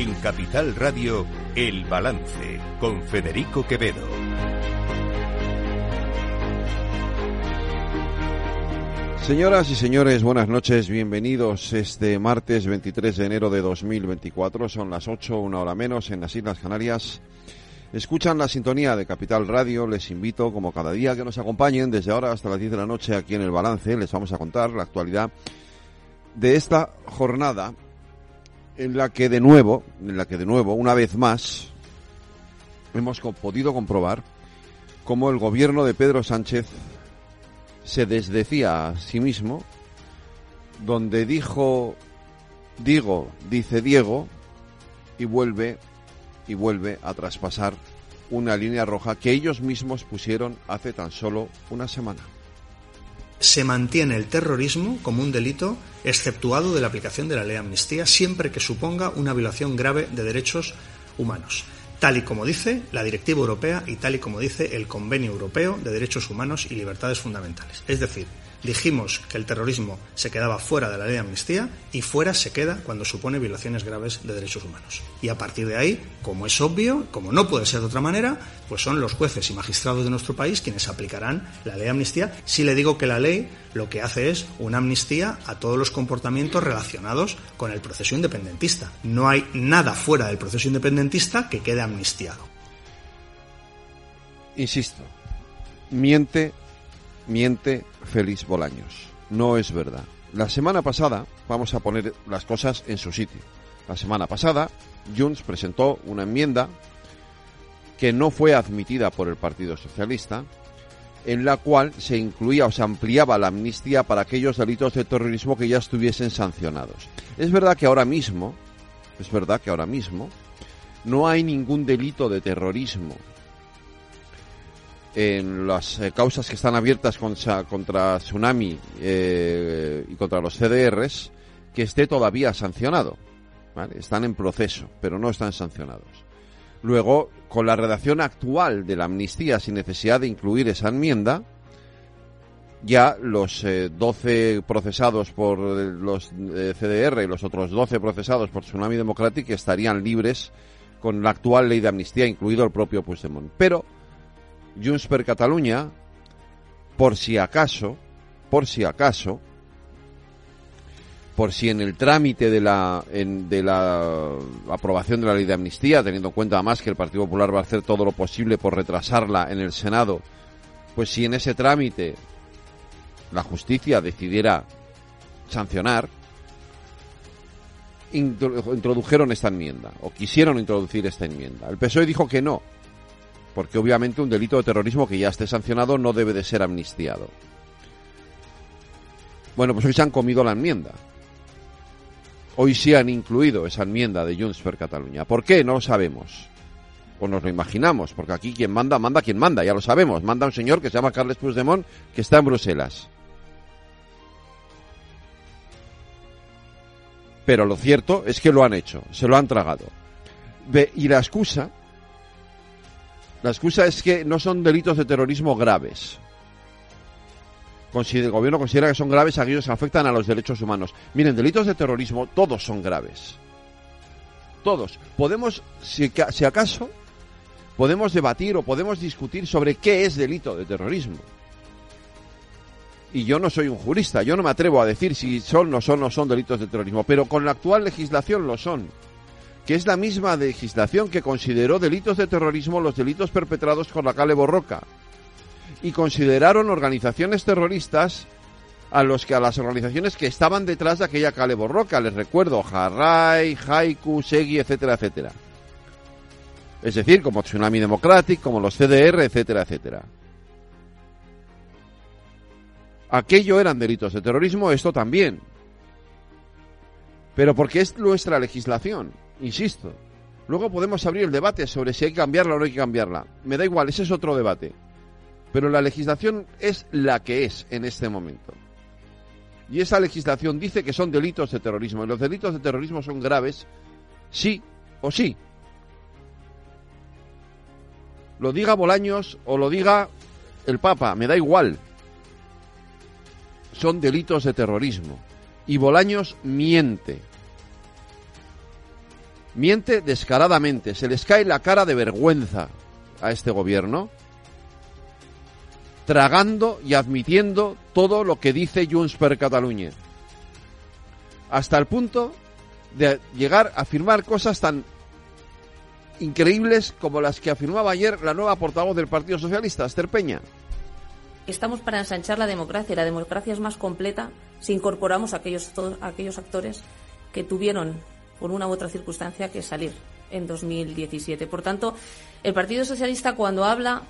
En Capital Radio, El Balance, con Federico Quevedo. Señoras y señores, buenas noches, bienvenidos este martes 23 de enero de 2024. Son las 8, una hora menos, en las Islas Canarias. Escuchan la sintonía de Capital Radio. Les invito, como cada día, que nos acompañen desde ahora hasta las 10 de la noche aquí en el Balance. Les vamos a contar la actualidad de esta jornada en la que de nuevo, en la que de nuevo, una vez más, hemos podido comprobar cómo el gobierno de Pedro Sánchez se desdecía a sí mismo, donde dijo, digo, dice Diego, y vuelve, y vuelve a traspasar una línea roja que ellos mismos pusieron hace tan solo una semana. Se mantiene el terrorismo como un delito exceptuado de la aplicación de la ley amnistía siempre que suponga una violación grave de derechos humanos tal y como dice la Directiva Europea y tal y como dice el Convenio Europeo de Derechos Humanos y Libertades Fundamentales. Es decir, dijimos que el terrorismo se quedaba fuera de la ley de amnistía y fuera se queda cuando supone violaciones graves de derechos humanos. Y a partir de ahí, como es obvio, como no puede ser de otra manera, pues son los jueces y magistrados de nuestro país quienes aplicarán la ley de amnistía si le digo que la ley lo que hace es una amnistía a todos los comportamientos relacionados con el proceso independentista. No hay nada fuera del proceso independentista que quede amnistiado. Insisto, miente miente Félix Bolaños. No es verdad. La semana pasada, vamos a poner las cosas en su sitio. La semana pasada, Junts presentó una enmienda que no fue admitida por el Partido Socialista, en la cual se incluía o se ampliaba la amnistía para aquellos delitos de terrorismo que ya estuviesen sancionados. Es verdad que ahora mismo, es verdad que ahora mismo, no hay ningún delito de terrorismo en las eh, causas que están abiertas contra, contra Tsunami eh, y contra los CDRs que esté todavía sancionado. Están en proceso, pero no están sancionados. Luego, con la redacción actual de la amnistía, sin necesidad de incluir esa enmienda, ya los 12 eh, procesados por los CDR y los otros 12 procesados por Tsunami Democratic estarían libres con la actual ley de amnistía, incluido el propio Puigdemont. Pero Junts per Catalunya, por si acaso, por si acaso, por si en el trámite de la, de la aprobación de la ley de amnistía, teniendo en cuenta además que el Partido Popular va a hacer todo lo posible por retrasarla en el Senado, pues si en ese trámite la justicia decidiera sancionar, introdujeron esta enmienda, o quisieron introducir esta enmienda. El PSOE dijo que no, porque obviamente un delito de terrorismo que ya esté sancionado no debe de ser amnistiado. Bueno, pues hoy se han comido la enmienda. Hoy sí han incluido esa enmienda de Junts per Cataluña. ¿Por qué? No lo sabemos. O nos lo imaginamos, porque aquí quien manda, manda quien manda, ya lo sabemos. Manda un señor que se llama Carles Puigdemont, que está en Bruselas. Pero lo cierto es que lo han hecho, se lo han tragado. Y la excusa la excusa es que no son delitos de terrorismo graves. El gobierno considera que son graves aquellos que afectan a los derechos humanos. Miren, delitos de terrorismo todos son graves. Todos. Podemos, si, acaso, podemos debatir o podemos discutir sobre qué es delito de terrorismo. Y yo no soy un jurista, yo no me atrevo a decir si son o son o son delitos de terrorismo, pero con la actual legislación lo son que es la misma legislación que consideró delitos de terrorismo los delitos perpetrados con la Cale Borroca. Y consideraron organizaciones terroristas a los que a las organizaciones que estaban detrás de aquella Cale Borroca. Les recuerdo Harrai, Haiku, Segui, etcétera, etcétera. Es decir, como Tsunami Democratic, como los CDR, etcétera, etcétera. Aquello eran delitos de terrorismo, esto también. Pero porque es nuestra legislación. Insisto. Luego podemos abrir el debate sobre si hay que cambiarla o no hay que cambiarla. Me da igual, ese es otro debate. Pero la legislación es la que es en este momento. Y esa legislación dice que son delitos de terrorismo. Y los delitos de terrorismo son graves, sí o sí. Lo diga Bolaños o lo diga el Papa, me da igual. Son delitos de terrorismo. Y Bolaños miente miente descaradamente, se les cae la cara de vergüenza a este gobierno, tragando y admitiendo todo lo que dice Junts per Catalunya. Hasta el punto de llegar a afirmar cosas tan increíbles como las que afirmaba ayer la nueva portavoz del Partido Socialista, Esther Peña. Estamos para ensanchar la democracia y la democracia es más completa si incorporamos aquellos, a aquellos actores que tuvieron, por una u otra circunstancia, que salir en 2017. Por tanto, el Partido Socialista cuando habla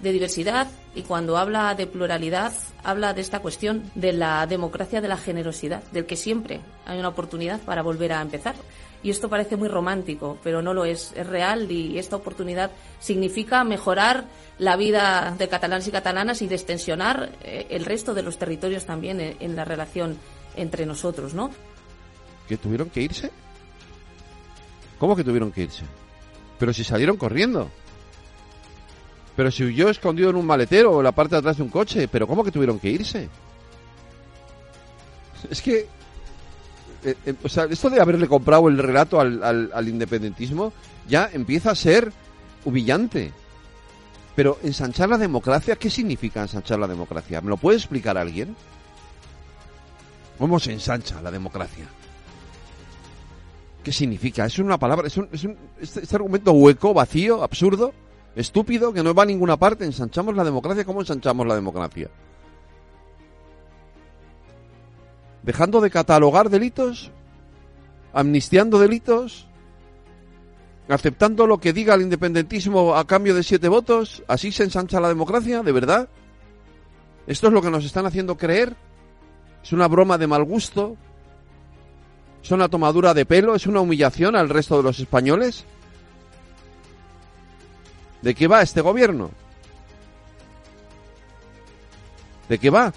de diversidad y cuando habla de pluralidad habla de esta cuestión de la democracia de la generosidad, del que siempre hay una oportunidad para volver a empezar. Y esto parece muy romántico, pero no lo es, es real y esta oportunidad significa mejorar la vida de catalanes y catalanas y destensionar eh, el resto de los territorios también en, en la relación entre nosotros, ¿no? ¿Que tuvieron que irse? ¿Cómo que tuvieron que irse? Pero si salieron corriendo. Pero si huyó escondido en un maletero o en la parte de atrás de un coche, pero ¿cómo que tuvieron que irse? Es que, eh, eh, o sea, esto de haberle comprado el relato al, al, al independentismo ya empieza a ser humillante. Pero ensanchar la democracia, ¿qué significa ensanchar la democracia? ¿Me lo puede explicar alguien? ¿Cómo se ensancha la democracia? ¿Qué significa? Es una palabra, es un, es un este, este argumento hueco, vacío, absurdo estúpido que no va a ninguna parte. Ensanchamos la democracia. ¿Cómo ensanchamos la democracia? Dejando de catalogar delitos, amnistiando delitos, aceptando lo que diga el independentismo a cambio de siete votos. ¿Así se ensancha la democracia? ¿De verdad? ¿Esto es lo que nos están haciendo creer? ¿Es una broma de mal gusto? ¿Es una tomadura de pelo? ¿Es una humillación al resto de los españoles? ¿De qué va este gobierno? ¿De qué va?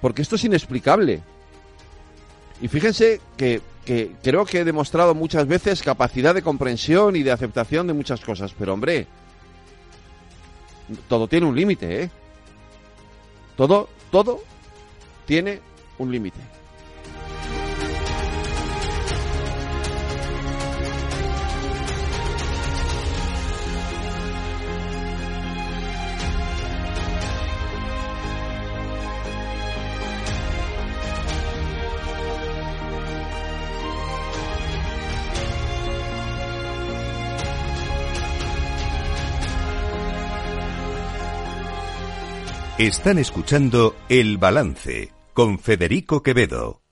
Porque esto es inexplicable. Y fíjense que, que, creo que he demostrado muchas veces capacidad de comprensión y de aceptación de muchas cosas, pero hombre, todo tiene un límite, ¿eh? Todo, todo tiene un límite. Están escuchando El Balance con Federico Quevedo.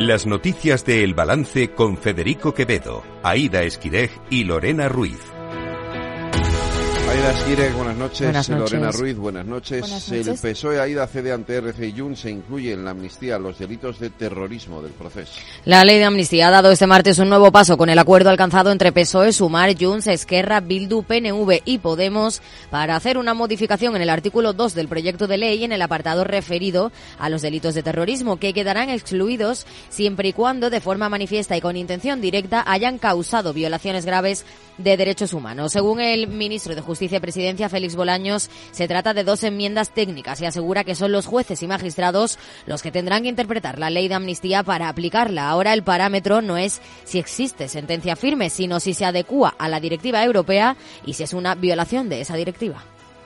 Las noticias de El Balance con Federico Quevedo, Aida Esquirej y Lorena Ruiz. Aida buenas noches. Buenas noches. Lorena Ruiz, buenas noches. Buenas El. PSOE, Aida, cede ante RC y Jun se incluye en la amnistía los delitos de terrorismo del proceso. La ley de amnistía ha dado este martes un nuevo paso con el acuerdo alcanzado entre PSOE, Sumar, Junts, Esquerra, Bildu, PNV y Podemos para hacer una modificación en el artículo 2 del proyecto de ley en el apartado referido a los delitos de terrorismo que quedarán excluidos siempre y cuando de forma manifiesta y con intención directa hayan causado violaciones graves de derechos humanos. Según el ministro de Justicia y Presidencia, Félix Bolaños, se trata de dos enmiendas técnicas y asegura que son los jueces y magistrados los que tendrán que interpretar la ley de amnistía para aplicarla. Ahora el parámetro no es si existe sentencia firme, sino si se adecúa a la directiva europea y si es una violación de esa directiva.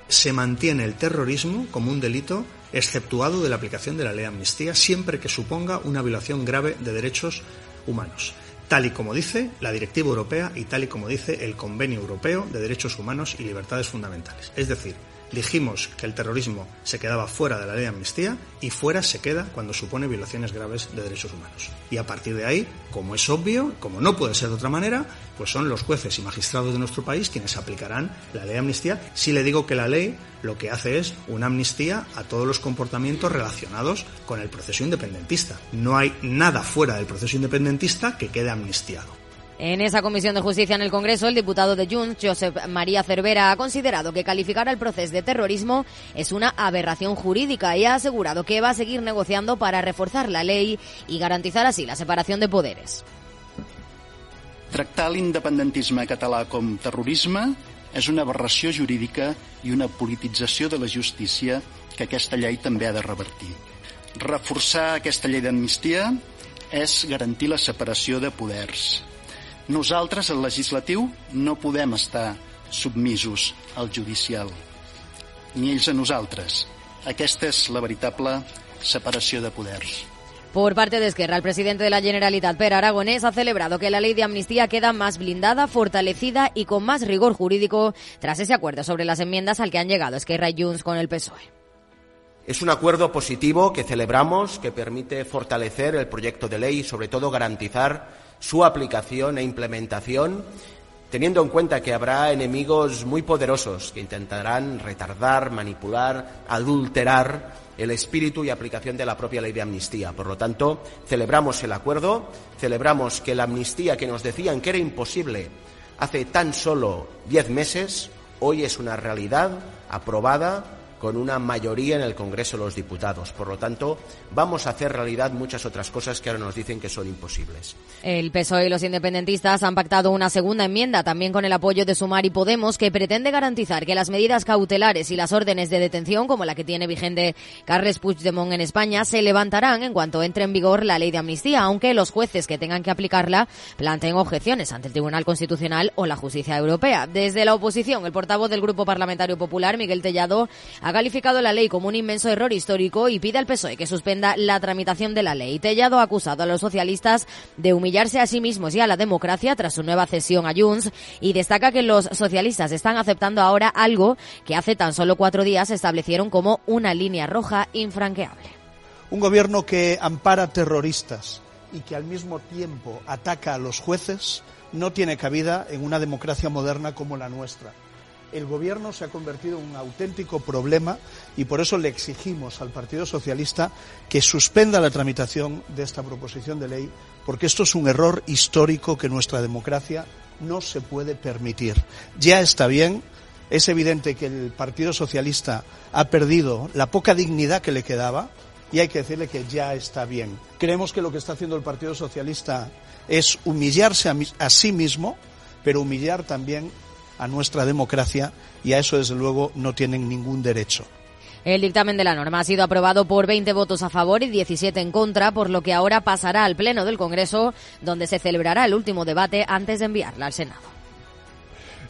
Se mantiene el terrorismo como un delito exceptuado de la aplicación de la ley de amnistía siempre que suponga una violación grave de derechos humanos, tal y como dice la Directiva Europea y tal y como dice el Convenio Europeo de Derechos Humanos y Libertades Fundamentales. Es decir, dijimos que el terrorismo se quedaba fuera de la ley de amnistía y fuera se queda cuando supone violaciones graves de derechos humanos. Y a partir de ahí, como es obvio, como no puede ser de otra manera, pues son los jueces y magistrados de nuestro país quienes aplicarán la ley de amnistía si le digo que la ley lo que hace es una amnistía a todos los comportamientos relacionados con el proceso independentista. No hay nada fuera del proceso independentista que quede amnistiado. En esa comisión de justicia en el Congreso, el diputado de Junts, Josep María Cervera, ha considerado que calificar al proceso de terrorismo es una aberración jurídica y ha asegurado que va a seguir negociando para reforzar la ley y garantizar así la separación de poderes. Tractar l'independentisme català com terrorisme és una aberració jurídica i una politització de la justícia que aquesta llei també ha de revertir. Reforçar aquesta llei d'amnistia és garantir la separació de poders. Nosaltres, el legislatiu, no podem estar submisos al judicial, ni ells a nosaltres. Aquesta és la veritable separació de poders. Por parte de Esquerra, el presidente de la Generalitat, Per Aragonés, ha celebrado que la ley de amnistía queda más blindada, fortalecida y con más rigor jurídico tras ese acuerdo sobre las enmiendas al que han llegado Esquerra y Junts con el PSOE. Es un acuerdo positivo que celebramos, que permite fortalecer el proyecto de ley y, sobre todo, garantizar su aplicación e implementación, teniendo en cuenta que habrá enemigos muy poderosos que intentarán retardar, manipular, adulterar el espíritu y aplicación de la propia ley de amnistía. Por lo tanto, celebramos el acuerdo, celebramos que la amnistía que nos decían que era imposible hace tan solo diez meses, hoy es una realidad aprobada con una mayoría en el Congreso de los Diputados. Por lo tanto, vamos a hacer realidad muchas otras cosas que ahora nos dicen que son imposibles. El PSOE y los independentistas han pactado una segunda enmienda, también con el apoyo de Sumar y Podemos, que pretende garantizar que las medidas cautelares y las órdenes de detención, como la que tiene vigente Carles Puigdemont en España, se levantarán en cuanto entre en vigor la ley de amnistía, aunque los jueces que tengan que aplicarla planteen objeciones ante el Tribunal Constitucional o la Justicia Europea. Desde la oposición, el portavoz del Grupo Parlamentario Popular, Miguel Tellado, ha calificado la ley como un inmenso error histórico y pide al PSOE que suspenda la tramitación de la ley. Tellado ha acusado a los socialistas de humillarse a sí mismos y a la democracia tras su nueva cesión a Junts y destaca que los socialistas están aceptando ahora algo que hace tan solo cuatro días establecieron como una línea roja infranqueable. Un gobierno que ampara terroristas y que al mismo tiempo ataca a los jueces no tiene cabida en una democracia moderna como la nuestra el gobierno se ha convertido en un auténtico problema y por eso le exigimos al Partido Socialista que suspenda la tramitación de esta proposición de ley, porque esto es un error histórico que nuestra democracia no se puede permitir. Ya está bien, es evidente que el Partido Socialista ha perdido la poca dignidad que le quedaba y hay que decirle que ya está bien. Creemos que lo que está haciendo el Partido Socialista es humillarse a, sí mismo, pero humillar también a nuestra democracia y a eso, desde luego, no tienen ningún derecho. El dictamen de la norma ha sido aprobado por 20 votos a favor y 17 en contra, por lo que ahora pasará al Pleno del Congreso, donde se celebrará el último debate antes de enviarla al Senado.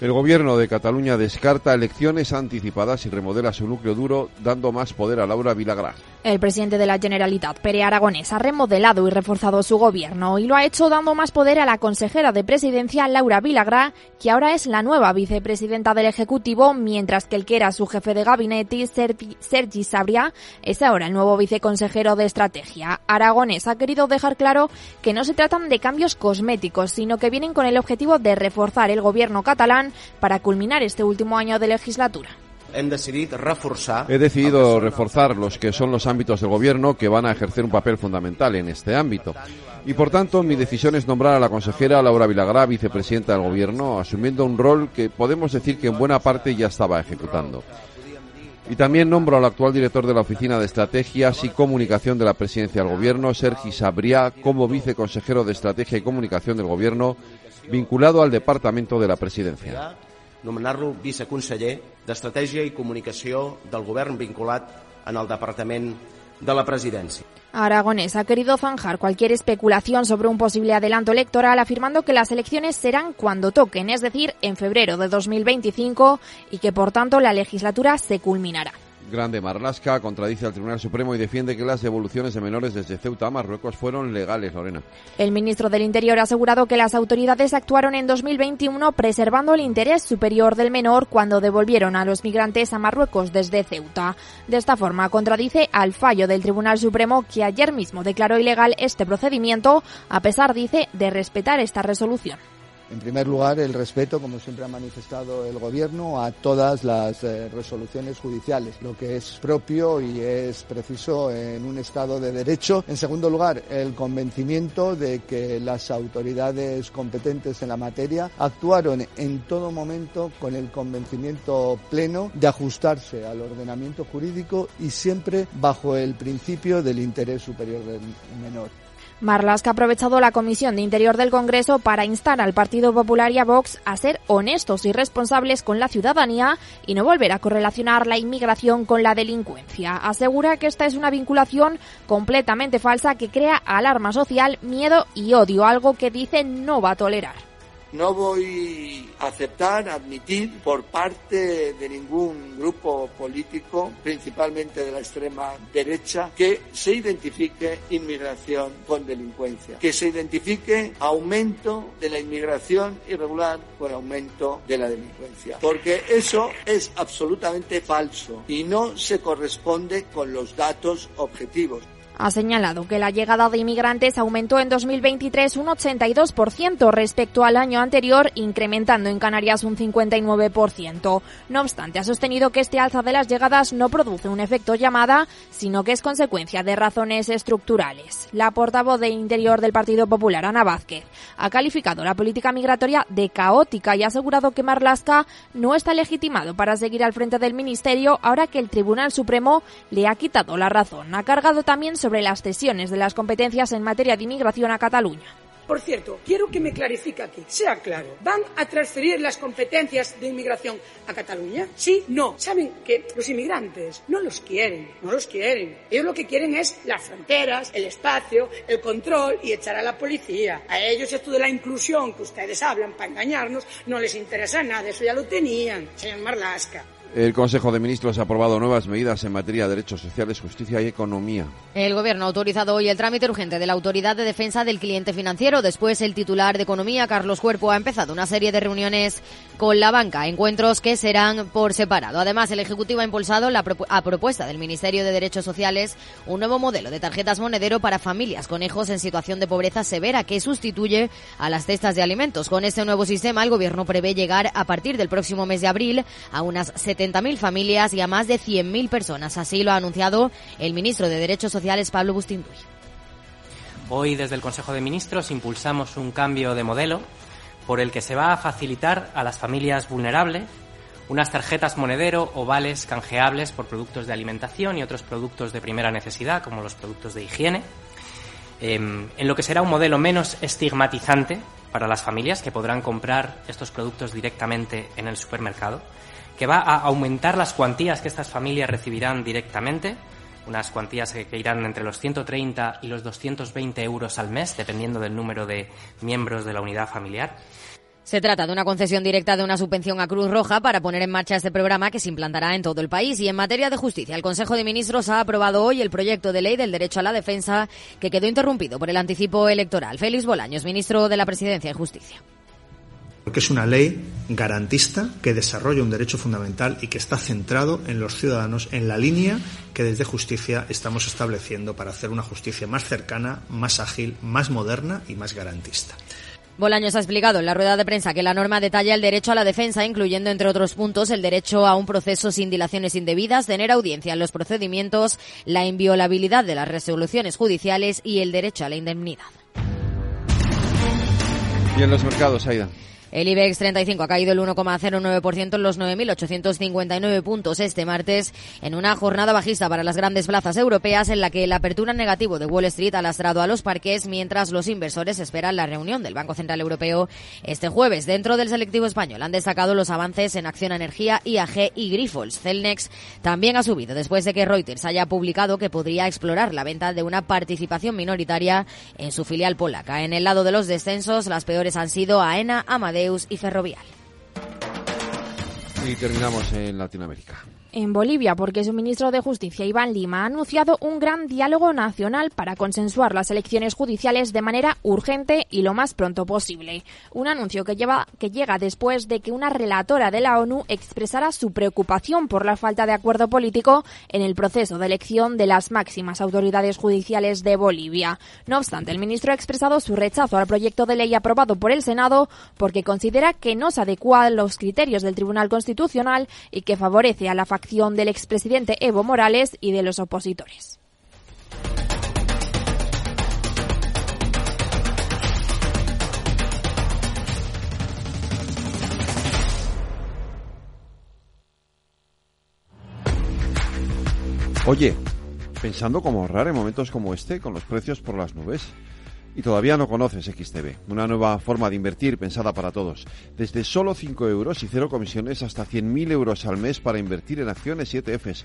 El gobierno de Cataluña descarta elecciones anticipadas y remodela su núcleo duro, dando más poder a Laura Vilagrá. El presidente de la Generalitat, Pere Aragonés, ha remodelado y reforzado su gobierno y lo ha hecho dando más poder a la consejera de presidencia, Laura Vilagrá, que ahora es la nueva vicepresidenta del Ejecutivo, mientras que el que era su jefe de gabinete, Sergi Sabria, es ahora el nuevo viceconsejero de estrategia. Aragonés ha querido dejar claro que no se tratan de cambios cosméticos, sino que vienen con el objetivo de reforzar el gobierno catalán para culminar este último año de legislatura. He decidido reforzar los que son los ámbitos del gobierno que van a ejercer un papel fundamental en este ámbito. Y por tanto, mi decisión es nombrar a la consejera Laura Vilagrá vicepresidenta del gobierno, asumiendo un rol que podemos decir que en buena parte ya estaba ejecutando. Y también nombro al actual director de la Oficina de Estrategias y Comunicación de la Presidencia del Gobierno, Sergi Sabriá, como viceconsejero de Estrategia y Comunicación del Gobierno, vinculado al Departamento de la Presidencia. Nomenar-lo viceconseller d'Estratègia i Comunicació del Govern vinculat en el Departament de la Presidencia. Aragonés ha querido zanjar cualquier especulación sobre un posible adelanto electoral afirmando que las elecciones serán cuando toquen, es decir, en febrero de 2025 y que por tanto la legislatura se culminará. Grande Marlasca contradice al Tribunal Supremo y defiende que las devoluciones de menores desde Ceuta a Marruecos fueron legales, Lorena. El ministro del Interior ha asegurado que las autoridades actuaron en 2021 preservando el interés superior del menor cuando devolvieron a los migrantes a Marruecos desde Ceuta. De esta forma contradice al fallo del Tribunal Supremo que ayer mismo declaró ilegal este procedimiento, a pesar, dice, de respetar esta resolución. En primer lugar, el respeto, como siempre ha manifestado el Gobierno, a todas las eh, resoluciones judiciales, lo que es propio y es preciso en un Estado de Derecho. En segundo lugar, el convencimiento de que las autoridades competentes en la materia actuaron en todo momento con el convencimiento pleno de ajustarse al ordenamiento jurídico y siempre bajo el principio del interés superior del menor. Marlaska ha aprovechado la Comisión de Interior del Congreso para instar al Partido Popular y a Vox a ser honestos y responsables con la ciudadanía y no volver a correlacionar la inmigración con la delincuencia. Asegura que esta es una vinculación completamente falsa que crea alarma social, miedo y odio, algo que dice no va a tolerar. No voy a aceptar, admitir por parte de ningún grupo político, principalmente de la extrema derecha, que se identifique inmigración con delincuencia, que se identifique aumento de la inmigración irregular con aumento de la delincuencia, porque eso es absolutamente falso y no se corresponde con los datos objetivos ha señalado que la llegada de inmigrantes aumentó en 2023 un 82% respecto al año anterior, incrementando en Canarias un 59%. No obstante, ha sostenido que este alza de las llegadas no produce un efecto llamada, sino que es consecuencia de razones estructurales. La portavoz de Interior del Partido Popular, Ana Vázquez, ha calificado la política migratoria de caótica y ha asegurado que Marlaska no está legitimado para seguir al frente del Ministerio ahora que el Tribunal Supremo le ha quitado la razón. Ha cargado también sobre sobre las cesiones de las competencias en materia de inmigración a Cataluña. Por cierto, quiero que me clarifique aquí, sea claro, ¿van a transferir las competencias de inmigración a Cataluña? Sí, no. Saben que los inmigrantes no los quieren, no los quieren. Ellos lo que quieren es las fronteras, el espacio, el control y echar a la policía. A ellos esto de la inclusión que ustedes hablan para engañarnos no les interesa nada, eso ya lo tenían, señor Marlasca. El Consejo de Ministros ha aprobado nuevas medidas en materia de derechos sociales, justicia y economía. El Gobierno ha autorizado hoy el trámite urgente de la Autoridad de Defensa del Cliente Financiero. Después, el titular de Economía, Carlos Cuerpo, ha empezado una serie de reuniones con la banca, encuentros que serán por separado. Además, el Ejecutivo ha impulsado, la a propuesta del Ministerio de Derechos Sociales, un nuevo modelo de tarjetas monedero para familias con hijos en situación de pobreza severa que sustituye a las cestas de alimentos. Con este nuevo sistema, el Gobierno prevé llegar a partir del próximo mes de abril a unas 70.000 familias y a más de 100.000 personas. Así lo ha anunciado el ministro de Derechos Sociales, Pablo Bustinduy. Hoy, desde el Consejo de Ministros, impulsamos un cambio de modelo por el que se va a facilitar a las familias vulnerables unas tarjetas monedero o vales canjeables por productos de alimentación y otros productos de primera necesidad, como los productos de higiene, em, en lo que será un modelo menos estigmatizante para las familias que podrán comprar estos productos directamente en el supermercado que va a aumentar las cuantías que estas familias recibirán directamente, unas cuantías que, irán entre los 130 y los 220 euros al mes, dependiendo del número de miembros de la unidad familiar. Se trata de una concesión directa de una subvención a Cruz Roja para poner en marcha este programa que se implantará en todo el país. Y en materia de justicia, el Consejo de Ministros ha aprobado hoy el proyecto de ley del derecho a la defensa que quedó interrumpido por el anticipo electoral. Félix Bolaños, ministro de la Presidencia y Justicia porque es una ley garantista que desarrolla un derecho fundamental y que está centrado en los ciudadanos en la línea que desde justicia estamos estableciendo para hacer una justicia más cercana, más ágil, más moderna y más garantista. Bolaños ha explicado en la rueda de prensa que la norma detalla el derecho a la defensa, incluyendo, entre otros puntos, el derecho a un proceso sin dilaciones indebidas, tener audiencia en los procedimientos, la inviolabilidad de las resoluciones judiciales y el derecho a la indemnidad. Y en los mercados, Aida. El IBEX 35 ha caído el 1,09% en los 9.859 puntos este martes en una jornada bajista para las grandes plazas europeas en la que la apertura negativo de Wall Street ha lastrado a los parques mientras los inversores esperan la reunión del Banco Central Europeo este jueves. Dentro del selectivo español han destacado los avances en Acción Energía, IAG y Grifols. Celnex también ha subido después de que Reuters haya publicado que podría explorar la venta de una participación minoritaria en su filial polaca. En el lado de los descensos, las peores han sido AENA, Amadeo y Ferrovial. Y terminamos en Latinoamérica en Bolivia porque su ministro de Justicia, Iván Lima, ha anunciado un gran diálogo nacional para consensuar las elecciones judiciales de manera urgente y lo más pronto posible. Un anuncio que, lleva, que llega después de que una relatora de la ONU expresara su preocupación por la falta de acuerdo político en el proceso de elección de las máximas autoridades judiciales de Bolivia. No obstante, el ministro ha expresado su rechazo al proyecto de ley aprobado por el Senado porque considera que no se adecua a los criterios del Tribunal Constitucional y que favorece a la acción del expresidente Evo Morales y de los opositores. Oye, pensando cómo ahorrar en momentos como este, con los precios por las nubes, y todavía no conoces XTB, una nueva forma de invertir pensada para todos. Desde solo 5 euros y cero comisiones hasta 100.000 euros al mes para invertir en acciones y ETFs.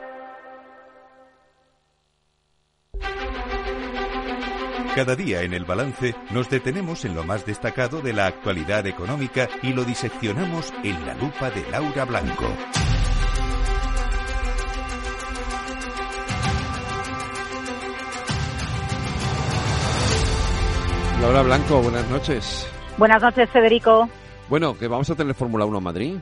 Cada día en el balance nos detenemos en lo más destacado de la actualidad económica y lo diseccionamos en la lupa de Laura Blanco. Laura Blanco, buenas noches. Buenas noches, Federico. Bueno, que vamos a tener Fórmula 1 en Madrid.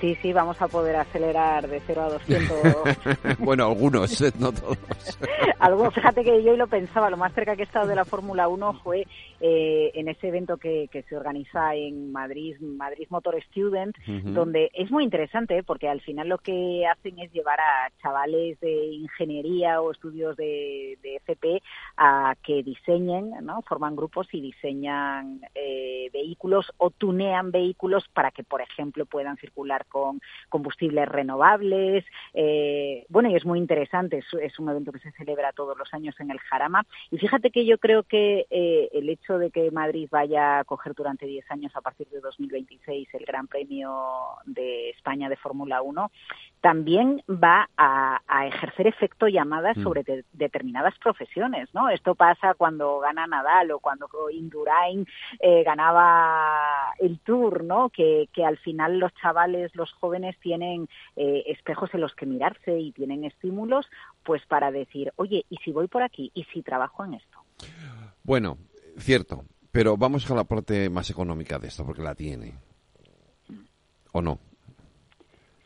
Sí, sí, vamos a poder acelerar de 0 a 200. bueno, algunos, eh, no todos. Algunos, fíjate que yo lo pensaba, lo más cerca que he estado de la Fórmula 1 fue eh, en ese evento que, que se organiza en Madrid, Madrid Motor Student, donde es muy interesante ¿eh? porque al final lo que hacen es llevar a chavales de ingeniería o estudios de, de FP a que diseñen, ¿no? forman grupos y diseñan eh, vehículos o tunean vehículos para que, por ejemplo, puedan circular con combustibles renovables. Eh, bueno, y es muy interesante, es, es un evento que se celebra todos los años en el Jarama. Y fíjate que yo creo que eh, el hecho de que Madrid vaya a coger durante 10 años, a partir de 2026, el Gran Premio de España de Fórmula 1, también va a, a ejercer efecto llamadas Mm. sobre de- determinadas profesiones, ¿no? Esto pasa cuando gana Nadal o cuando Indurain eh, ganaba el Tour, ¿no? Que, que al final los chavales, los jóvenes tienen eh, espejos en los que mirarse y tienen estímulos, pues para decir, oye, ¿y si voy por aquí? ¿Y si trabajo en esto? Bueno, cierto, pero vamos a la parte más económica de esto, porque la tiene. ¿O no?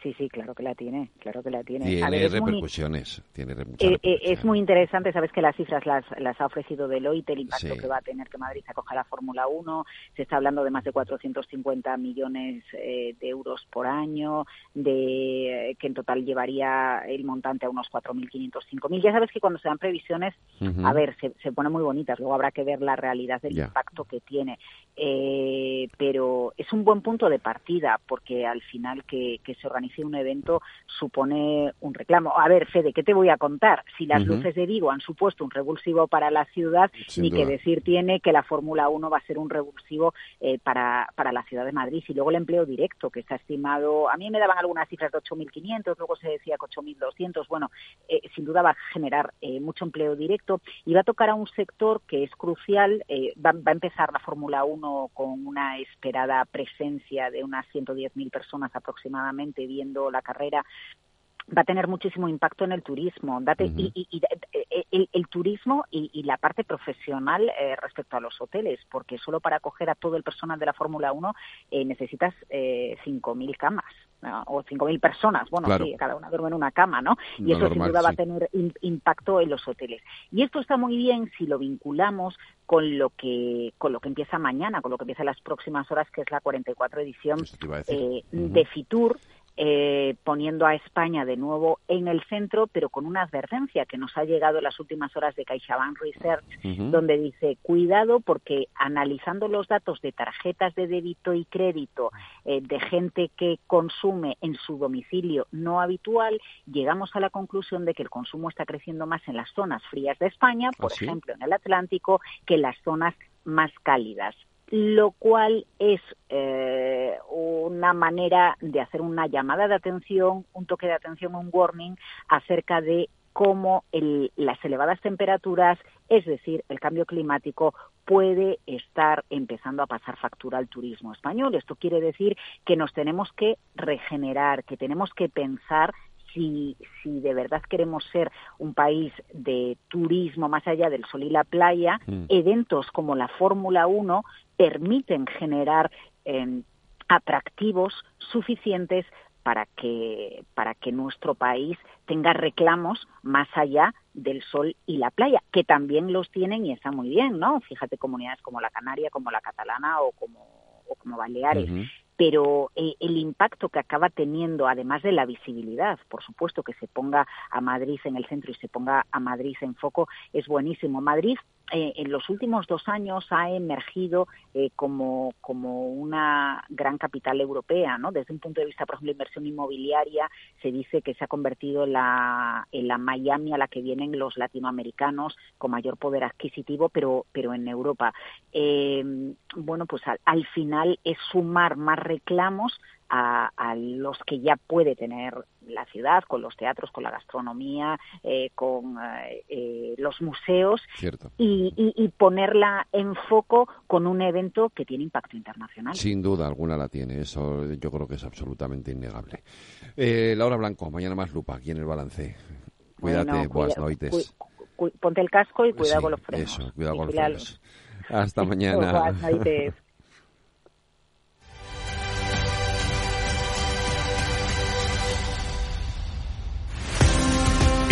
Sí, sí, claro que la tiene, claro que la tiene. Tiene A ver, es muy- repercusiones. Tiene re- muchas Eh, eh, es muy interesante, sabes que las cifras las, las ha ofrecido Deloitte, el impacto Sí. que va a tener que Madrid acoja la Fórmula 1, se está hablando de más de 450 millones eh, de euros por año, de que en total llevaría el montante a unos 4.500, 5.000. Ya sabes que cuando se dan previsiones, a ver, se, se ponen muy bonitas, luego habrá que ver la realidad del impacto que tiene. Eh, pero es un buen punto de partida, porque al final que, que se organice un evento supone un reclamo. A ver, Fede, ¿qué te voy a contar? Si las luces de Vigo han supuesto un revulsivo para la ciudad, Sin ni que duda. decir tiene que la Fórmula 1 va a ser un revulsivo eh, para, para la ciudad de Madrid. Y luego el empleo directo, que está estimado, a mí me daban algunas cifras de 8.500, luego se decía que 8.200. Bueno, eh, sin duda va a generar eh, mucho empleo directo y va a tocar a un sector que es crucial. va, va a empezar la Fórmula 1 con una esperada presencia de unas 110.000 personas aproximadamente la carrera va a tener muchísimo impacto en el turismo. Date- y, y- y- eh, el, el turismo y, y la parte profesional eh, respecto a los hoteles, porque solo para acoger a todo el personal de la Fórmula 1 eh, necesitas eh, 5.000 camas ¿no? o 5.000 personas. Bueno, Claro. sí, cada una duerme en una cama, ¿no? Y eso sin duda va a tener im- impacto en los hoteles. Y esto está muy bien si lo vinculamos con lo que con lo que empieza mañana, con lo que empieza en las próximas horas, que es la 44 edición eh, Ujú. de Fitur, eh, poniendo a España de nuevo en el centro, pero con una advertencia que nos ha llegado en las últimas horas de CaixaBank Research, donde dice, cuidado porque analizando los datos de tarjetas de débito y crédito eh, de gente que consume en su domicilio no habitual, llegamos a la conclusión de que el consumo está creciendo más en las zonas frías de España, por ¿Ah, sí? ejemplo en el Atlántico, que en las zonas más cálidas lo cual es eh, una manera de hacer una llamada de atención, un toque de atención, un warning acerca de cómo el- las elevadas temperaturas, es decir, el cambio climático, puede estar empezando a pasar factura al turismo español. Esto quiere decir que nos tenemos que regenerar, que tenemos que pensar si, si de verdad queremos ser un país de turismo más allá del sol y la playa, Mm. eventos como la Fórmula 1 permiten generar eh, atractivos suficientes para que para que nuestro país tenga reclamos más allá del sol y la playa, que también los tienen y está muy bien, ¿no? Fíjate comunidades como la Canaria, como la catalana o como o como Baleares. Pero eh, el impacto que acaba teniendo, además de la visibilidad, por supuesto que se ponga a Madrid en el centro y se ponga a Madrid en foco, es buenísimo. Madrid eh, en los últimos dos años ha emergido eh, como, como una gran capital europea, ¿no? Desde un punto de vista, por ejemplo, de inversión inmobiliaria, se dice que se ha convertido en la, en la Miami a la que vienen los latinoamericanos con mayor poder adquisitivo, pero, pero en Europa. Eh, bueno, pues al, al final es sumar más reclamos a, a los que ya puede tener la ciudad, con los teatros, con la gastronomía, eh, con eh, eh, los museos, y, y- y ponerla en foco con un evento que tiene impacto internacional. Sin duda alguna la tiene, eso yo creo que es absolutamente innegable. Eh, Laura Blanco, mañana más lupa aquí en el balance. Cuídate, Bueno, buenas noites. cu- cu- ponte el casco y cuidado Sí, con los frenos. Eso, cuidado Y con los frenos. Hasta mañana. Buenas noites.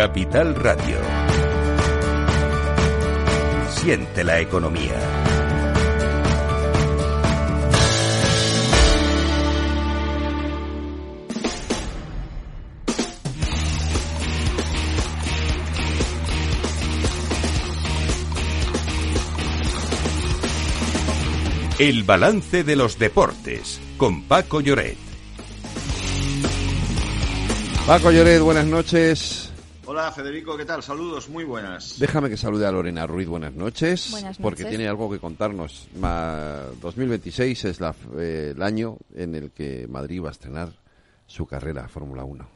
Capital Radio. Siente la economía. El balance de los deportes con Paco Lloret. Paco Lloret, buenas noches. Hola Federico, ¿qué tal? Saludos, muy buenas. Déjame que salude a Lorena Ruiz, buenas noches, Buenas porque noches. tiene algo que contarnos. Ma- 2026 es la- eh, el año en el que Madrid va a estrenar su carrera Fórmula 1.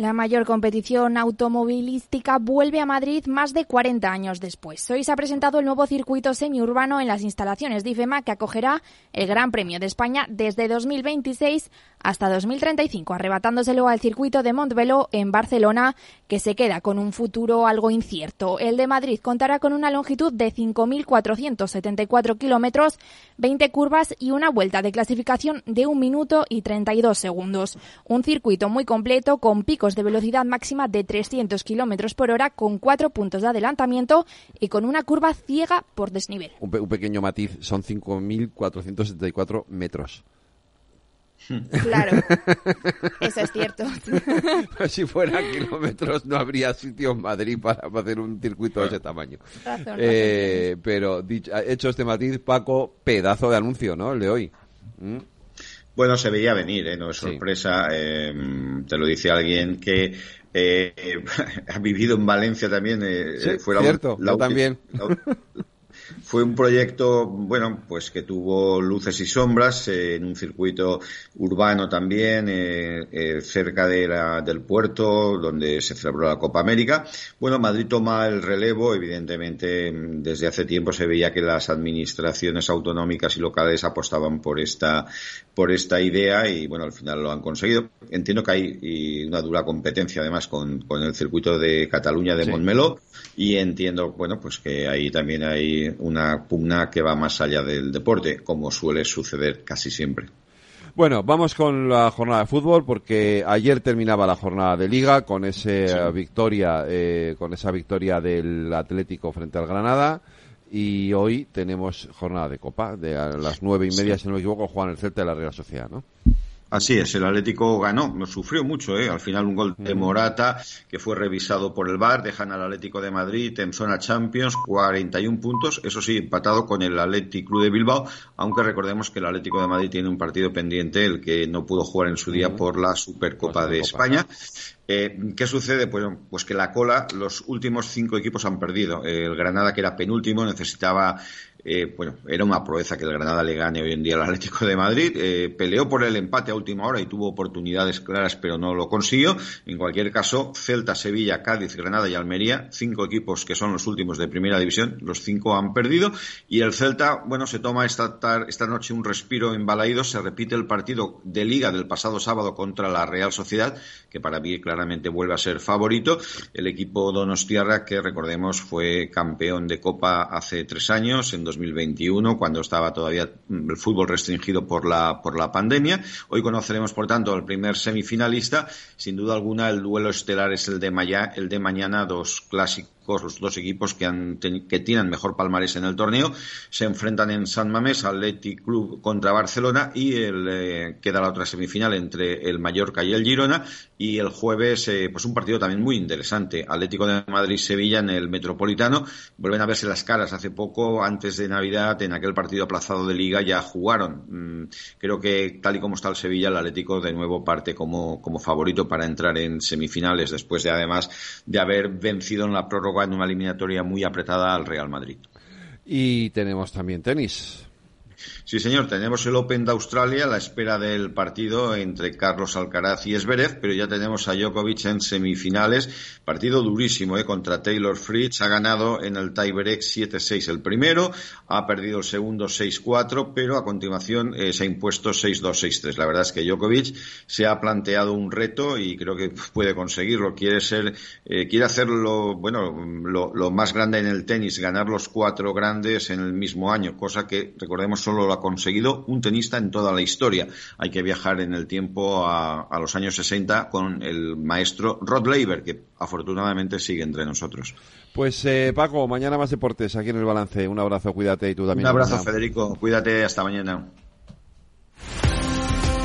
La mayor competición automovilística vuelve a Madrid más de 40 años después. Hoy se ha presentado el nuevo circuito semiurbano en las instalaciones de IFEMA que acogerá el Gran Premio de España desde 2026 hasta 2035, arrebatándoselo al circuito de Montbeló en Barcelona, que se queda con un futuro algo incierto. El de Madrid contará con una longitud de 5.474 kilómetros, 20 curvas y una vuelta de clasificación de 1 minuto y 32 segundos. Un circuito muy completo con picos de velocidad máxima de 300 kilómetros por hora, con cuatro puntos de adelantamiento y con una curva ciega por desnivel. Un, pe- un pequeño matiz, son 5.474 metros. Claro, eso es cierto. si fuera kilómetros no habría sitio en Madrid para hacer un circuito de ese tamaño. Razón, Eh, pero dicho, hecho este matiz, Paco, pedazo de anuncio, ¿no? El de hoy. ¿Mm? Bueno, se veía venir, ¿eh? no es sorpresa. eh, te lo dice alguien que eh, ha vivido en Valencia también. eh, Sí, fue la- cierto, la yo ulti- también. la- Fue un proyecto, bueno, pues que tuvo luces y sombras eh, en un circuito urbano también, eh, eh, cerca de la- del puerto, donde se celebró la Copa América. Bueno, Madrid toma el relevo, evidentemente, mm, desde hace tiempo se veía que las administraciones autonómicas y locales apostaban por esta, por esta idea y, bueno, al final lo han conseguido. Entiendo que hay y una dura competencia, además, con, con el circuito de Cataluña de Sí. Montmeló y entiendo, bueno, pues que ahí también hay una pugna que va más allá del deporte, como suele suceder casi siempre. Bueno, vamos con la jornada de fútbol porque ayer terminaba la jornada de liga con esa victoria, eh, con esa victoria del Atlético frente al Granada y hoy tenemos jornada de copa de a las nueve y media, Sí. si no me equivoco, juegan el Celta de la Real Sociedad, ¿no? Así es, el Atlético ganó, no sufrió mucho, ¿eh? al final un gol de Morata que fue revisado por el VAR, dejan al Atlético de Madrid en zona Champions, 41 puntos, eso sí, empatado con el Atlético Club de Bilbao, aunque recordemos que el Atlético de Madrid tiene un partido pendiente, el que no pudo jugar en su día por la Supercopa de España. Eh, ¿Qué sucede? Pues, pues que la cola, los últimos cinco equipos han perdido. El Granada, que era penúltimo, necesitaba eh, bueno, era una proeza que el Granada le gane hoy en día al Atlético de Madrid. Eh, peleó por el empate a última hora y tuvo oportunidades claras, pero no lo consiguió. En cualquier caso, Celta, Sevilla, Cádiz, Granada y Almería, cinco equipos que son los últimos de primera división, los cinco han perdido. Y el Celta, bueno, se toma esta, esta noche un respiro en Se repite el partido de Liga del pasado sábado contra la Real Sociedad, que para mí claramente vuelve a ser favorito. El equipo Donostiarra, que recordemos fue campeón de Copa hace tres años, en 2021, cuando estaba todavía el fútbol restringido por la, por la pandemia. Hoy conoceremos, por tanto, al primer semifinalista. Sin duda alguna, el duelo estelar es el de, el de mañana, dos clásicos los dos equipos que, han, que tienen mejor palmarés en el torneo, se enfrentan en San Mamés, Athletic Club contra Barcelona y el, eh, queda la otra semifinal entre el Mallorca y el Girona. Y el jueves eh, pues un partido también muy interesante, Atlético de Madrid-Sevilla en el Metropolitano, vuelven a verse las caras hace poco, antes de Navidad, en aquel partido aplazado de Liga ya jugaron. Mm, creo que tal y como está el Sevilla, el Atlético de nuevo parte como, como favorito para entrar en semifinales después de además de haber vencido en la prórroga en una eliminatoria muy apretada al Real Madrid. Y tenemos también tenis. Sí, señor, tenemos el Open de Australia a la espera del partido entre Carlos Alcaraz y Esberev, pero ya tenemos a Djokovic en semifinales. Partido durísimo ¿eh? contra Taylor Fritz. Ha ganado en el tiebreak 7-6 el primero, ha perdido el segundo 6-4, pero a continuación eh, se ha impuesto 6-2-6-3. La verdad es que Djokovic se ha planteado un reto y creo que puede conseguirlo. Quiere ser, eh, quiere hacerlo, bueno, lo, lo, más grande en el tenis, ganar los cuatro grandes en el mismo año, cosa que recordemos solo lo ha conseguido un tenista en toda la historia. Hay que viajar en el tiempo a, los años 60 con el maestro Rod Laver, que afortunadamente sigue entre nosotros. Pues eh, Paco, mañana más deportes aquí en el balance. Un abrazo, cuídate y tú también. Un abrazo, Federico. Cuídate, hasta mañana.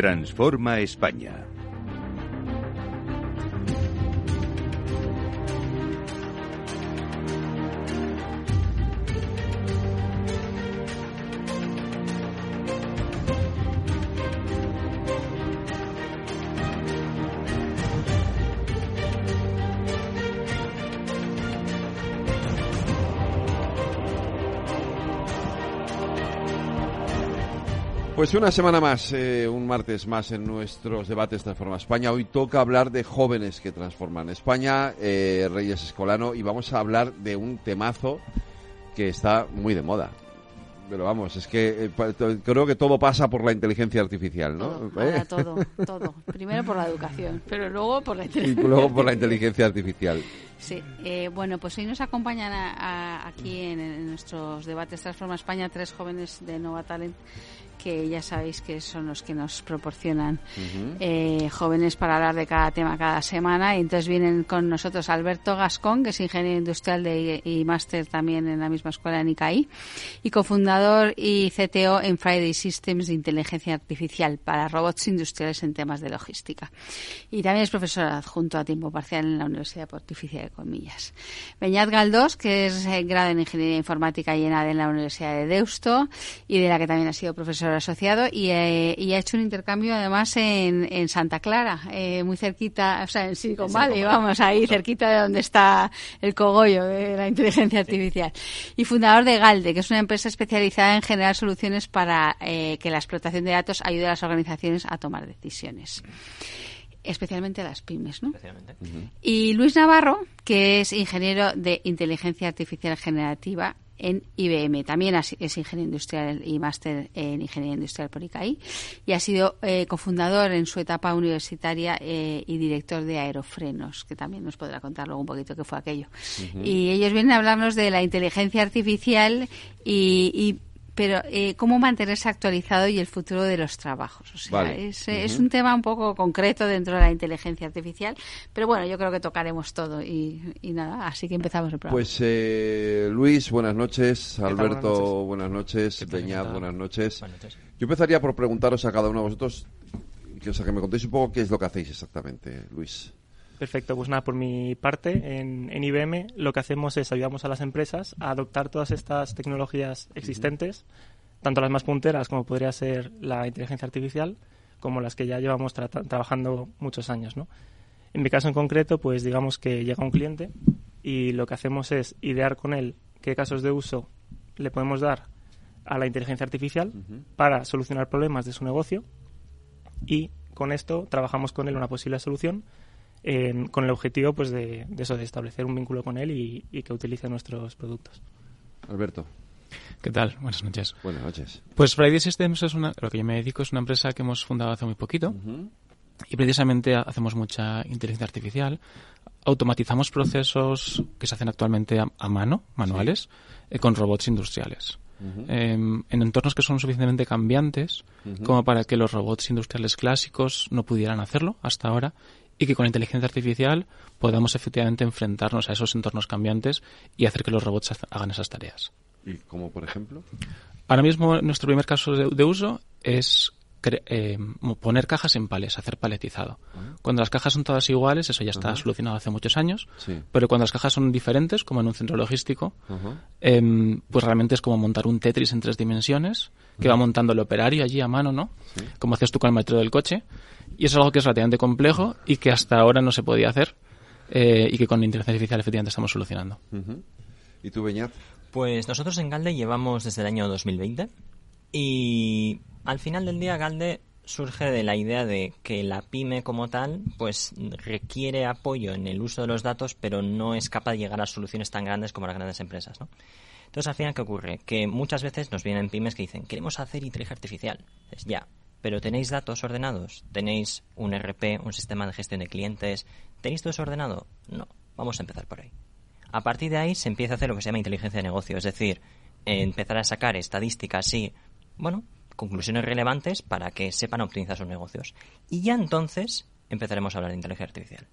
Transforma España. Pues una semana más, eh, un martes más en nuestros debates Transforma España. Hoy toca hablar de jóvenes que transforman España, eh, Reyes Escolano, y vamos a hablar de un temazo que está muy de moda. Pero vamos, es que eh, creo que todo pasa por la inteligencia artificial, ¿no? Todo, todo, Primero por la educación, pero luego por la inteligencia. Y luego por la inteligencia artificial. Sí, bueno, pues hoy nos acompañan aquí en, en, nuestros debates Transforma España tres jóvenes de Nova Talent que ya sabéis que son los que nos proporcionan eh, jóvenes para hablar de cada tema cada semana. Y entonces vienen con nosotros Alberto Gascón, que es ingeniero industrial de, y máster también en la misma escuela en ICAI, y cofundador y CTO en Friday Systems de inteligencia artificial para robots industriales en temas de logística. Y también es profesor adjunto a tiempo parcial en la Universidad Pontificia de Comillas. Beñat Galdós, que es eh, grado en ingeniería informática y en ADE en la Universidad de Deusto y de la que también ha sido profesor profesor asociado y, eh, y, ha hecho un intercambio además en, en Santa Clara, eh, muy cerquita, o sea, en Silicon Valley, vamos, ahí cerquita de donde está el cogollo de la inteligencia artificial. Y fundador de Galde, que es una empresa especializada en generar soluciones para eh, que la explotación de datos ayude a las organizaciones a tomar decisiones. Especialmente a las pymes, ¿no? Y Luis Navarro, que es ingeniero de inteligencia artificial generativa en IBM. También es ingeniero industrial y máster en ingeniería industrial por ICAI y ha sido eh, cofundador en su etapa universitaria eh, y director de Aerofrenos, que también nos podrá contar luego un poquito qué fue aquello. Y ellos vienen a hablarnos de la inteligencia artificial y, y pero eh, cómo mantenerse actualizado y el futuro de los trabajos. O sea, es, es, un tema un poco concreto dentro de la inteligencia artificial, pero bueno, yo creo que tocaremos todo y, nada, así que empezamos el programa. Pues eh, Luis, buenas noches. Alberto, buenas noches. Beñat, buenas noches. Yo empezaría por preguntaros a cada uno de vosotros, que, o sea, que me contéis un poco qué es lo que hacéis exactamente, Luis. Perfecto, pues nada, por mi parte, en, IBM lo que hacemos es ayudamos a las empresas a adoptar todas estas tecnologías existentes, tanto las más punteras como podría ser la inteligencia artificial, como las que ya llevamos trabajando muchos años. ¿no? En mi caso en concreto, pues digamos que llega un cliente y lo que hacemos es idear con él qué casos de uso le podemos dar a la inteligencia artificial para solucionar problemas de su negocio y con esto trabajamos con él una posible solución con el objetivo pues de, eso, de establecer un vínculo con él y, que utilice nuestros productos. Alberto. ¿Qué tal? Buenas noches. Buenas noches. Pues Friday Systems es una, lo que yo me dedico es una empresa que hemos fundado hace muy poquito y precisamente hacemos mucha inteligencia artificial. Automatizamos procesos que se hacen actualmente a, mano, manuales, eh, con robots industriales. Em, en entornos que son suficientemente cambiantes como para que los robots industriales clásicos no pudieran hacerlo hasta ahora y que con inteligencia artificial podamos efectivamente enfrentarnos a esos entornos cambiantes y hacer que los robots hagan esas tareas. ¿Y como por ejemplo? Ahora mismo nuestro primer caso de, uso es eh, poner cajas en pales, hacer paletizado. Ah. Cuando las cajas son todas iguales, eso ya está solucionado hace muchos años, pero cuando las cajas son diferentes, como en un centro logístico, em, pues realmente es como montar un Tetris en tres dimensiones, que va montando el operario allí a mano, ¿no? Como haces tú con el metro del coche, y eso es algo que es relativamente complejo y que hasta ahora no se podía hacer eh, y que con inteligencia artificial efectivamente estamos solucionando. ¿Y tú, Beñat? Pues nosotros en Galde llevamos desde el año 2020 y al final del día Galde surge de la idea de que la pyme como tal pues requiere apoyo en el uso de los datos pero no es capaz de llegar a soluciones tan grandes como las grandes empresas, ¿no? Entonces, al final, ¿qué ocurre? Que muchas veces nos vienen pymes que dicen, queremos hacer inteligencia artificial. Ya, pero ¿tenéis datos ordenados? ¿Tenéis un RP, un sistema de gestión de clientes? ¿Tenéis todo eso ordenado? No. Vamos a empezar por ahí. A partir de ahí se empieza a hacer lo que se llama inteligencia de negocio, es decir, empezar a sacar estadísticas y, bueno, conclusiones relevantes para que sepan optimizar sus negocios. Y ya entonces empezaremos a hablar de inteligencia artificial.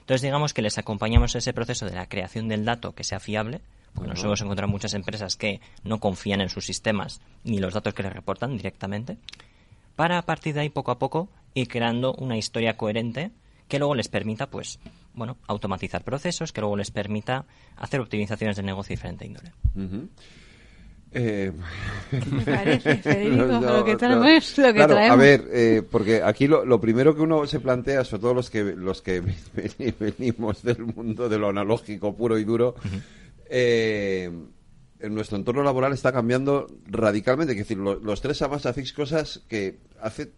Entonces digamos que les acompañamos ese proceso de la creación del dato que sea fiable, porque nos hemos encontrado muchas empresas que no confían en sus sistemas ni los datos que les reportan directamente para a partir de ahí poco a poco ir creando una historia coherente que luego les permita, pues, bueno, automatizar procesos, que luego les permita hacer optimizaciones de negocio de diferente índole. Eh, me parece, Federico? lo que traemos, lo que traemos. A ver, eh, porque aquí lo, primero que uno se plantea, sobre todo los que los que venimos del mundo de lo analógico puro y duro, eh, en nuestro entorno laboral está cambiando radicalmente. Es decir, los tres además hacéis cosas que hace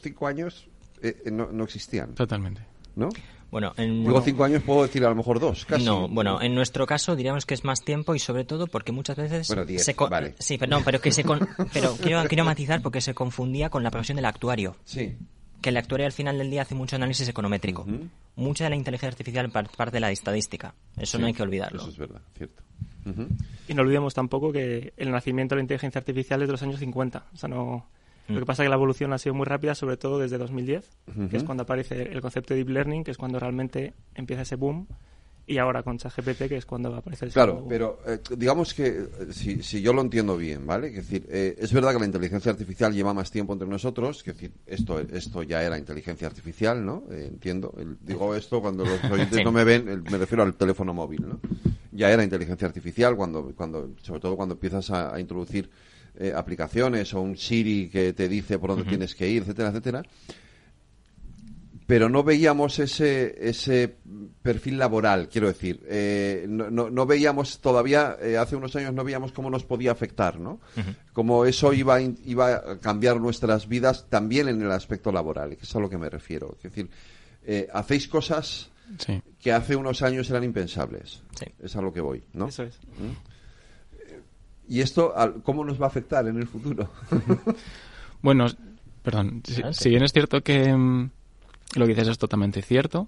cinco años eh, no, no, existían. Totalmente. ¿No? Bueno, en, Digo cinco años, puedo decir a lo mejor dos, casi. No, bueno, en nuestro caso diríamos que es más tiempo y sobre todo porque muchas veces... Bueno, diez, se vale. Sí, pero, no, pero, que se pero quiero, quiero matizar porque se confundía con la profesión del actuario. Sí. Que el actuario al final del día hace mucho análisis econométrico. Mucha de la inteligencia artificial parte de la estadística. Eso no hay que olvidarlo. Eso es verdad, cierto. Y no olvidemos tampoco que el nacimiento de la inteligencia artificial es de los años 50. O sea, no... Lo que mm. pasa es que la evolución ha sido muy rápida, sobre todo desde 2010, que es cuando aparece el concepto de deep learning, que es cuando realmente empieza ese boom y ahora con ChatGPT, que es cuando aparece el Claro, pero eh, digamos que eh, si, si, yo lo entiendo bien, ¿vale? Es decir, eh, es verdad que la inteligencia artificial lleva más tiempo entre nosotros, es decir, esto, esto ya era inteligencia artificial, ¿no? entiendo. digo esto cuando los oyentes no me ven, me refiero al teléfono móvil, ¿no? Ya era inteligencia artificial cuando, cuando sobre todo cuando empiezas a, introducir eh, aplicaciones o un Siri que te dice por dónde tienes que ir, etcétera, etcétera. Pero no veíamos ese, ese perfil laboral, quiero decir. Eh, no, no, veíamos todavía, eh, hace unos años no veíamos cómo nos podía afectar, ¿no? Cómo eso iba, iba a cambiar nuestras vidas también en el aspecto laboral, que es a lo que me refiero. Es decir, hacéis cosas que hace unos años eran impensables. Es a lo que voy, ¿no? Eso es. ¿Mm? ¿Y esto cómo nos va a afectar en el futuro? bueno, perdón, si, bien es cierto que mm, lo que dices es totalmente cierto,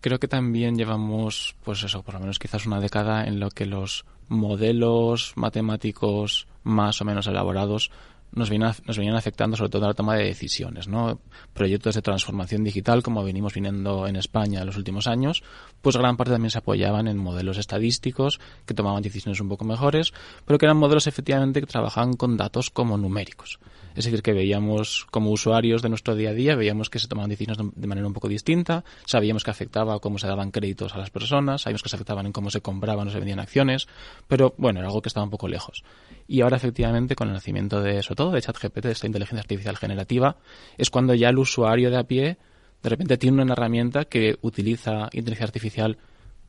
creo que también llevamos, pues eso, por lo menos quizás una década en lo que los modelos matemáticos más o menos elaborados nos vienen, nos venían afectando sobre todo a la toma de decisiones, ¿no? Proyectos de transformación digital, como venimos viniendo en España en los últimos años, pues gran parte también se apoyaban en modelos estadísticos que tomaban decisiones un poco mejores, pero que eran modelos efectivamente que trabajaban con datos como numéricos. Es decir, que veíamos como usuarios de nuestro día a día, veíamos que se tomaban decisiones de manera un poco distinta, sabíamos que afectaba cómo se daban créditos a las personas, sabíamos que se afectaban en cómo se compraban o se vendían acciones, pero bueno, era algo que estaba un poco lejos. Y ahora efectivamente con el nacimiento de, sobre todo de ChatGPT, de esta inteligencia artificial generativa, es cuando ya el usuario de a pie de repente tiene una herramienta que utiliza inteligencia artificial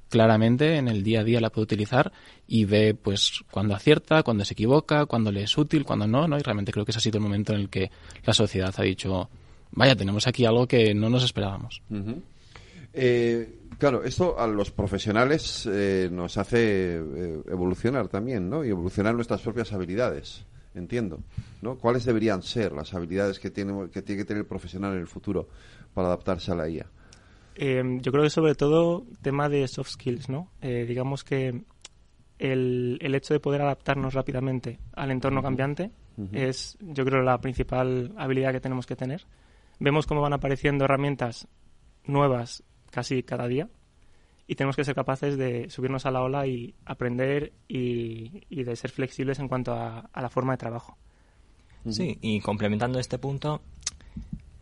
claramente en el día a día la puede utilizar y ve pues cuando acierta, cuando se equivoca, cuando le es útil, cuando no, ¿no? Y realmente creo que ese ha sido el momento en el que la sociedad ha dicho, vaya, tenemos aquí algo que no nos esperábamos. Eh, claro, esto a los profesionales eh, nos hace eh, evolucionar también, ¿no? Y evolucionar nuestras propias habilidades, entiendo, ¿no? ¿Cuáles deberían ser las habilidades que tiene que, tiene que tener el profesional en el futuro para adaptarse a la IA? Em, yo creo que sobre todo tema de soft skills, ¿no? Eh, digamos que el, el, hecho de poder adaptarnos rápidamente al entorno cambiante es, yo creo, la principal habilidad que tenemos que tener. Vemos cómo van apareciendo herramientas nuevas casi cada día y tenemos que ser capaces de subirnos a la ola y aprender y, y de ser flexibles en cuanto a, a la forma de trabajo. Sí, y complementando este punto,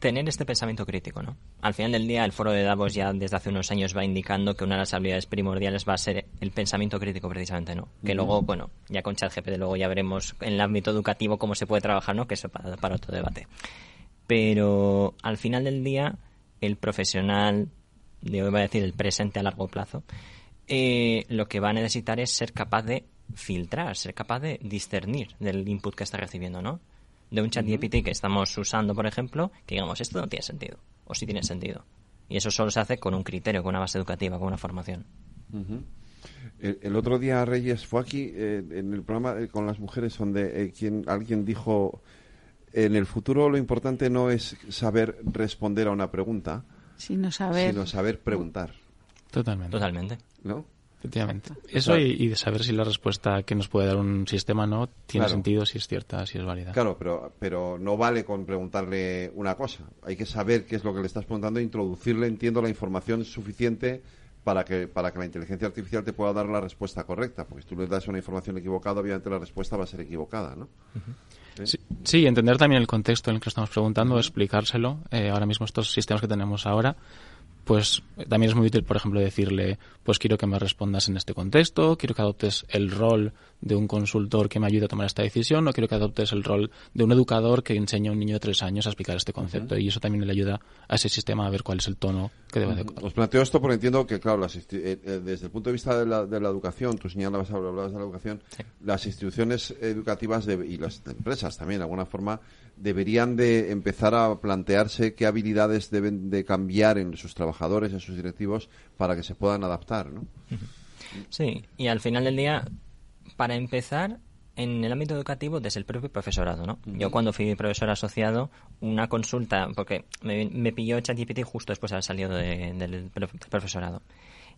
tener este pensamiento crítico, ¿no? Al final del día, el foro de Davos ya desde hace unos años va indicando que una de las habilidades primordiales va a ser el pensamiento crítico, precisamente, ¿no? Que luego, bueno, ya con ChatGPT luego ya veremos en el ámbito educativo cómo se puede trabajar, ¿no? Que eso para, para otro debate. Pero al final del día, el profesional, de hoy va a decir el presente a largo plazo, eh, lo que va a necesitar es ser capaz de filtrar, ser capaz de discernir del input que está recibiendo, ¿no? De un chat GPT que estamos usando, por ejemplo, que digamos, esto no tiene sentido, o sí tiene sentido. Y eso solo se hace con un criterio, con una base educativa, con una formación. el, otro día Reyes fue aquí eh, en el programa eh, con las mujeres donde eh, quien, alguien dijo en el futuro lo importante no es saber responder a una pregunta, sino saber, sino saber preguntar. Totalmente. Totalmente. ¿No? Efectivamente. Eso y, de saber si la respuesta que nos puede dar un sistema no tiene sentido, si es cierta, si es válida. Claro, pero, pero no vale con preguntarle una cosa. Hay que saber qué es lo que le estás preguntando e introducirle, entiendo, la información suficiente para que, para que la inteligencia artificial te pueda dar la respuesta correcta. Porque si tú le das una información equivocada, obviamente la respuesta va a ser equivocada, ¿no? Sí, entender también el contexto en el que estamos preguntando, explicárselo. Eh, ahora mismo estos sistemas que tenemos ahora pues también es muy útil, por ejemplo, decirle, pues quiero que me respondas en este contexto, quiero que adoptes el rol de un consultor que me ayude a tomar esta decisión, o quiero que adoptes el rol de un educador que enseña a un niño de tres años a explicar este concepto. Y eso también le ayuda a ese sistema a ver cuál es el tono que debe de... Os planteo esto porque entiendo que, claro, eh, eh, desde el punto de vista de la, de la educación, tú señalabas, hablabas de la educación, las instituciones educativas y las empresas también, de alguna forma, deberían de empezar a plantearse qué habilidades deben de cambiar en sus trabajadores, en sus directivos, para que se puedan adaptar, ¿no? Sí, y al final del día, para empezar, en el ámbito educativo desde el propio profesorado, ¿no? Yo cuando fui profesor asociado, una consulta, porque me, me pilló ChatGPT justo después de haber salido del profesorado,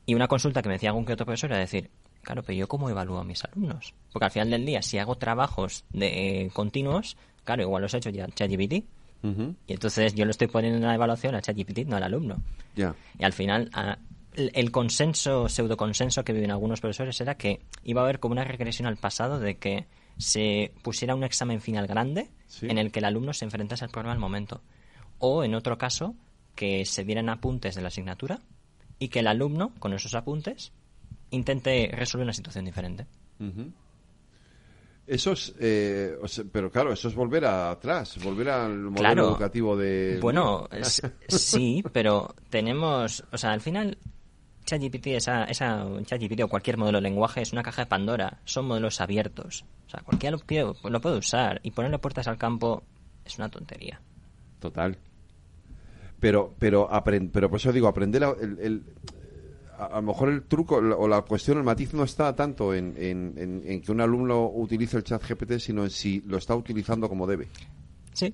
y una consulta que me decía algún que otro profesor era decir, claro, pero yo cómo evalúo a mis alumnos, porque al final del día, si hago trabajos de eh, continuos, claro, igual los he hecho ya ChatGPT, y entonces yo lo estoy poniendo en la evaluación a ChatGPT, no al alumno. Y al final, el consenso, pseudo consenso que viven algunos profesores era que iba a haber como una regresión al pasado de que se pusiera un examen final grande en el que el alumno se enfrentase al problema al momento. O, en otro caso, que se dieran apuntes de la asignatura y que el alumno, con esos apuntes, intente resolver una situación diferente. Eso es, eh, pero claro, eso es volver atrás, volver al modelo educativo de... Bueno, sí, pero tenemos, o sea, al final ChatGPT, esa, esa ChatGPT o cualquier modelo de lenguaje es una caja de Pandora, son modelos abiertos. O sea, cualquiera lo, lo puede usar y ponerle puertas al campo es una tontería. Total. Pero, pero, pero por eso digo, aprender el, a, lo mejor el truco o la cuestión, el matiz no está tanto en, que un alumno utilice el chat GPT, sino en si lo está utilizando como debe. Sí.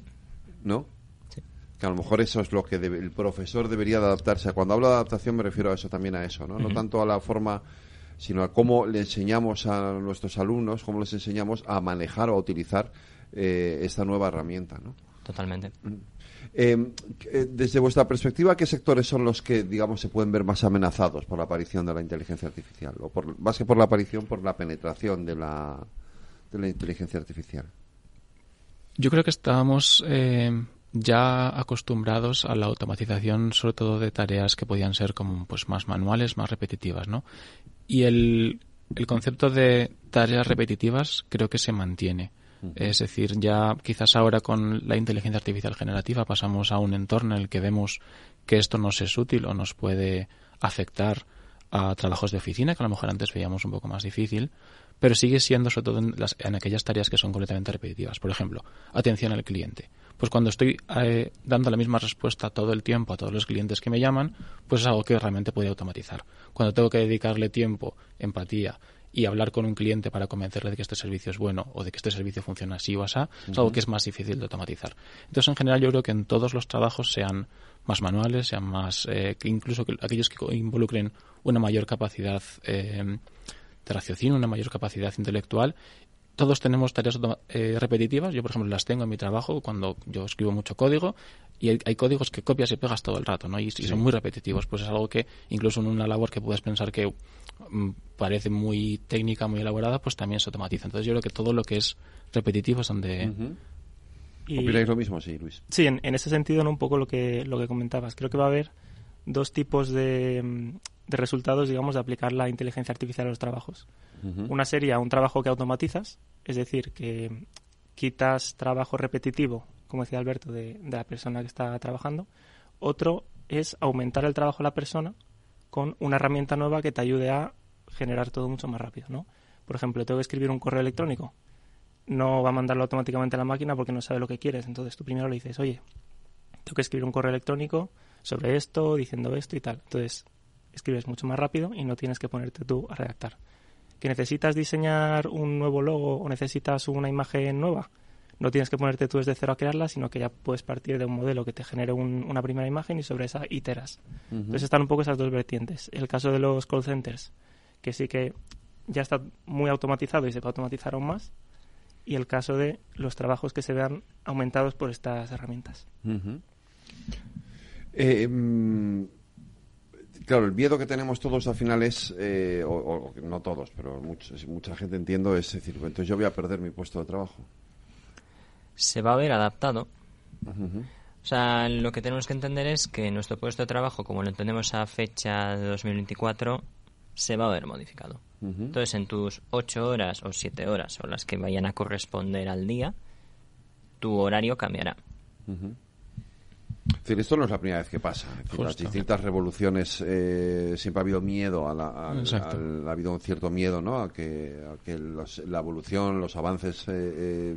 ¿No? Sí. Que a lo mejor eso es lo que el profesor debería de adaptarse. Cuando hablo de adaptación me refiero a eso también a eso, ¿no? No tanto a la forma, sino a cómo le enseñamos a nuestros alumnos, cómo les enseñamos a manejar o a utilizar eh, esta nueva herramienta, ¿no? Totalmente. Eh, desde vuestra perspectiva, ¿qué sectores son los que, digamos, se pueden ver más amenazados por la aparición de la inteligencia artificial? O más que por la aparición, por la penetración de la, de la inteligencia artificial. Yo creo que estábamos eh, ya acostumbrados a la automatización, sobre todo de tareas que podían ser como pues más manuales, más repetitivas, ¿no? Y el, el concepto de tareas repetitivas creo que se mantiene. Es decir, ya quizás ahora con la inteligencia artificial generativa pasamos a un entorno en el que vemos que esto nos es útil o nos puede afectar a trabajos de oficina, que a lo mejor antes veíamos un poco más difícil, pero sigue siendo sobre todo en, las, en aquellas tareas que son completamente repetitivas. Por ejemplo, atención al cliente. Pues cuando estoy eh, dando la misma respuesta todo el tiempo a todos los clientes que me llaman, pues es algo que realmente podría automatizar. Cuando tengo que dedicarle tiempo, empatía y hablar con un cliente para convencerle de que este servicio es bueno o de que este servicio funciona así o así, es algo que es más difícil de automatizar. Entonces, en general, yo creo que en todos los trabajos sean más manuales, sean más, eh, que incluso aquellos que involucren una mayor capacidad eh, de raciocinio, una mayor capacidad intelectual todos tenemos tareas eh, repetitivas. Yo, por ejemplo, las tengo en mi trabajo cuando yo escribo mucho código y hay, códigos que copias y pegas todo el rato, ¿no? Y, son muy repetitivos. Pues es algo que incluso en una labor que puedes pensar que mm, parece muy técnica, muy elaborada, pues también se automatiza. Entonces yo creo que todo lo que es repetitivo es donde... ¿Opináis lo mismo? Sí, Luis. Sí, en, ese sentido, ¿no? un poco lo que, lo que comentabas. Creo que va a haber dos tipos de, mm, de resultados, digamos, de aplicar la inteligencia artificial a los trabajos. Una sería un trabajo que automatizas, es decir, que quitas trabajo repetitivo, como decía Alberto, de, la persona que está trabajando. Otro es aumentar el trabajo de la persona con una herramienta nueva que te ayude a generar todo mucho más rápido, ¿no? Por ejemplo, tengo que escribir un correo electrónico. No va a mandarlo automáticamente a la máquina porque no sabe lo que quieres. Entonces tú primero le dices, oye, tengo que escribir un correo electrónico sobre esto, diciendo esto y tal. Entonces escribes mucho más rápido y no tienes que ponerte tú a redactar. ¿Que necesitas diseñar un nuevo logo o necesitas una imagen nueva? No tienes que ponerte tú desde cero a crearla, sino que ya puedes partir de un modelo que te genere una primera imagen y sobre esa iteras. Entonces están un poco esas dos vertientes. El caso de los call centers, que sí que ya está muy automatizado y se puede automatizar aún más. Y el caso de los trabajos que se vean aumentados por estas herramientas. eh, mm, claro, el miedo que tenemos todos al final es, eh, o, no todos, pero mucha gente entiendo, es decir, entonces yo voy a perder mi puesto de trabajo. Se va a ver adaptado. O sea, lo que tenemos que entender es que nuestro puesto de trabajo, como lo entendemos a fecha de 2024, se va a ver modificado. Entonces, en tus 8 horas o 7 horas, o las que vayan a corresponder al día, tu horario cambiará decir, esto no es la primera vez que pasa. En las distintas revoluciones eh, siempre ha habido miedo, a la, ha habido un cierto miedo ¿no? a que, la evolución, los avances eh,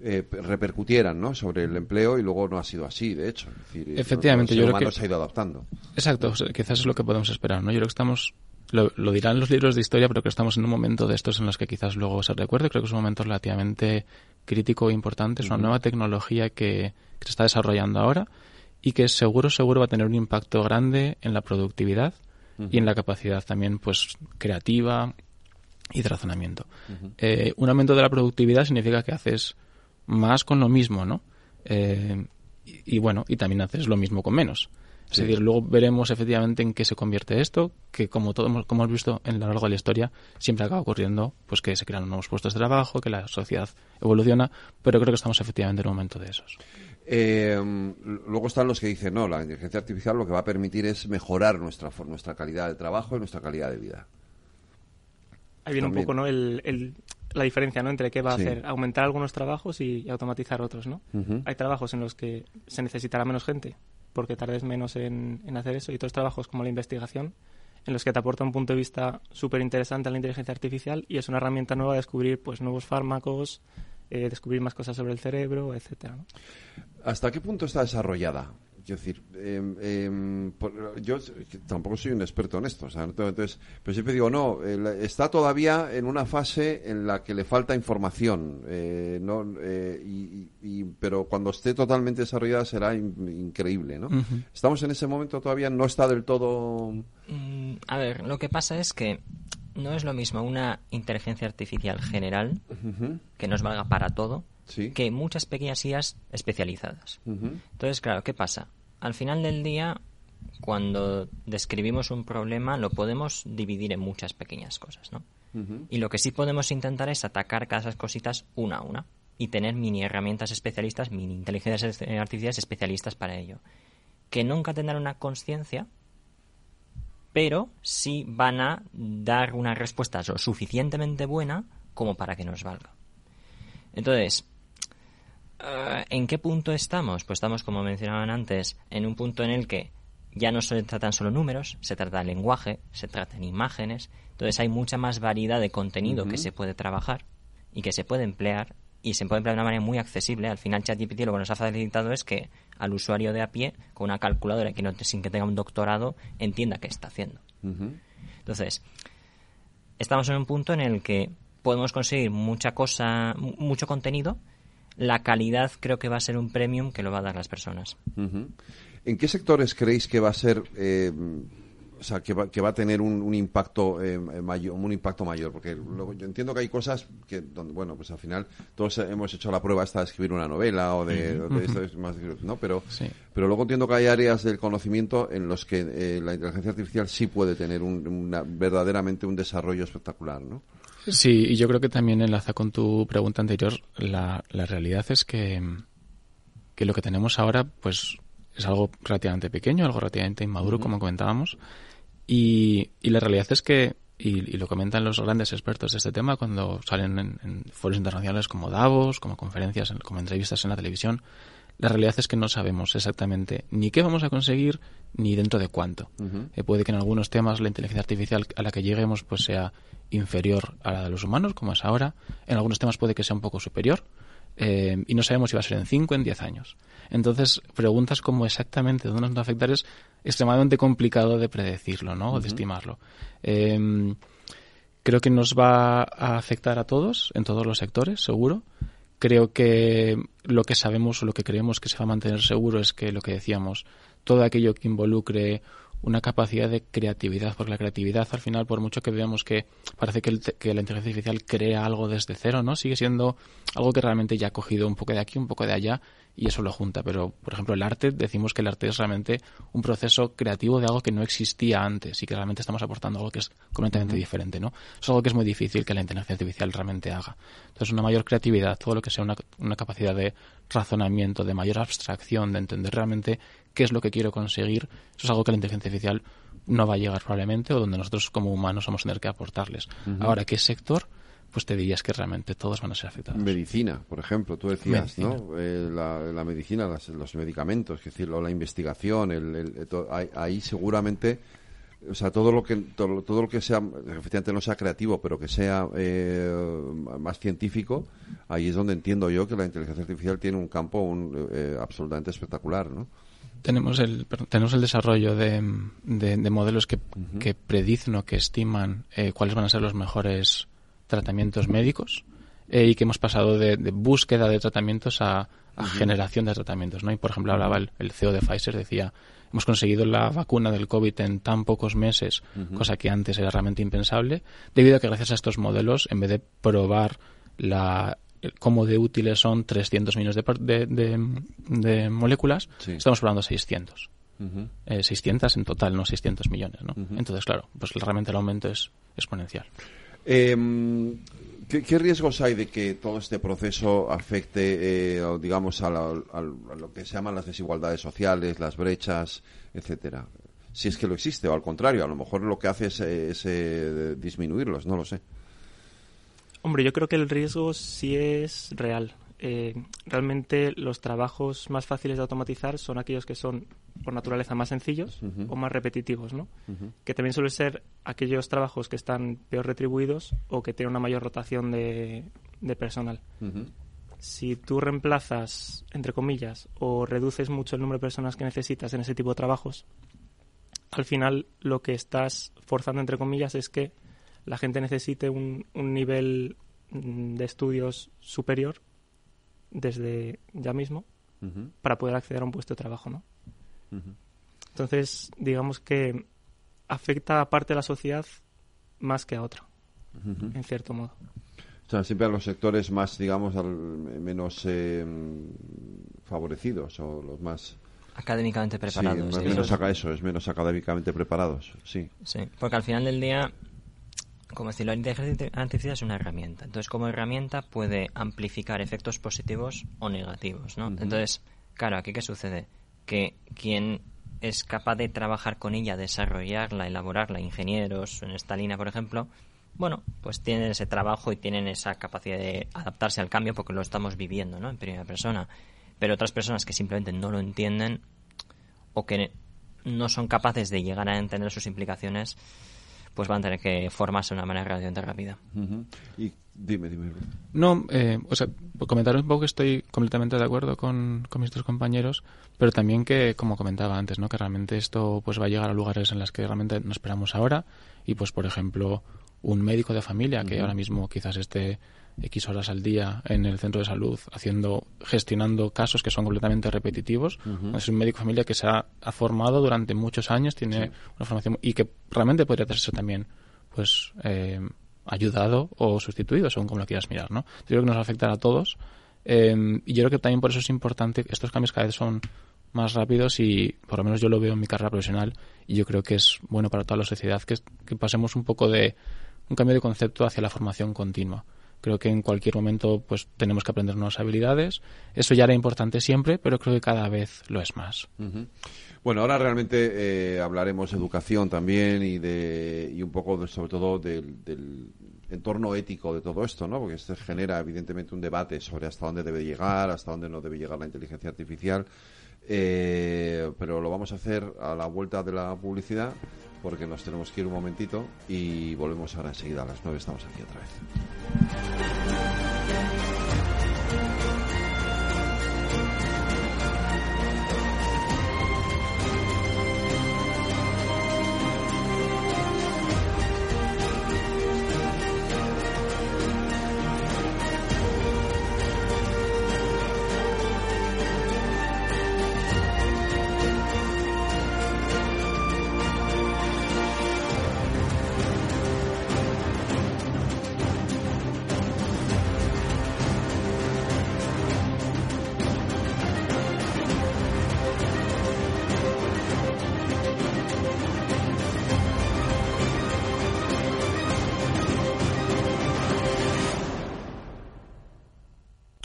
eh, repercutieran ¿no? sobre el empleo y luego no ha sido así, de hecho. Efectivamente, yo creo que se ha ido adaptando. Exacto, quizás es lo que podemos esperar. ¿no? Yo creo que estamos lo, dirán los libros de historia, pero que estamos en un momento de estos en los que quizás luego se recuerde. Creo que es un momento relativamente crítico e importante. Es una nueva tecnología que, se está desarrollando ahora y que seguro, seguro va a tener un impacto grande en la productividad y en la capacidad también pues creativa y de razonamiento. Eh, un aumento de la productividad significa que haces más con lo mismo, ¿no? Eh, y, bueno, y también haces lo mismo con menos. Es decir, luego veremos efectivamente en qué se convierte esto, que como todo como hemos visto en lo largo de la historia, siempre acaba ocurriendo pues que se crean nuevos puestos de trabajo, que la sociedad evoluciona, pero creo que estamos efectivamente en un momento de esos. Eh, luego están los que dicen, no, la inteligencia artificial lo que va a permitir es mejorar nuestra, nuestra calidad de trabajo y nuestra calidad de vida. Ahí viene un poco, ¿no? El, la diferencia ¿no? entre qué va Sí. a hacer, aumentar algunos trabajos y, automatizar otros. ¿no? Hay trabajos en los que se necesitará menos gente porque tardes menos en, hacer eso y otros trabajos como la investigación en los que te aporta un punto de vista súper interesante a la inteligencia artificial y es una herramienta nueva de descubrir pues nuevos fármacos, eh, descubrir más cosas sobre el cerebro. ¿no? ¿Hasta qué punto está desarrollada? Quiero decir, em, em, por- yo tampoco soy un experto en esto, o sea, no- entonces, pero siempre digo, no, está todavía en una fase en la que le falta información, eh, no, eh, y, pero cuando esté totalmente desarrollada será in- increíble, ¿no? Estamos en ese momento todavía, no está del todo... Mm, A ver, lo que pasa es que no es lo mismo una inteligencia artificial general Ujú. que nos valga para todo Sí. que muchas pequeñas IAs especializadas. Entonces, claro, ¿qué pasa? Al final del día, cuando describimos un problema, lo podemos dividir en muchas pequeñas cosas, ¿no? Y lo que sí podemos intentar es atacar cada esas cositas una a una y tener mini herramientas especialistas, mini inteligencias eh, artificiales especialistas para ello. Que nunca tendrán una conciencia, pero sí van a dar una respuesta lo suficientemente buena como para que nos valga. Entonces, eh, ¿en qué punto estamos? Pues estamos, como mencionaban antes, en un punto en el que ya no se tratan solo números, se trata de lenguaje, se tratan imágenes, entonces hay mucha más variedad de contenido que se puede trabajar y que se puede emplear y se puede emplear de una manera muy accesible. Al final ChatGPT lo que nos ha facilitado es que al usuario de a pie, con una calculadora que no, sin que tenga un doctorado, entienda qué está haciendo. Entonces, estamos en un punto en el que podemos conseguir mucha cosa, mu- mucho contenido. La calidad creo que va a ser un premium que lo va a dar las personas. ¿En qué sectores creéis que va a ser, eh, o sea, que va, que va a tener un, un impacto eh, mayor, un impacto mayor? Porque luego yo entiendo que hay cosas que, donde, bueno, pues al final todos hemos hecho la prueba esta de escribir una novela o de, esto es más, ¿no? Pero, Sí. pero luego entiendo que hay áreas del conocimiento en los que eh, la inteligencia artificial sí puede tener un, una- verdaderamente un desarrollo espectacular, ¿no? Sí, y yo creo que también enlaza con tu pregunta anterior. La, la realidad es que, que lo que tenemos ahora, pues, es algo relativamente pequeño, algo relativamente inmaduro, como comentábamos. Y, y la realidad es que, y, y lo comentan los grandes expertos de este tema cuando salen en, en foros internacionales como Davos, como conferencias, en- como entrevistas en la televisión, la realidad es que no sabemos exactamente ni qué vamos a conseguir ni dentro de cuánto. Eh, puede que en algunos temas la inteligencia artificial a la que lleguemos pues sea inferior a la de los humanos, como es ahora. En algunos temas puede que sea un poco superior. eh, y no sabemos si va a ser en 5 en 10 años. Entonces, preguntas como exactamente dónde nos va a afectar es extremadamente complicado de predecirlo, ¿no? O de estimarlo. Eh, creo que nos va a afectar a todos, en todos los sectores, seguro. Creo que lo que sabemos o lo que creemos que se va a mantener seguro es que lo que decíamos, todo aquello que involucre una capacidad de creatividad, porque la creatividad al final, por mucho que veamos que parece que, el que la inteligencia artificial crea algo desde cero, ¿no? Sigue siendo algo que realmente ya ha cogido un poco de aquí, un poco de allá y eso lo junta. Pero, por ejemplo, el arte, decimos que el arte es realmente un proceso creativo de algo que no existía antes y que realmente estamos aportando algo que es completamente diferente, ¿no? Es algo que es muy difícil que la inteligencia artificial realmente haga. Entonces, una mayor creatividad, todo lo que sea una, una capacidad de razonamiento, de mayor abstracción, de entender realmente qué es lo que quiero conseguir, eso es algo que la inteligencia artificial no va a llegar probablemente o donde nosotros como humanos vamos a tener que aportarles. Ujú. Ahora, ¿qué sector? Pues te dirías que realmente todos van a ser afectados. Medicina, por ejemplo, tú decías, Medicina. ¿no? Eh, la, la medicina, las- los medicamentos, es decir, la investigación, el, el- el- to- ahí, ahí seguramente, o sea, todo lo que todo, todo lo que sea, efectivamente no sea creativo, pero que sea eh, más científico, ahí es donde entiendo yo que la inteligencia artificial tiene un campo un, eh, absolutamente espectacular, ¿no? Tenemos el, tenemos el desarrollo de, de- de modelos que, que predicen o que estiman eh, cuáles van a ser los mejores tratamientos médicos eh, y que hemos pasado de, de búsqueda de tratamientos a, generación de tratamientos. ¿no? Y, por ejemplo, hablaba el, el CEO de Pfizer, decía, hemos conseguido la vacuna del COVID en tan pocos meses, cosa que antes era realmente impensable, debido a que gracias a estos modelos, en vez de probar la cómo de útiles son 300 millones de, de, de- de moléculas, Sí. estamos probando 600. Ujú. Eh, 600 en total, no 600 millones. ¿no? Entonces, claro, pues realmente el aumento es exponencial. Eh, ¿qué, qué riesgos hay de que todo este proceso afecte, eh, digamos, a, la- a lo que se llaman las desigualdades sociales, las brechas, etcétera? Si es que lo existe, o al contrario, a lo mejor lo que hace es, eh, es, eh, disminuirlos, no lo sé. Hombre, yo creo que el riesgo sí es real. Eh, realmente los trabajos más fáciles de automatizar son aquellos que son por naturaleza más sencillos o más repetitivos, ¿no? Que también suelen ser aquellos trabajos que están peor retribuidos o que tienen una mayor rotación de, personal. Si tú reemplazas, entre comillas, o reduces mucho el número de personas que necesitas en ese tipo de trabajos, al final lo que estás forzando, entre comillas, es que la gente necesite un, un nivel mm, de estudios superior desde ya mismo para poder acceder a un puesto de trabajo, ¿no? Entonces, digamos que afecta a parte de la sociedad más que a otra, en cierto modo. O sea, siempre a los sectores más, digamos, menos eh, favorecidos o los más académicamente preparados. Sí, menos eso, es menos académicamente preparados, sí. Sí, porque al final del día como decirlo, la inteligencia artificial es una herramienta. Entonces, como herramienta puede amplificar efectos positivos o negativos, ¿no? Entonces, claro, aquí qué sucede? Que quien es capaz de trabajar con ella, desarrollarla, elaborarla, ingenieros en esta línea, por ejemplo, bueno, pues tienen ese trabajo y tienen esa capacidad de adaptarse al cambio porque lo estamos viviendo, ¿no? En primera persona. Pero otras personas que simplemente no lo entienden o que no son capaces de llegar a entender sus implicaciones, pues van a tener que formarse de una manera relativamente rápida. Y dime, dime. No, eh, o sea, comentar un poco que estoy completamente de acuerdo con, con mis dos compañeros, pero también que, como comentaba antes, ¿no? que realmente esto pues va a llegar a lugares en los que realmente no esperamos ahora y pues, por ejemplo, un médico de familia que ahora mismo quizás esté X horas al día en el centro de salud haciendo, gestionando casos que son completamente repetitivos. Es un médico de familia que se ha, formado durante muchos años, tiene una formación y que realmente podría hacerse también, pues, eh, ayudado o sustituido, según como lo quieras mirar, ¿no? Yo creo que nos va a afectar a todos. Em, y yo creo que también por eso es importante, estos cambios cada vez son más rápidos y por lo menos yo lo veo en mi carrera profesional y yo creo que es bueno para toda la sociedad que, que pasemos un poco de un cambio de concepto hacia la formación continua. Creo que en cualquier momento pues tenemos que aprender nuevas habilidades. Eso ya era importante siempre, pero creo que cada vez lo es más. Bueno, ahora realmente eh, hablaremos de educación también y de y un poco sobre todo del, del, entorno ético de todo esto, ¿no? Porque esto genera evidentemente un debate sobre hasta dónde debe llegar, hasta dónde no debe llegar la inteligencia artificial. Eh, pero lo vamos a hacer a la vuelta de la publicidad porque nos tenemos que ir un momentito y volvemos ahora enseguida a las 9 estamos aquí otra vez.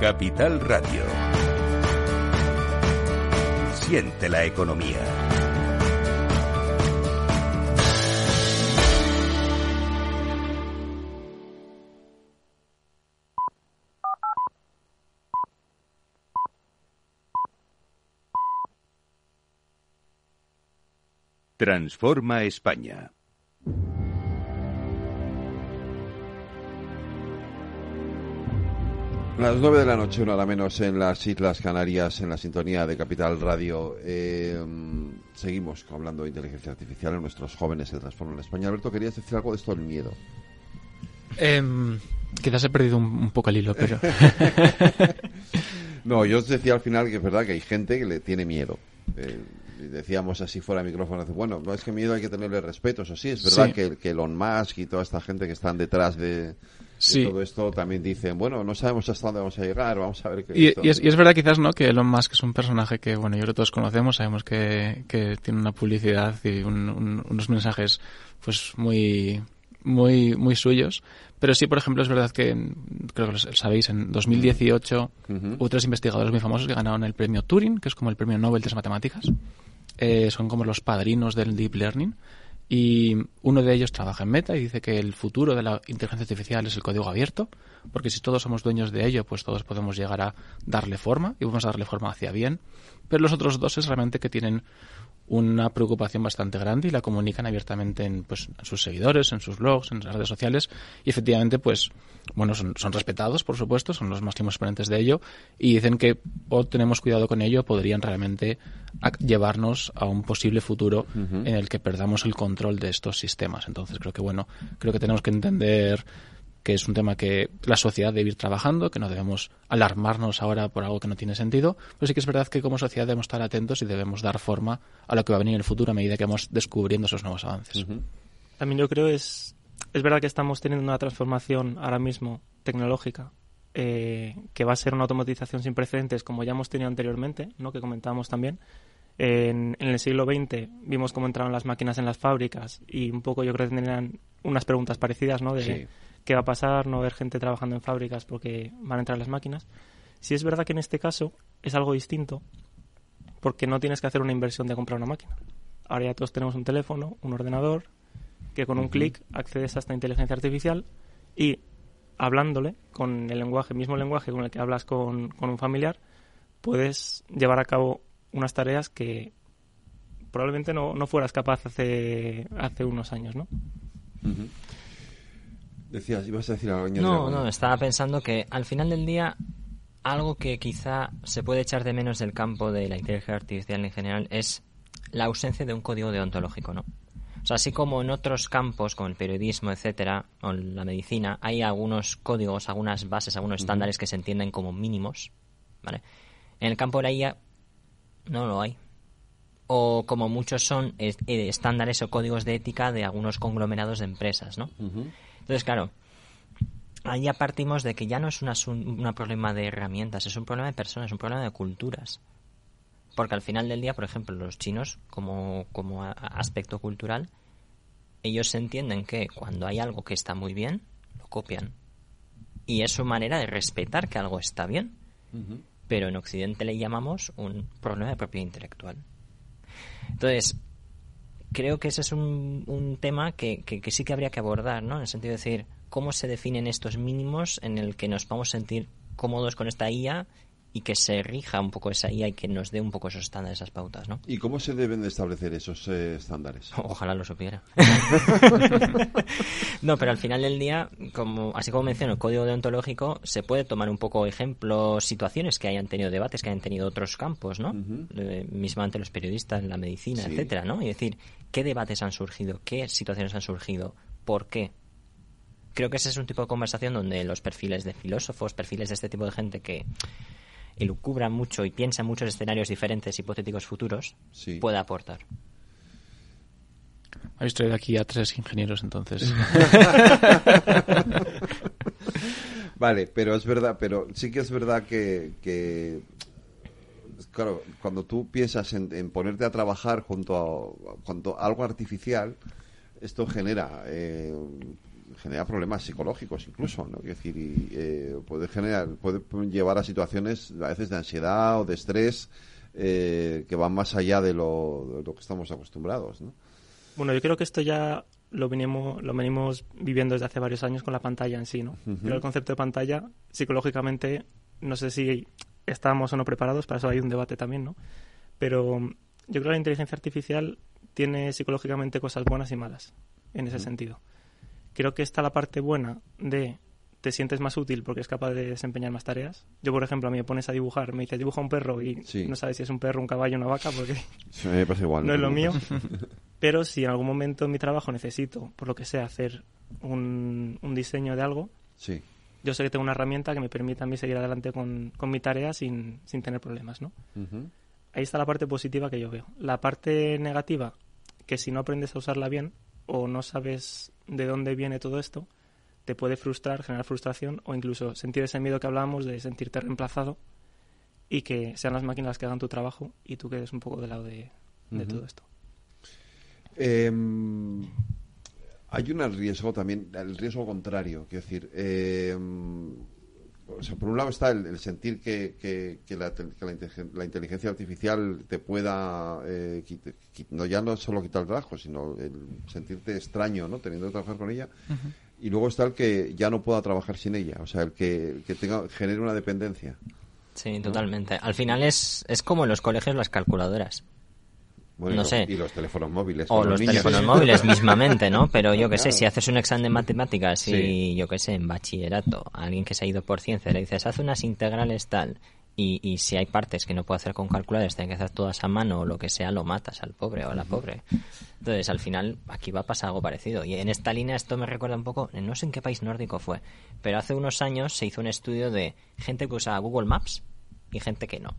Capital Radio. Siente la economía. Transforma España. Las nueve de la noche, una hora menos en las Islas Canarias, en la sintonía de Capital Radio. Eh, seguimos hablando de inteligencia artificial en nuestros jóvenes se transforman en España. Alberto, querías decir algo de esto del miedo. Em, quizás he perdido un, poco el hilo, pero. no, yo os decía al final que es verdad que hay gente que le tiene miedo. Eh, decíamos así fuera de micrófono, bueno, no es que miedo hay que tenerle respeto, eso sí, es verdad que, que Elon Musk y toda esta gente que están detrás de, todo esto también dicen, bueno, no sabemos hasta dónde vamos a llegar, vamos a ver qué... Y, y, es, verdad quizás, ¿no?, que Elon Musk es un personaje que, bueno, yo creo que todos conocemos, sabemos que, que tiene una publicidad y unos mensajes, pues, muy muy muy suyos. Pero sí por ejemplo es verdad que creo que lo sabéis en 2018 hubo tres investigadores muy famosos que ganaron el premio Turing que es como el premio Nobel de las matemáticas. Eh, son como los padrinos del deep learning y uno de ellos trabaja en Meta y dice que el futuro de la inteligencia artificial es el código abierto, porque si todos somos dueños de ello, pues todos podemos llegar a darle forma y vamos a darle forma hacia bien. Pero los otros dos es realmente que tienen una preocupación bastante grande y la comunican abiertamente en, pues, en sus seguidores, en sus blogs, en sus redes sociales. Y efectivamente pues bueno son, son respetados por supuesto, son los máximos exponentes de ello. Y dicen que o tenemos cuidado con ello podrían realmente llevarnos a un posible futuro en el que perdamos el control de estos sistemas. Entonces creo que bueno, creo que tenemos que entender que es un tema que la sociedad debe ir trabajando, que no debemos alarmarnos ahora por algo que no tiene sentido, pero sí que es verdad que como sociedad debemos estar atentos y debemos dar forma a lo que va a venir en el futuro a medida que vamos descubriendo esos nuevos avances. También yo creo es es verdad que estamos teniendo una transformación ahora mismo tecnológica eh, que va a ser una automatización sin precedentes como ya hemos tenido anteriormente, ¿no? que comentábamos también. En, el siglo XX vimos cómo entraron las máquinas en las fábricas y un poco yo creo que tendrían unas preguntas parecidas, ¿no? De, qué va a pasar, no ver gente trabajando en fábricas porque van a entrar las máquinas. Si es verdad que en este caso es algo distinto, porque no tienes que hacer una inversión de comprar una máquina. Ahora ya todos tenemos un teléfono, un ordenador, que con un clic accedes a esta inteligencia artificial y hablándole con el lenguaje, mismo lenguaje con el que hablas con, un familiar, puedes llevar a cabo unas tareas que probablemente no, no fueras capaz hace, hace unos años, ¿no? Decías, ibas a decir algo. No, no, estaba pensando que al final del día algo que quizá se puede echar de menos del campo de la inteligencia artificial en general es la ausencia de un código deontológico, ¿no? O sea, así como en otros campos, como el periodismo, etcétera, o la medicina, hay algunos códigos, algunas bases, algunos estándares que se entienden como mínimos, ¿vale? En el campo de la IA no lo hay. O como muchos son eh, estándares o códigos de ética de algunos conglomerados de empresas, ¿no? Entonces, claro, ahí ya partimos de que ya no es un problema de herramientas, es un problema de personas, es un problema de culturas. Porque al final del día, por ejemplo, los chinos, como, como aspecto cultural, ellos entienden que cuando hay algo que está muy bien, lo copian. Y es su manera de respetar que algo está bien. Pero en Occidente le llamamos un problema de propiedad intelectual. Entonces, creo que ese es un, un tema que, que, sí que habría que abordar, ¿no? En el sentido de decir, ¿cómo se definen estos mínimos en el que nos vamos a sentir cómodos con esta IA y que se rija un poco esa IA y que nos dé un poco esos estándares, esas pautas, ¿no? ¿Y cómo se deben de establecer esos eh, estándares? Ojalá lo supiera. no, pero al final del día, como así como menciono el código deontológico, se puede tomar un poco ejemplos, situaciones que hayan tenido debates, que hayan tenido otros campos, ¿no? mismamente los periodistas, la medicina, etcétera, ¿no? Y decir, ¿qué debates han surgido? ¿Qué situaciones han surgido? ¿Por qué? creo que ese es un tipo de conversación donde los perfiles de filósofos, perfiles de este tipo de gente que elucubra mucho y piensa en muchos escenarios diferentes, hipotéticos futuros, puede aportar. Habéis traído aquí a tres ingenieros, entonces. vale, pero es verdad, pero sí que es verdad que, claro, cuando tú piensas en, ponerte a trabajar junto a, junto algo artificial, esto genera eh, genera problemas psicológicos incluso, ¿no? Es decir, eh, puede generar, puede llevar a situaciones a veces de ansiedad o de estrés eh, que van más allá de lo, de lo que estamos acostumbrados, ¿no? Bueno, yo creo que esto ya lo venimos, lo venimos viviendo desde hace varios años con la pantalla en sí, ¿no? Pero el concepto de pantalla, psicológicamente, no sé si estamos o no preparados, para eso hay un debate también, ¿no? Pero yo creo que la inteligencia artificial tiene psicológicamente cosas buenas y malas, en ese sentido. Creo que está la parte buena de te sientes más útil porque es capaz de desempeñar más tareas. Yo, por ejemplo, a mí me pones a dibujar, me dice dibuja un perro y no sabes si es un perro, un caballo, una vaca, porque igual, no es lo mío. Pero si en algún momento en mi trabajo necesito, por lo que sea, hacer un, diseño de algo, sí. yo sé que tengo una herramienta que me permite a mí seguir adelante con, mi tarea sin, tener problemas, ¿no? Ahí está la parte positiva que yo veo. La parte negativa, que si no aprendes a usarla bien o no sabes de dónde viene todo esto, te puede frustrar, generar frustración o incluso sentir ese miedo que hablábamos de sentirte reemplazado y que sean las máquinas las que hagan tu trabajo y tú quedes un poco del lado de, todo esto. Em, hay un riesgo también, el riesgo contrario, quiero decir, em, o sea, por un lado está el, sentir que, la, inteligencia artificial te pueda, eh, no ya no solo quitar el trabajo, sino el sentirte extraño, ¿no? Teniendo que trabajar con ella y luego está el que ya no pueda trabajar sin ella, o sea, el que, tenga, genere una dependencia. Sí, totalmente. Al final es, es como en los colegios las calculadoras. Bueno, no sé. Y los teléfonos móviles. O los, teléfonos móviles mismamente, ¿no? Pero yo qué sé, si haces un examen de matemáticas y yo qué sé, en bachillerato, alguien que se ha ido por ciencia, le dices, haz unas integrales tal, y, y, si hay partes que no puede hacer con calculadores, tiene que hacer todas a mano o lo que sea, lo matas al pobre o a la pobre. Entonces, al final, aquí va a pasar algo parecido. Y en esta línea esto me recuerda un poco, no sé en qué país nórdico fue, pero hace unos años se hizo un estudio de gente que usaba Google Maps y gente que no.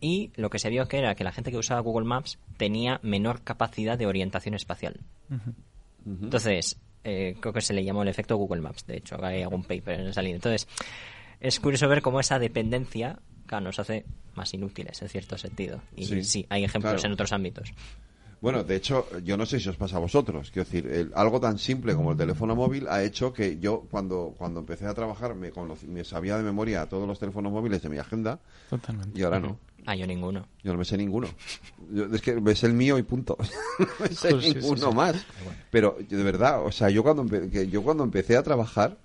Y lo que se vio que era que la gente que usaba Google Maps tenía menor capacidad de orientación espacial. Entonces, eh, creo que se le llamó el efecto Google Maps, de hecho, hay algún paper en esa línea. Entonces, es curioso ver cómo esa dependencia nos hace más inútiles en cierto sentido. Y sí, hay ejemplos en otros ámbitos. Bueno, de hecho, yo no sé si os pasa a vosotros. Quiero decir, algo tan simple como el teléfono móvil ha hecho que yo, cuando, cuando empecé a trabajar, me, me sabía de memoria todos los teléfonos móviles de mi agenda. Totalmente. Y ahora no. Ah, yo ninguno. Yo no me sé ninguno. es que me sé el mío y punto. no me sé ninguno más. Pero, de verdad, o sea, yo cuando, yo cuando empecé a trabajar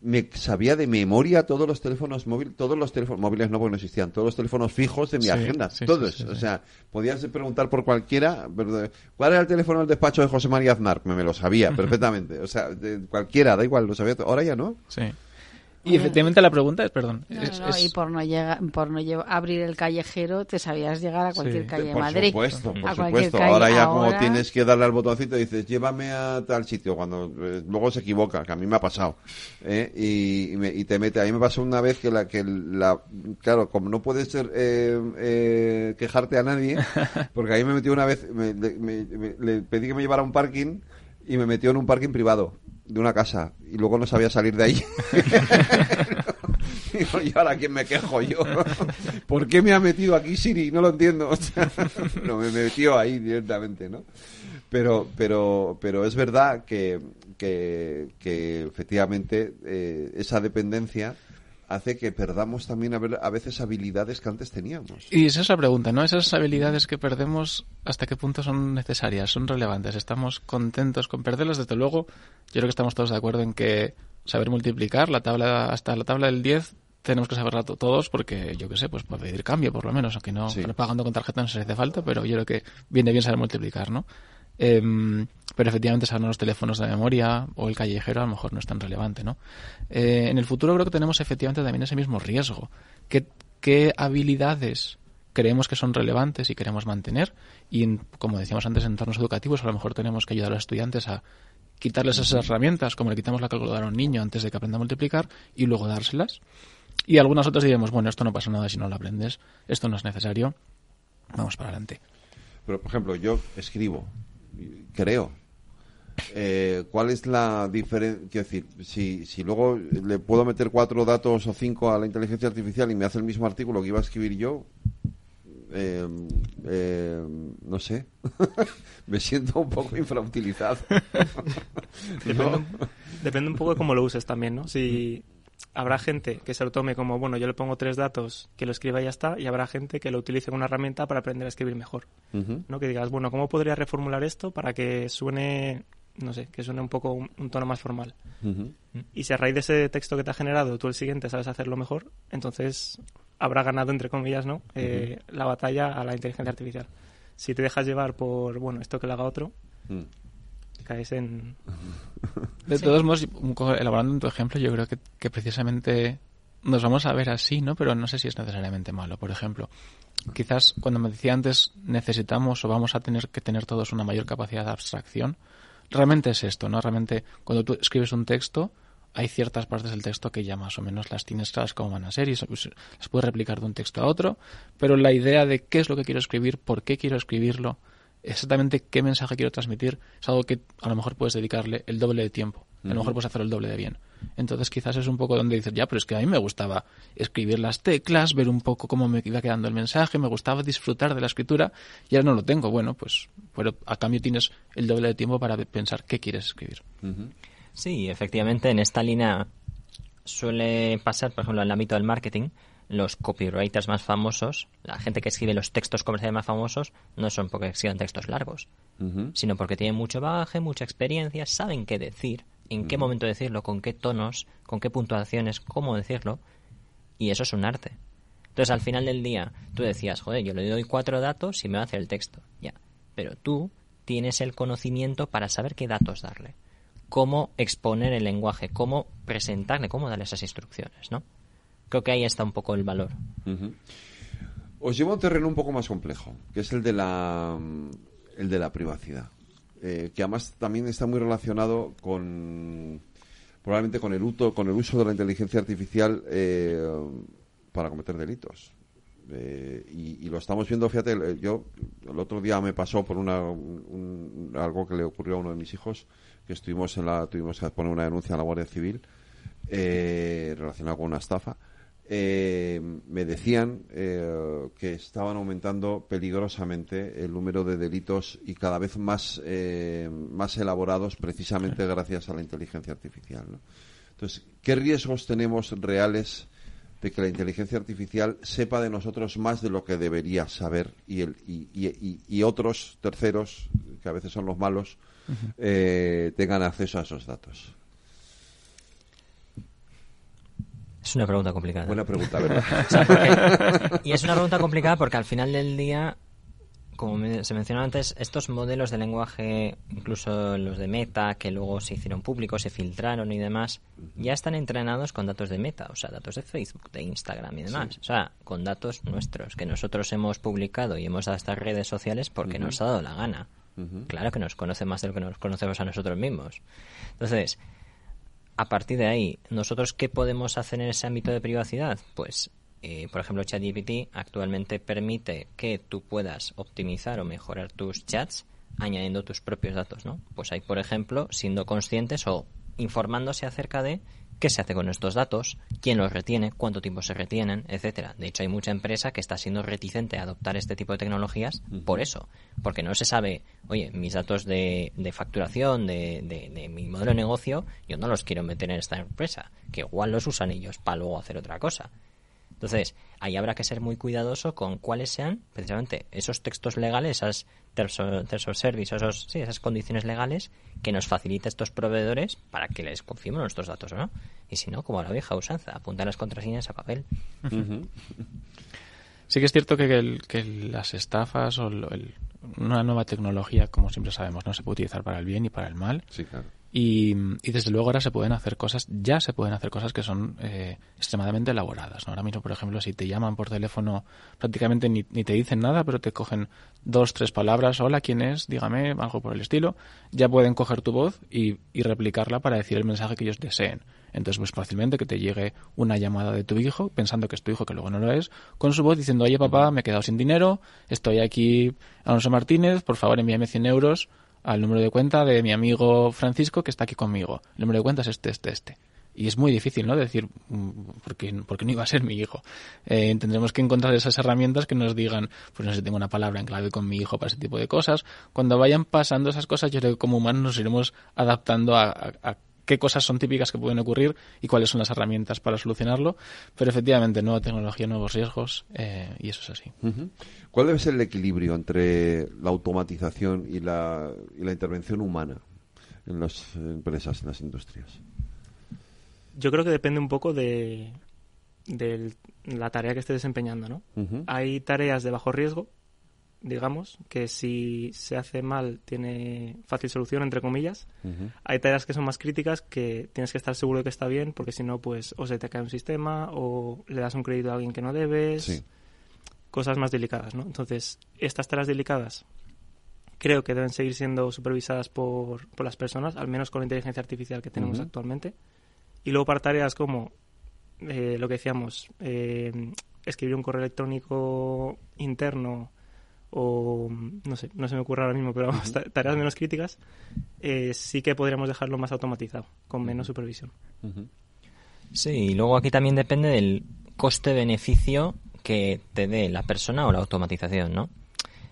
me sabía de memoria todos los teléfonos móviles, todos los teléfonos móviles no porque no existían, todos los teléfonos fijos de mi agenda, todos. o sea, podías preguntar por cualquiera, ¿cuál era el teléfono del despacho de José María Aznar? Me, me lo sabía perfectamente. O sea, de cualquiera, da igual, lo sabía. Ahora ya no. Sí. Y efectivamente la pregunta es, perdón. Y por no, llega, por no abrir el callejero, te sabías llegar a cualquier calle de Madrid. Por supuesto, por supuesto. ahora ya como tienes que darle al botoncito y dices, llévame a tal sitio, cuando eh, luego se equivoca, que a mí me ha pasado. ¿eh? Y, te mete. A mí me pasó una vez que la, que la, claro, como no puedes ser, eh, quejarte a nadie, porque a mí me metió una vez, le pedí que me llevara a un parking y me metió en un parking privado de una casa y luego no sabía salir de ahí. y ahora quién me quejo yo. ¿Por qué me ha metido aquí Siri? No lo entiendo. no me metió ahí directamente, ¿no? Pero, pero, pero es verdad que, que, que efectivamente eh, esa dependencia hace que perdamos también a veces habilidades que antes teníamos. Y esa es la pregunta, ¿no? Esas habilidades que perdemos, ¿hasta qué punto son necesarias, son relevantes? ¿Estamos contentos con perderlas? Desde luego, yo creo que estamos todos de acuerdo en que saber multiplicar la tabla hasta la tabla del 10 tenemos que saberla todos porque, yo qué sé, pues para pedir cambio por lo menos, aunque no pagando con tarjeta no se hace falta, pero yo creo que viene bien saber multiplicar, ¿no? Em, pero efectivamente saber los teléfonos de memoria o el callejero a lo mejor no es tan relevante, ¿no? Eh, en el futuro creo que tenemos efectivamente también ese mismo riesgo. ¿Qué, qué habilidades creemos que son relevantes y queremos mantener? Y, como decíamos antes, en entornos educativos a lo mejor tenemos que ayudar a los estudiantes a quitarles esas herramientas, como le quitamos la calculadora a un niño antes de que aprenda a multiplicar, y luego dárselas. Y algunas otras diremos, bueno, esto no pasa nada si no lo aprendes, esto no es necesario, vamos para adelante. Pero, por ejemplo, yo escribo, creo. Eh, ¿Cuál es la diferencia? Quiero decir, si, si luego le puedo meter cuatro datos o cinco a la inteligencia artificial y me hace el mismo artículo que iba a escribir yo, eh, eh, no sé, me siento un poco infrautilizado. depende, depende, un poco de cómo lo uses también, ¿no? Si habrá gente que se lo tome como, bueno, yo le pongo tres datos, que lo escriba y ya está, y habrá gente que lo utilice como una herramienta para aprender a escribir mejor. ¿no? Que digas, bueno, ¿cómo podría reformular esto para que suene, no sé, que suene un poco un, tono más formal? Y si a raíz de ese texto que te ha generado tú el siguiente sabes hacerlo mejor, entonces habrá ganado, entre comillas, ¿no? Eh, la batalla a la inteligencia artificial. Si te dejas llevar por, bueno, esto que lo haga otro, mm. caes en... De todos modos, elaborando en tu ejemplo, yo creo que, que, precisamente nos vamos a ver así, ¿no? Pero no sé si es necesariamente malo. Por ejemplo, quizás cuando me decía antes necesitamos o vamos a tener que tener todos una mayor capacidad de abstracción, realmente es esto, ¿no? Realmente cuando tú escribes un texto, hay ciertas partes del texto que ya más o menos las tienes claras cómo van a ser y las puedes replicar de un texto a otro, pero la idea de qué es lo que quiero escribir, por qué quiero escribirlo, exactamente qué mensaje quiero transmitir, es algo que a lo mejor puedes dedicarle el doble de tiempo, a lo mejor puedes hacerlo el doble de bien. Entonces quizás es un poco donde dices, ya, pero es que a mí me gustaba escribir las teclas, ver un poco cómo me iba quedando el mensaje, me gustaba disfrutar de la escritura y ahora no lo tengo. Bueno, pues pero a cambio tienes el doble de tiempo para pensar qué quieres escribir. Sí, efectivamente, en esta línea suele pasar, por ejemplo, en el ámbito del marketing, los copywriters más famosos, la gente que escribe los textos comerciales más famosos, no son porque escriban textos largos, sino porque tienen mucho bagaje, mucha experiencia, saben qué decir, en qué momento decirlo, con qué tonos, con qué puntuaciones, cómo decirlo, y eso es un arte. Entonces, al final del día, tú decías, joder, yo le doy cuatro datos y me hace el texto, ya, pero tú tienes el conocimiento para saber qué datos darle cómo exponer el lenguaje, cómo presentarle, cómo darle esas instrucciones, ¿no? Creo que ahí está un poco el valor. Os llevo a un terreno un poco más complejo, que es el de la, el de la privacidad, eh, que además también está muy relacionado con probablemente con el uso, con el uso de la inteligencia artificial eh, para cometer delitos. Eh, y, lo estamos viendo, fíjate, yo el otro día me pasó por una, algo que le ocurrió a uno de mis hijos, que estuvimos en la, tuvimos que poner una denuncia a la Guardia Civil eh, relacionada con una estafa. Eh, me decían eh, que estaban aumentando peligrosamente el número de delitos y cada vez más, más elaborados precisamente gracias a la inteligencia artificial. Entonces, ¿qué riesgos tenemos reales de que la inteligencia artificial sepa de nosotros más de lo que debería saber y, el, y, y otros terceros, que a veces son los malos, eh, tengan acceso a esos datos? Es una pregunta complicada. Buena pregunta, ¿verdad? y es una pregunta complicada porque al final del día, como se mencionó antes, estos modelos de lenguaje, incluso los de Meta, que luego se hicieron públicos, se filtraron y demás, ya están entrenados con datos de Meta, o sea, datos de Facebook, de Instagram y demás. O sea, con datos nuestros que nosotros hemos publicado y hemos dado a estas redes sociales porque nos ha dado la gana. Claro que nos conoce más de lo que nos conocemos a nosotros mismos. Entonces, a partir de ahí, ¿nosotros qué podemos hacer en ese ámbito de privacidad? Pues, eh, por ejemplo, ChatGPT actualmente permite que tú puedas optimizar o mejorar tus chats añadiendo tus propios datos, ¿no? Pues ahí, por ejemplo, siendo conscientes o informándose acerca de qué se hace con estos datos, quién los retiene, cuánto tiempo se retienen, etcétera. De hecho, hay mucha empresa que está siendo reticente a adoptar este tipo de tecnologías por eso, porque no se sabe, oye, mis datos de, facturación, de, de, mi modelo de negocio, yo no los quiero meter en esta empresa, que igual los usan ellos para luego hacer otra cosa. Entonces, ahí habrá que ser muy cuidadoso con cuáles sean precisamente esos textos legales, esas tercer service, esos, sí, esas condiciones legales que nos facilita estos proveedores para que les confiemos nuestros datos, ¿no? Y si no, como la vieja usanza, apuntar las contraseñas a papel. Sí que es cierto que, que las estafas o una nueva tecnología, como siempre sabemos, no se puede utilizar para el bien y para el mal. Sí, claro. Y, desde luego ahora se pueden hacer cosas, ya se pueden hacer cosas que son eh, extremadamente elaboradas. Ahora mismo, por ejemplo, si te llaman por teléfono, prácticamente ni, te dicen nada, pero te cogen dos, tres palabras, hola, ¿quién es? Dígame, algo por el estilo. Ya pueden coger tu voz y, y replicarla para decir el mensaje que ellos deseen. Entonces, pues fácilmente que te llegue una llamada de tu hijo, pensando que es tu hijo, que luego no lo es, con su voz diciendo, oye papá, me he quedado sin dinero, estoy aquí, Alonso Martínez, por favor envíame 100 euros al número de cuenta de mi amigo Francisco que está aquí conmigo. El número de cuenta es este, este, este. Y es muy difícil, ¿no? Decir, mm, porque, porque no iba a ser mi hijo. Eh, tendremos que encontrar esas herramientas que nos digan, pues no sé, tengo una palabra en clave con mi hijo para ese tipo de cosas. Cuando vayan pasando esas cosas, yo creo que como humanos nos iremos adaptando a, a qué cosas son típicas que pueden ocurrir y cuáles son las herramientas para solucionarlo. Pero efectivamente, nueva tecnología, nuevos riesgos, eh, y eso es así. ¿Cuál debe ser el equilibrio entre la automatización y la, y la intervención humana en las empresas, en las industrias? Yo creo que depende un poco de, de la tarea que esté desempeñando, ¿no? Hay tareas de bajo riesgo digamos, que si se hace mal tiene fácil solución, entre comillas. Hay tareas que son más críticas que tienes que estar seguro de que está bien, porque si no, pues o se te cae un sistema o le das un crédito a alguien que no debes. Cosas más delicadas, ¿no? Entonces, estas tareas delicadas creo que deben seguir siendo supervisadas por, por las personas, al menos con la inteligencia artificial que tenemos actualmente. Y luego para tareas como eh, lo que decíamos, eh, escribir un correo electrónico interno o no sé, no se me ocurre ahora mismo, pero tareas menos críticas, eh, sí que podríamos dejarlo más automatizado, con menos supervisión. Sí, y luego aquí también depende del coste-beneficio que te dé la persona o la automatización, ¿no?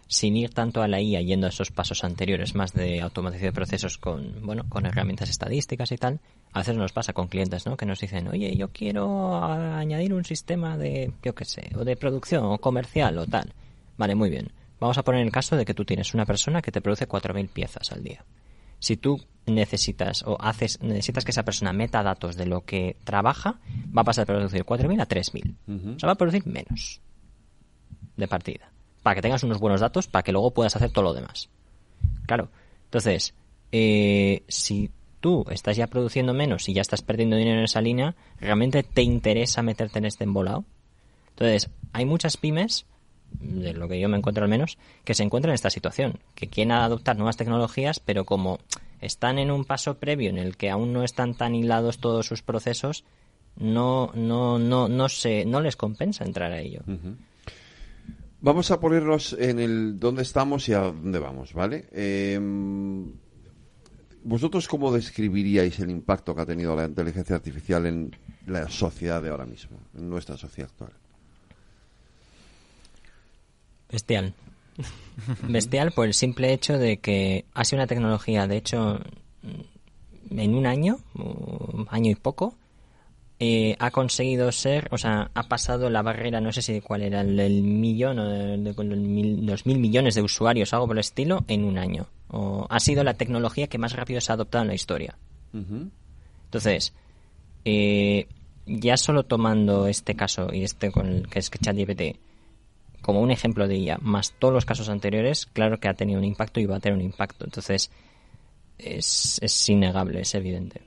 Sin ir tanto a la IA yendo a esos pasos anteriores, más de automatización de procesos con, bueno, con herramientas estadísticas y tal, a veces nos pasa con clientes, ¿no? Que nos dicen, oye, yo quiero añadir un sistema de, yo qué sé, o de producción o comercial o tal. Vale, muy bien Vamos a poner el caso de que tú tienes una persona que te produce 4.000 piezas al día. Si tú necesitas o haces necesitas que esa persona meta datos de lo que trabaja, va a pasar de producir 4.000 a 3.000. O sea, va a producir menos de partida. Para que tengas unos buenos datos, para que luego puedas hacer todo lo demás. Claro. Entonces, eh, si tú estás ya produciendo menos y ya estás perdiendo dinero en esa línea, ¿realmente te interesa meterte en este embolado? Entonces, hay muchas pymes de lo que yo me encuentro al menos, que se encuentran en esta situación, que quieren adoptar nuevas tecnologías, pero como están en un paso previo en el que aún no están tan hilados todos sus procesos, no, no, no, no, se, no les compensa entrar a ello. Vamos a ponernos en el dónde estamos y a dónde vamos, ¿vale? Em, ¿Vosotros cómo describiríais el impacto que ha tenido la inteligencia artificial en la sociedad de ahora mismo, en nuestra sociedad actual? Bestial. Bestial por el simple hecho de que ha sido una tecnología, de hecho, en un año, año y poco, eh, ha conseguido ser, o sea, ha pasado la barrera, no sé si cuál era, el, millón o de, los mil millones de usuarios, algo por el estilo, en un año. O, ha sido la tecnología que más rápido se ha adoptado en la historia. Entonces, eh, ya solo tomando este caso y este con el que es ChatGPT, como un ejemplo de ella, más todos los casos anteriores, claro que ha tenido un impacto y va a tener un impacto. Entonces, es, es innegable, es evidente.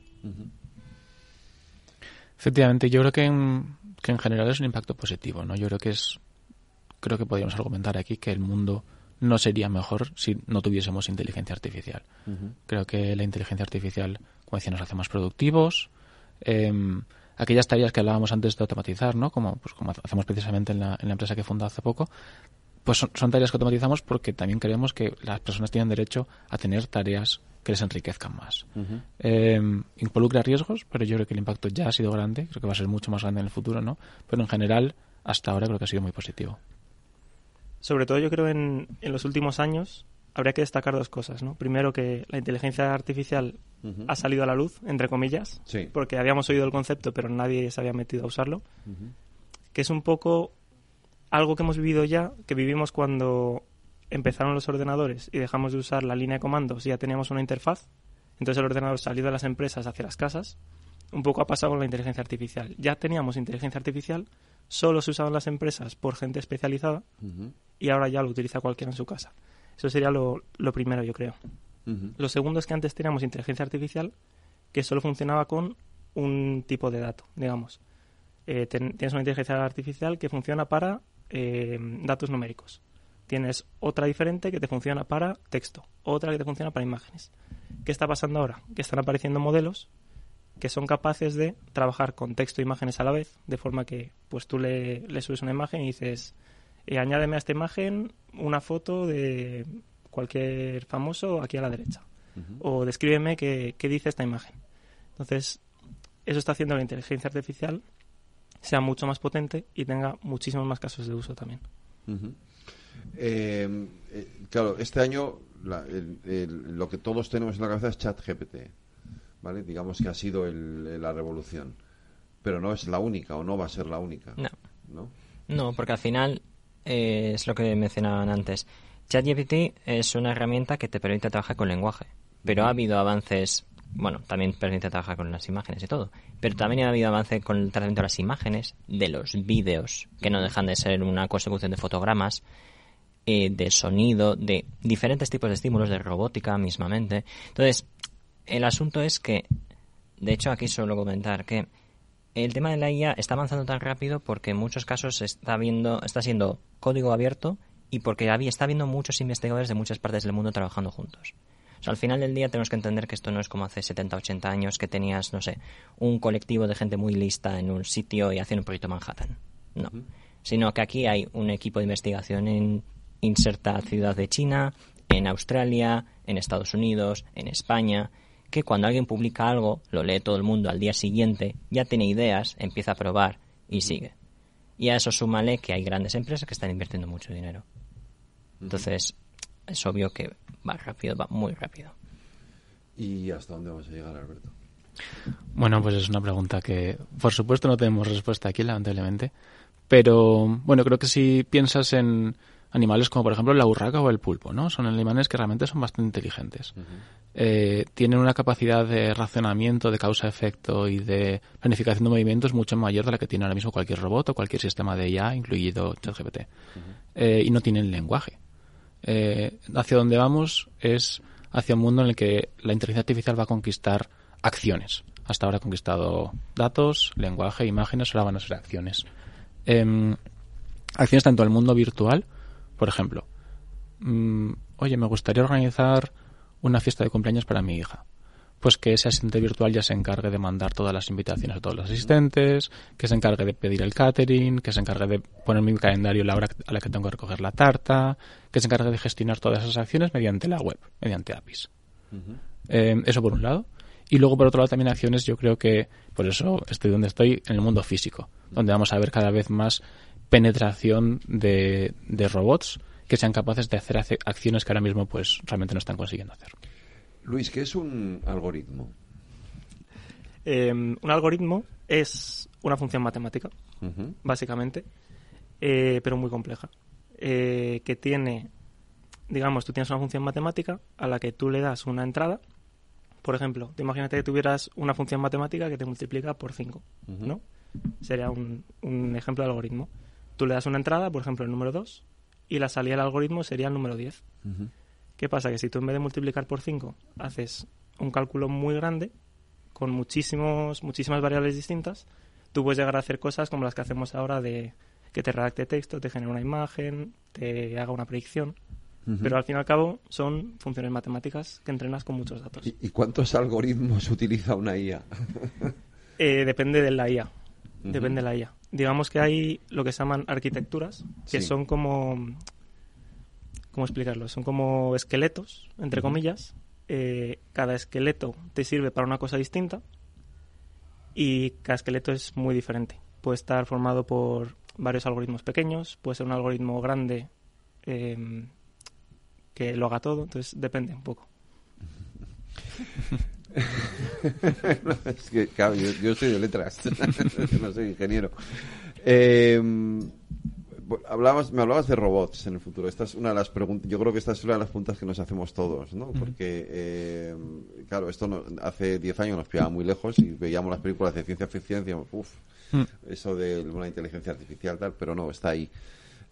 Efectivamente, yo creo que en, que en general es un impacto positivo, ¿no? Yo creo que es, creo que podríamos argumentar aquí que el mundo no sería mejor si no tuviésemos inteligencia artificial. Creo que la inteligencia artificial, como decía, nos hace más productivos. Eh, aquellas tareas que hablábamos antes de automatizar, ¿no? Como, pues, como hacemos precisamente en la, en la empresa que fundado hace poco, pues son, tareas que automatizamos porque también creemos que las personas tienen derecho a tener tareas que les enriquezcan más. Eh, involucra riesgos, pero yo creo que el impacto ya ha sido grande, creo que va a ser mucho más grande en el futuro, ¿no? Pero en general, hasta ahora creo que ha sido muy positivo. Sobre todo yo creo en, en los últimos años habría que destacar dos cosas, ¿no? Primero que la inteligencia artificial ha salido a la luz, entre comillas, porque habíamos oído el concepto pero nadie se había metido a usarlo, que es un poco algo que hemos vivido ya, que vivimos cuando empezaron los ordenadores y dejamos de usar la línea de comandos y ya teníamos una interfaz, entonces el ordenador salió de las empresas hacia las casas, un poco ha pasado con la inteligencia artificial. Ya teníamos inteligencia artificial, solo se usaban las empresas por gente especializada y ahora ya lo utiliza cualquiera en su casa. Eso sería lo, lo primero, yo creo. Lo segundo es que antes teníamos inteligencia artificial que solo funcionaba con un tipo de dato, digamos. Eh, tienes una inteligencia artificial que funciona para eh, datos numéricos. Tienes otra diferente que te funciona para texto, otra que te funciona para imágenes. ¿Qué está pasando ahora? Que están apareciendo modelos que son capaces de trabajar con texto e imágenes a la vez, de forma que pues tú le, subes una imagen y dices, eh, añádeme a esta imagen una foto de cualquier famoso aquí a la derecha. O descríbeme qué, qué dice esta imagen. Entonces, eso está haciendo la inteligencia artificial sea mucho más potente y tenga muchísimos más casos de uso también. Eh, eh, claro, este año lo que todos tenemos en la cabeza es ChatGPT, ¿vale? Digamos que ha sido la revolución, pero no es la única o no va a ser la única. No. No, porque al final eh, es lo que mencionaban antes. ChatGPT es una herramienta que te permite trabajar con lenguaje, pero ha habido avances bueno, también permite trabajar con las imágenes y todo. Pero también ha habido avance con el tratamiento de las imágenes, de los vídeos, que no dejan de ser una consecución de fotogramas, eh, de sonido, de diferentes tipos de estímulos, de robótica mismamente. Entonces, el asunto es que, de hecho, aquí suelo comentar que el tema de la IA está avanzando tan rápido porque en muchos casos está viendo, está siendo código abierto y porque está habiendo muchos investigadores de muchas partes del mundo trabajando juntos al final del día tenemos que entender que esto no es como hace 70, 80 años que tenías, no sé, un colectivo de gente muy lista en un sitio y haciendo un proyecto Manhattan. No. Sino que aquí hay un equipo de investigación en inserta ciudad de China, en Australia, en Estados Unidos, en España, que cuando alguien publica algo, lo lee todo el mundo al día siguiente, ya tiene ideas, empieza a probar y sigue. Y a eso súmale que hay grandes empresas que están invirtiendo mucho dinero. Entonces, es obvio que va rápido, va muy rápido. ¿Y hasta dónde vamos a llegar, Alberto? Bueno, pues es una pregunta que, por supuesto, no tenemos respuesta aquí, lamentablemente. Pero, bueno, creo que si piensas en animales como, por ejemplo, la urraca o el pulpo, ¿no? Son animales que realmente son bastante inteligentes. Eh, tienen una capacidad de racionamiento, de causa-efecto y de planificación de movimientos mucho mayor de la que tiene ahora mismo cualquier robot o cualquier sistema de IA, incluido ChatGPT. Eh, y no tienen lenguaje. Eh, hacia donde vamos es hacia un mundo en el que la inteligencia artificial va a conquistar acciones. Hasta ahora ha conquistado datos, lenguaje, imágenes, ahora van a ser acciones. Em, acciones tanto en el mundo virtual, por ejemplo, mm, oye, me gustaría organizar una fiesta de cumpleaños para mi hija pues que ese asistente virtual ya se encargue de mandar todas las invitaciones a todos los asistentes, que se encargue de pedir el catering, que se encargue de poner mi calendario la hora a la que tengo que recoger la tarta, que se encargue de gestionar todas esas acciones mediante la web, mediante APIs. Eh, eso por un lado. Y luego, por otro lado, también acciones, yo creo que, por eso estoy donde estoy, en el mundo físico, donde vamos a ver cada vez más penetración de, de robots que sean capaces de hacer acciones que ahora mismo pues realmente no están consiguiendo hacer. Luis, ¿qué es un algoritmo? Em, un algoritmo es una función matemática, básicamente, eh, pero muy compleja, eh, que tiene, digamos, tú tienes una función matemática a la que tú le das una entrada. Por ejemplo, te imagínate que tuvieras una función matemática que te multiplica por 5, ¿no? Sería un, ejemplo de algoritmo. Tú le das una entrada, por ejemplo, el número 2, y la salida del algoritmo sería el número 10. ¿Qué pasa? Que si tú en vez de multiplicar por 5 haces un cálculo muy grande, con muchísimos, muchísimas variables distintas, tú puedes llegar a hacer cosas como las que hacemos ahora de que te redacte texto, te genere una imagen, te haga una predicción. Pero al fin y al cabo son funciones matemáticas que entrenas con muchos datos. ¿Y, cuántos algoritmos utiliza una IA? Eh, depende de la IA. Depende de la IA. Digamos que hay lo que se llaman arquitecturas, que son como ¿cómo explicarlo? Son como esqueletos, entre comillas. Eh, cada esqueleto te sirve para una cosa distinta y cada esqueleto es muy diferente. Puede estar formado por varios algoritmos pequeños, puede ser un algoritmo grande em, que lo haga todo, entonces depende un poco. es que, claro, yo, soy de letras, no soy ingeniero. Eh, hablabas, me hablabas de robots en el futuro. Esta es una de las preguntas. Yo creo que esta es una de las preguntas que nos hacemos todos, ¿no? Porque, eh, claro, esto no, hace 10 años nos pillaba muy lejos y veíamos las películas de ciencia ficción y decíamos, uff, mm. eso de una inteligencia artificial, tal, pero no, está ahí.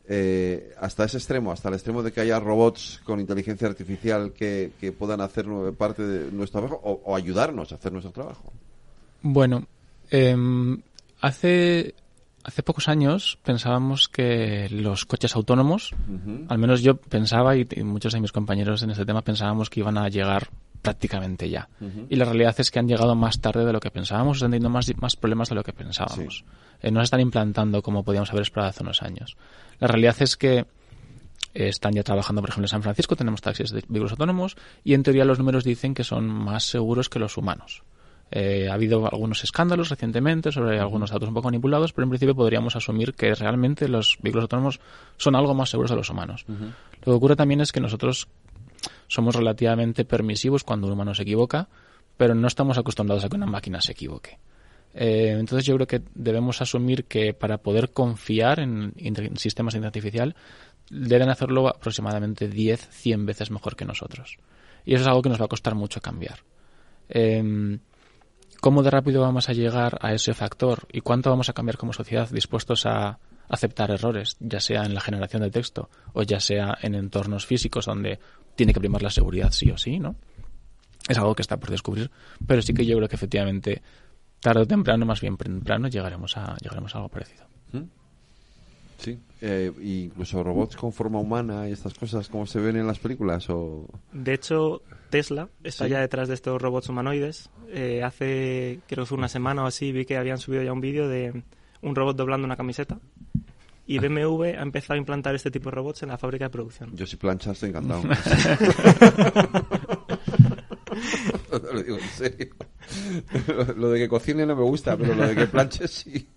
Eh, hasta ese extremo, hasta el extremo de que haya robots con inteligencia artificial que, que puedan hacer parte de nuestro trabajo o, ayudarnos a hacer nuestro trabajo? Bueno, em, hace hace pocos años pensábamos que los coches autónomos, al menos yo pensaba y, muchos de mis compañeros en este tema pensábamos que iban a llegar prácticamente ya. Y la realidad es que han llegado más tarde de lo que pensábamos, están teniendo más, más problemas de lo que pensábamos. Eh, no se están implantando como podíamos haber esperado hace unos años. La realidad es que eh, están ya trabajando, por ejemplo, en San Francisco, tenemos taxis de vehículos autónomos y en teoría los números dicen que son más seguros que los humanos. Eh, ha habido algunos escándalos recientemente sobre algunos datos un poco manipulados, pero en principio podríamos asumir que realmente los vehículos autónomos son algo más seguros de los humanos. Lo que ocurre también es que nosotros somos relativamente permisivos cuando un humano se equivoca, pero no estamos acostumbrados a que una máquina se equivoque. Eh, entonces yo creo que debemos asumir que para poder confiar en, sistemas de inteligencia artificial deben hacerlo aproximadamente 10, 100 veces mejor que nosotros. Y eso es algo que nos va a costar mucho cambiar. Eh, ¿Cómo de rápido vamos a llegar a ese factor y cuánto vamos a cambiar como sociedad dispuestos a aceptar errores, ya sea en la generación de texto o ya sea en entornos físicos donde tiene que primar la seguridad sí o sí, ¿no? Es algo que está por descubrir, pero sí que yo creo que efectivamente tarde o temprano, más bien temprano, llegaremos a, llegaremos a algo parecido. ¿Mm? Sí, eh, incluso robots con forma humana y estas cosas como se ven en las películas o... De hecho, Tesla está ya detrás de estos robots humanoides. Eh, hace, creo que fue una semana o así, vi que habían subido ya un vídeo de un robot doblando una camiseta. Y BMW ha empezado a implantar este tipo de robots en la fábrica de producción. Yo si plancha estoy encantado. lo digo en serio. Lo, de que cocine no me gusta, pero lo de que planche sí.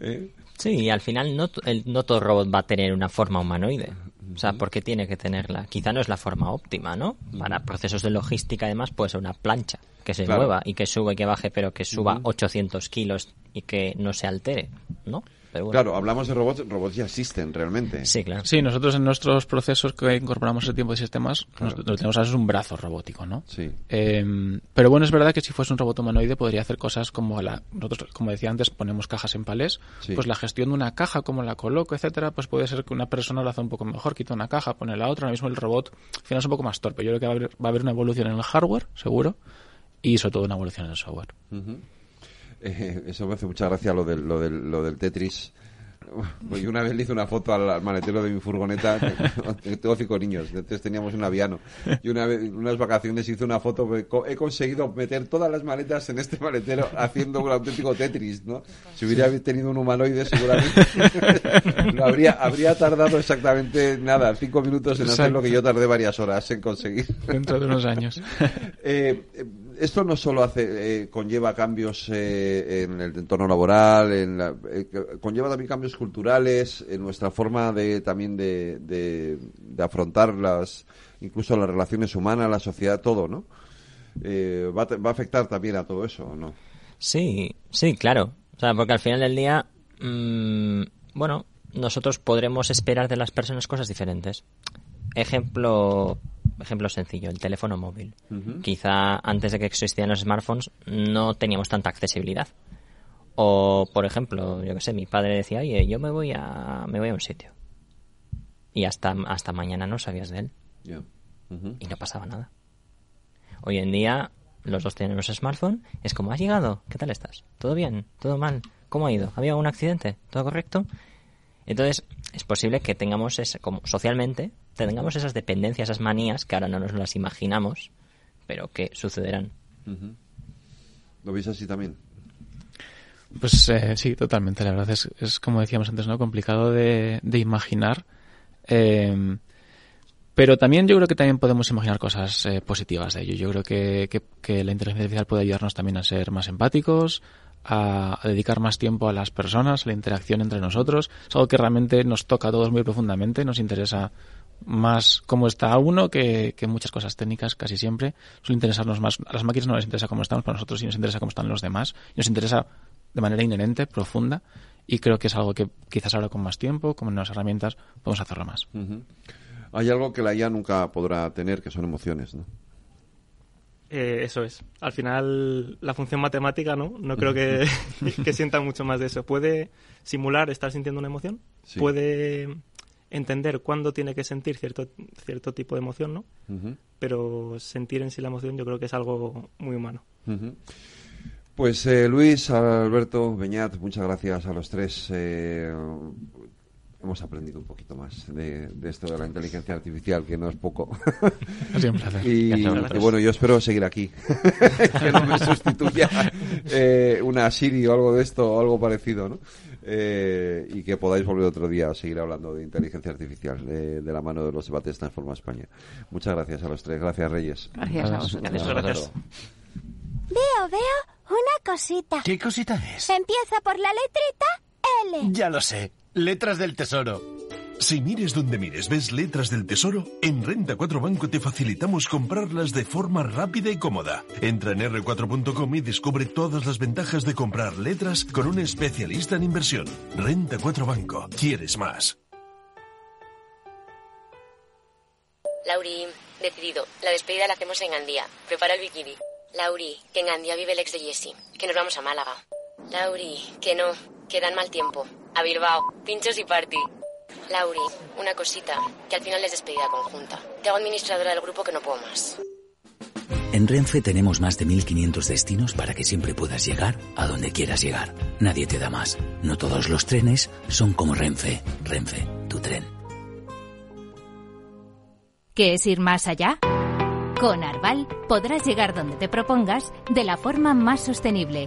¿Eh? Sí, y al final no, no todo robot va a tener una forma humanoide. O sea, ¿por qué tiene que tenerla? Quizá no es la forma óptima, ¿no? Para procesos de logística, además, puede ser una plancha que se mueva y que suba y que baje, pero que suba 800 kilos y que no se altere, ¿no? Claro, hablamos de robots, robots ya existen realmente. Sí, claro. Sí, nosotros en nuestros procesos que incorporamos el tiempo de sistemas, lo que tenemos ahora es un brazo robótico, ¿no? Sí. Em, pero bueno, es verdad que si fuese un robot humanoide podría hacer cosas como la, nosotros, como decía antes, ponemos cajas en palés, pues la gestión de una caja, como la coloco, etcétera, pues puede ser que una persona lo hace un poco mejor, quita una caja, pone la otra, ahora mismo el robot al final es un poco más torpe. Yo creo que va a haber, una evolución en el hardware, seguro, y sobre todo una evolución en el software. Eh, eso me hace mucha gracia lo del, lo del, lo del Tetris. Pues yo una vez le hice una foto al, maletero de mi furgoneta. Tengo cinco niños, entonces teníamos un aviano. Y una vez, unas vacaciones hice una foto. He conseguido meter todas las maletas en este maletero haciendo un auténtico Tetris, ¿no? Si hubiera tenido un humanoide, seguramente habría, habría tardado exactamente nada, cinco minutos en hacer lo que yo tardé varias horas en conseguir. Dentro de unos años. eh, esto no solo hace, eh, conlleva cambios eh, en el entorno laboral, en eh, conlleva también cambios culturales, en nuestra forma de también de, de, afrontar las, incluso las relaciones humanas, la sociedad, todo, ¿no? Va a, va, a afectar también a todo eso, ¿no? Sí, sí, claro. O sea, porque al final del día, mmm, bueno, nosotros podremos esperar de las personas cosas diferentes. Ejemplo, ejemplo sencillo, el teléfono móvil. Quizá antes de que existieran los smartphones no teníamos tanta accesibilidad. O, por ejemplo, yo que sé, mi padre decía, oye, yo me voy a, me voy a un sitio. Y hasta, hasta mañana no sabías de él. Y no pasaba nada. Hoy en día, los dos tenemos smartphone. Es como, ¿has llegado? ¿Qué tal estás? ¿Todo bien? ¿Todo mal? ¿Cómo ha ido? ¿Había un accidente? ¿Todo correcto? Entonces, es posible que tengamos, ese, como socialmente, tengamos esas dependencias, esas manías que ahora no nos las imaginamos, pero que sucederán. ¿Lo veis así también? Pues eh, sí, totalmente. La verdad es, es, como decíamos antes, ¿no? Complicado de, de imaginar. Eh, pero también yo creo que también podemos imaginar cosas eh, positivas de ello. Yo creo que, que, que, la inteligencia artificial puede ayudarnos también a ser más empáticos, a, dedicar más tiempo a las personas, a la interacción entre nosotros. Es algo que realmente nos toca a todos muy profundamente, nos interesa más cómo está uno que, muchas cosas técnicas casi siempre. Suele interesarnos más, a las máquinas no les interesa cómo estamos, para nosotros sí nos interesa cómo están los demás. Y nos interesa de manera inherente, profunda, y creo que es algo que quizás ahora con más tiempo, con nuevas herramientas, podemos hacerlo más. Hay algo que la IA nunca podrá tener, que son emociones, ¿no? Eh, eso es. Al final, la función matemática, ¿no? No creo que, que sienta mucho más de eso. Puede simular estar sintiendo una emoción, Sí. puede entender cuándo tiene que sentir cierto, cierto tipo de emoción, ¿no? Pero sentir en sí la emoción yo creo que es algo muy humano. Pues eh, Luis, Alberto, Beñat, muchas gracias a los tres. eh, hemos aprendido un poquito más de, de esto de la inteligencia artificial, que no es poco. Ha sido un placer. Y bueno, yo espero seguir aquí. que no me sustituya eh, una Siri o algo de esto o algo parecido, ¿no? Eh, y que podáis volver otro día a seguir hablando de inteligencia artificial de, de la mano de los debates Transforma España. Muchas gracias a los tres. Gracias, Reyes. Gracias a vosotros. Gracias. Veo, veo una cosita. ¿Qué cosita es? Empieza por la letrita L. Ya lo sé. Letras del Tesoro. Si mires donde mires, ves letras del tesoro, en Renta 4 Banco te facilitamos comprarlas de forma rápida y cómoda. Entra en r4.com y descubre todas las ventajas de comprar letras con un especialista en inversión. Renta 4 Banco. ¿Quieres más? Lauri, decidido. La despedida la hacemos en Gandía. Prepara el bikini. Lauri, que en Gandía vive el ex de Jessie. Que nos vamos a Málaga. Lauri, que no. Que dan mal tiempo. A Bilbao. Pinchos y party. Lauri, una cosita. Que al final es despedida conjunta. Te hago administradora del grupo que no puedo más. En Renfe tenemos más de 1500 destinos para que siempre puedas llegar a donde quieras llegar. Nadie te da más. No todos los trenes son como Renfe. Renfe, tu tren. ¿Qué es ir más allá? Con Arval podrás llegar donde te propongas de la forma más sostenible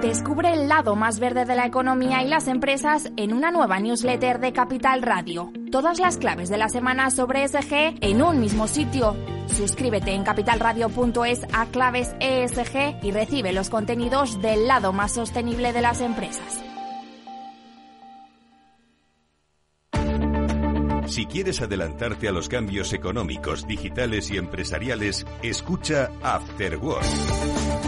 Descubre el lado más verde de la economía y las empresas en una nueva newsletter de Capital Radio. Todas las claves de la semana sobre ESG en un mismo sitio. Suscríbete en capitalradio.es a claves ESG y recibe los contenidos del lado más sostenible de las empresas. Si quieres adelantarte a los cambios económicos, digitales y empresariales, escucha After Work.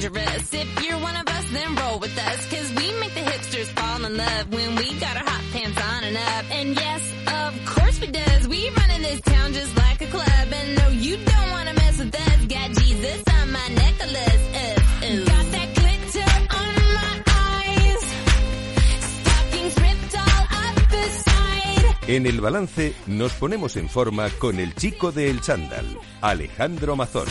Dangerous. If you're one of us, then roll with us. Cause we make the hipsters fall in love when we got our hot pants on and up. And yes, of course we does. We run in this town just like a club. And no, you don't wanna mess with us. Got Jesus on my necklace. Uh, uh. Got that glitter on my eyes. Stockings ripped all up the side. En el balance nos ponemos en forma con el chico de El Chándal, Alejandro Mazón.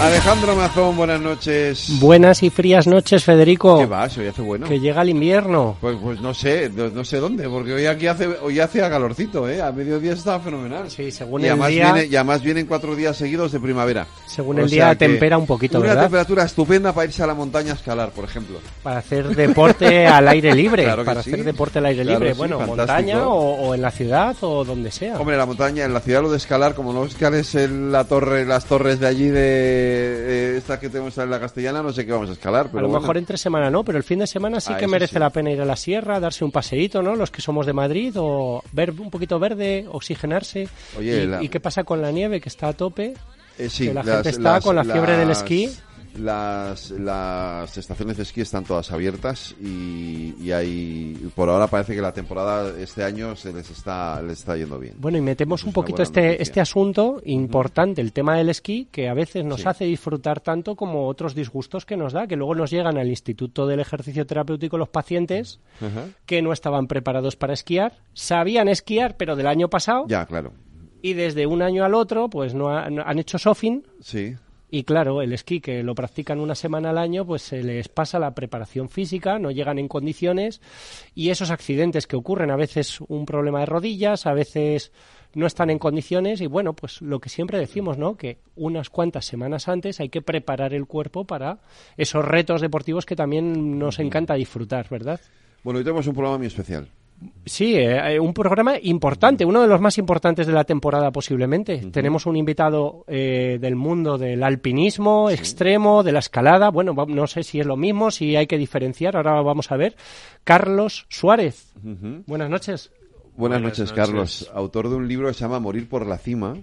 Alejandro Mazón, buenas noches. Buenas y frías noches, Federico. ¿Qué va? Hoy hace bueno. Que llega el invierno. Pues, pues no sé, no, no sé dónde, porque hoy aquí hace, hoy hace calorcito, ¿eh? A mediodía está fenomenal. Sí, según y el además día- Viene, y además vienen cuatro días seguidos de primavera. Según O el día tempera un poquito, Una ¿verdad? temperatura estupenda para irse a la montaña a escalar, por ejemplo. Para hacer deporte al aire libre. Claro para sí. hacer deporte al aire Claro, libre. sí, bueno, fantástico. montaña o, o en la ciudad o donde sea. Hombre, la montaña, en la ciudad lo de escalar, como no escales en la torre, las torres de allí de eh, esta que tenemos en la castellana, no sé qué vamos a escalar. Pero a lo bueno. mejor entre semana no, pero el fin de semana sí Ah, que merece sí. la pena ir a la sierra, darse un paseíto, ¿no? Los que somos de Madrid o ver un poquito verde, oxigenarse. Oye, y, la- y qué pasa con la nieve que está a tope? Eh, sí, que la las- gente está las- con la fiebre del esquí. Las, las estaciones de esquí están todas abiertas y, y hay por ahora parece que la temporada este año se les está les está yendo bien. Bueno, y metemos un poquito este, noticia. este asunto importante, el tema del esquí, que a veces nos Sí. hace disfrutar tanto como otros disgustos que nos da, que luego nos llegan al Instituto del Ejercicio Terapéutico los pacientes que no estaban preparados para esquiar, sabían esquiar, pero del año pasado, Ya, claro. y desde un año al otro, pues no, ha- no- han hecho sofing. Sí. Y claro, el esquí que lo practican una semana al año, pues se les pasa la preparación física, no llegan en condiciones y esos accidentes que ocurren, a veces un problema de rodillas, a veces no están en condiciones y bueno, pues lo que siempre decimos, ¿no? Que unas cuantas semanas antes hay que preparar el cuerpo para esos retos deportivos que también nos encanta disfrutar, ¿verdad? Bueno, hoy tenemos un programa muy especial. Sí, eh, eh, un programa importante, uno de los más importantes de la temporada posiblemente. Tenemos un invitado eh, del mundo del alpinismo extremo, de la escalada. Bueno, no sé si es lo mismo, si hay que diferenciar. Ahora vamos a ver. Carlos Suárez. Buenas noches. Buenas, Buenas noches, noches. Carlos. Autor de un libro que se llama Morir por la cima,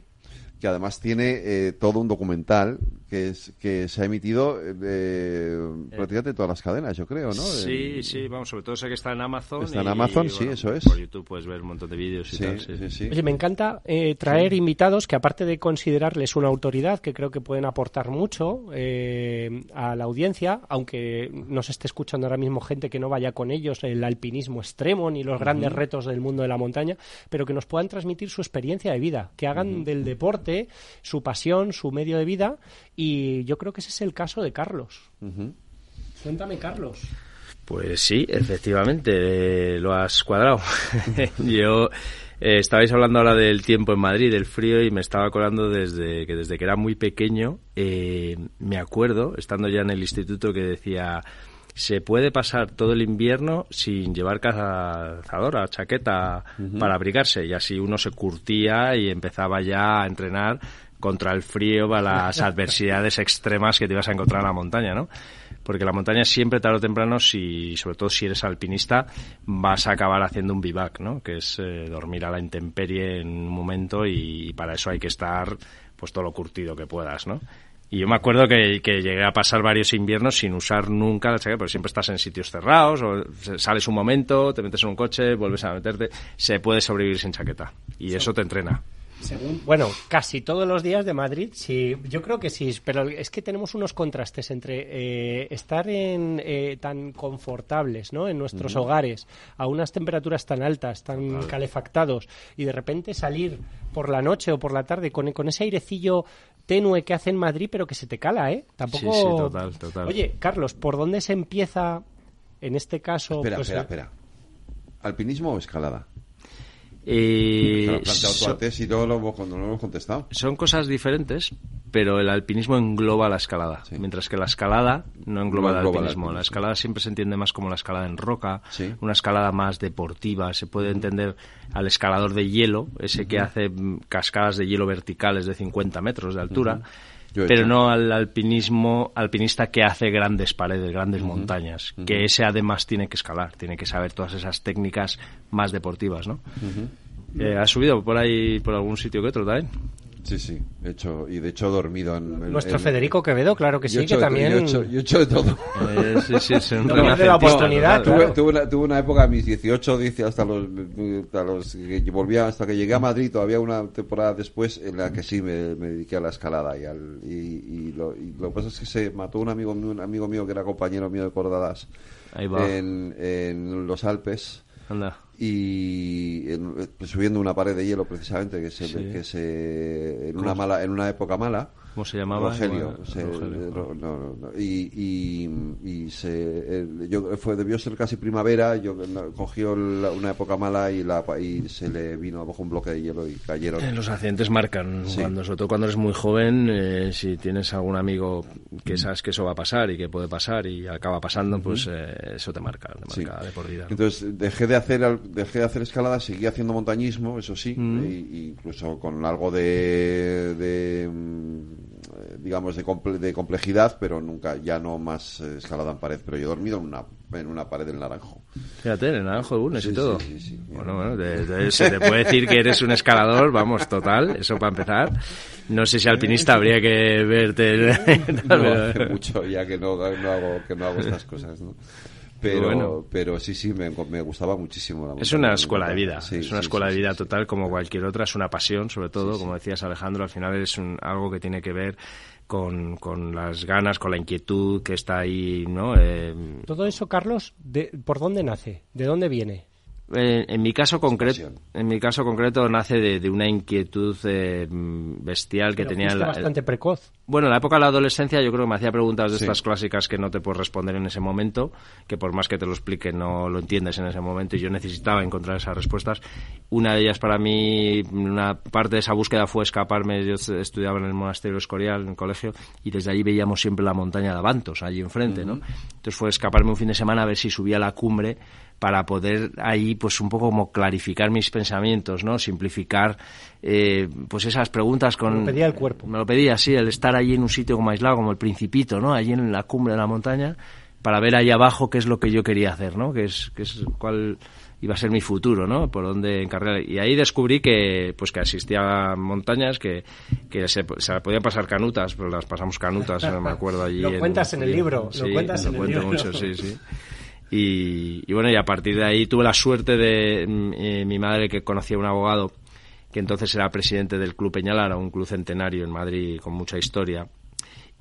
que además tiene eh, todo un documental que es que se ha emitido eh, eh, prácticamente en todas las cadenas, yo creo, ¿no? Sí, En- sí, vamos, sobre todo sé que está en Amazon. Está en y, Amazon, sí, bueno, eso es. Por YouTube puedes ver un montón de vídeos y Sí, tal. Sí, sí, sí. Oye, me encanta eh, traer invitados que aparte de considerarles una autoridad, que creo que pueden aportar mucho eh, a la audiencia, aunque nos esté escuchando ahora mismo gente que no vaya con ellos el alpinismo extremo ni los grandes retos del mundo de la montaña, pero que nos puedan transmitir su experiencia de vida, que hagan del deporte su pasión, su medio de vida, y yo creo que ese es el caso de Carlos. Cuéntame, Carlos. Pues sí, efectivamente, eh, lo has cuadrado. Yo eh, estabais hablando ahora del tiempo en Madrid, del frío, y me estaba acordando desde que desde que era muy pequeño, eh, me acuerdo, estando ya en el instituto, que decía se puede pasar todo el invierno sin llevar cazadora, chaqueta para abrigarse y así uno se curtía y empezaba ya a entrenar contra el frío, para las adversidades extremas que te ibas a encontrar en la montaña, ¿no? Porque la montaña siempre, tarde o temprano, si, sobre todo si eres alpinista, vas a acabar haciendo un bivac, ¿no? Que es eh, dormir a la intemperie en un momento y, para eso hay que estar pues todo lo curtido que puedas, ¿no? Y yo me acuerdo que, que llegué a pasar varios inviernos sin usar nunca la chaqueta, porque siempre estás en sitios cerrados, o sales un momento, te metes en un coche, vuelves a meterte. Se puede sobrevivir sin chaqueta. Y eso te entrena. Según, bueno, casi todos los días de Madrid, sí, yo creo que sí, pero es que tenemos unos contrastes entre eh, estar en eh, tan confortables, ¿no? En nuestros hogares, a unas temperaturas tan altas, tan Total. calefactados, y de repente salir por la noche o por la tarde con, con ese airecillo tenue que hace en Madrid, pero que se te cala, ¿eh? Tampoco. Sí, sí, total, total. Oye, Carlos, ¿por dónde se empieza, en este caso? Espera, pues, espera, eh, espera. ¿Alpinismo o escalada? Eh, Te lo he planteado tú so- antes y luego lo hemos- cuando lo hemos contestado. Son cosas diferentes, pero el alpinismo engloba la escalada, mientras que la escalada no engloba, No el, engloba el alpinismo. La escalada siempre se entiende más como la escalada en roca, una escalada más deportiva. Se puede entender al escalador de hielo, ese que hace cascadas de hielo verticales de 50 metros de altura. He Pero hecho. no al alpinismo, alpinista que hace grandes paredes, grandes montañas, que ese además tiene que escalar, tiene que saber todas esas técnicas más deportivas, ¿no? Eh, ¿Has subido por ahí, por algún sitio que otro también? Sí, sí, he hecho, y de hecho he dormido en... en- Nuestro en- Federico Quevedo, claro que sí, hecho que también... Yo he hecho, yo he hecho de todo. Eh, sí, sí, es un la oportunidad, Tuve, claro. tuve una, tuve una época, a mis 18, dice, hasta los, hasta los que volvía, hasta que llegué a Madrid, todavía una temporada después, en la que sí me, me dediqué a la escalada. Y, al, y, y lo, y lo que pasa es que se mató un amigo, mío- un amigo mío que era compañero mío de Cordadas Ahí va. en, en los Alpes. Anda. Y en- eh, subiendo una pared de hielo precisamente que se, Sí. que se en ¿Cómo una mala en una época mala ¿Cómo se llamaba? Rogelio, se- Rogelio, ro- no, no, no. y, y, y se el- yo fue debió ser casi primavera yo no, cogió la- una época mala y la y se le vino abajo un bloque de hielo y cayeron Eh, Los accidentes marcan, Sí. cuando, sobre todo cuando eres muy joven, eh, si tienes algún amigo que sabes que eso va a pasar y que puede pasar y acaba pasando, pues eh, eso te marca, te marca de por vida. ¿no? Entonces dejé de hacer al- dejé de hacer escalada, seguí haciendo montañismo, eso sí, Mm. y, y incluso con algo de de, mm, digamos, de, comple- de complejidad, pero nunca, ya no más eh, escalada en pared. Pero yo he dormido en una, en una pared del Naranjo. Fíjate, en el Naranjo de Bulnes Sí, y todo. sí, sí, sí. Bueno, bueno, de- de- se te puede decir que eres un escalador, vamos, total, eso para empezar. No sé si alpinista habría que verte. No, hace mucho ya que no, no hago, que no hago estas cosas, ¿no? Pero, Bueno. pero sí, sí, me, me gustaba muchísimo. la Es una escuela de vida, Sí, es una sí, escuela sí, de vida sí. total como cualquier otra, es una pasión, sobre todo, como decías Alejandro, al final es un- algo que tiene que ver con, con las ganas, con la inquietud que está ahí, ¿no? Eh, Todo eso, Carlos, de, ¿por dónde nace? ¿De dónde viene? Eh, en mi caso concreto, en mi caso concreto nace de, de una inquietud eh, bestial que Pero tenía. la- bastante precoz. Bueno, en la época de la adolescencia yo creo que me hacía preguntas de Sí. estas clásicas que no te puedes responder en ese momento, que por más que te lo explique no lo entiendes en ese momento y yo necesitaba encontrar esas respuestas. Una de ellas para mí, una parte de esa búsqueda fue escaparme, yo est- estudiaba en el monasterio Escorial, en el colegio, y desde allí veíamos siempre la montaña de Avantos, allí enfrente, ¿no? Entonces fue escaparme un fin de semana a ver si subía a la cumbre para poder ahí pues un poco como clarificar mis pensamientos, ¿no? Simplificar eh, pues esas preguntas con... Me lo pedía el cuerpo. Me lo pedía, sí, el estar allí en un sitio como aislado, como el Principito, ¿no? Allí en la cumbre de la montaña, para ver ahí abajo qué es lo que yo quería hacer, ¿no? Que es, que es cuál iba a ser mi futuro, ¿no? Por dónde encargar. Y ahí descubrí que, pues que asistía a montañas que, que se, se podían pasar canutas, pero las pasamos canutas, no me acuerdo allí. Lo cuentas en el libro, lo cuentas lo en el cuento libro. mucho, sí, sí. Y, y bueno, y a partir de ahí tuve la suerte de mm, eh, mi madre que conocía a un abogado que entonces era presidente del Club Peñalara, un club centenario en Madrid con mucha historia.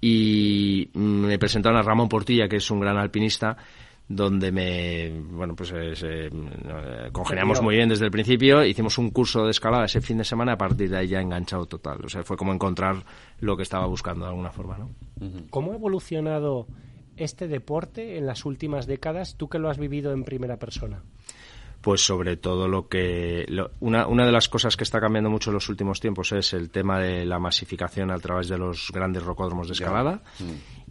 Y mm, me presentaron a Ramón Portilla, que es un gran alpinista, donde me, bueno, pues eh, eh, congeniamos muy bien desde el principio, hicimos un curso de escalada ese fin de semana, a partir de ahí ya enganchado total. O sea, fue como encontrar lo que estaba buscando de alguna forma, ¿no? ¿Cómo ha evolucionado este deporte en las últimas décadas, tú que lo has vivido en primera persona? pues sobre todo lo que lo- una, una de las cosas que está cambiando mucho en los últimos tiempos es el tema de la masificación a través de los grandes rocódromos de escalada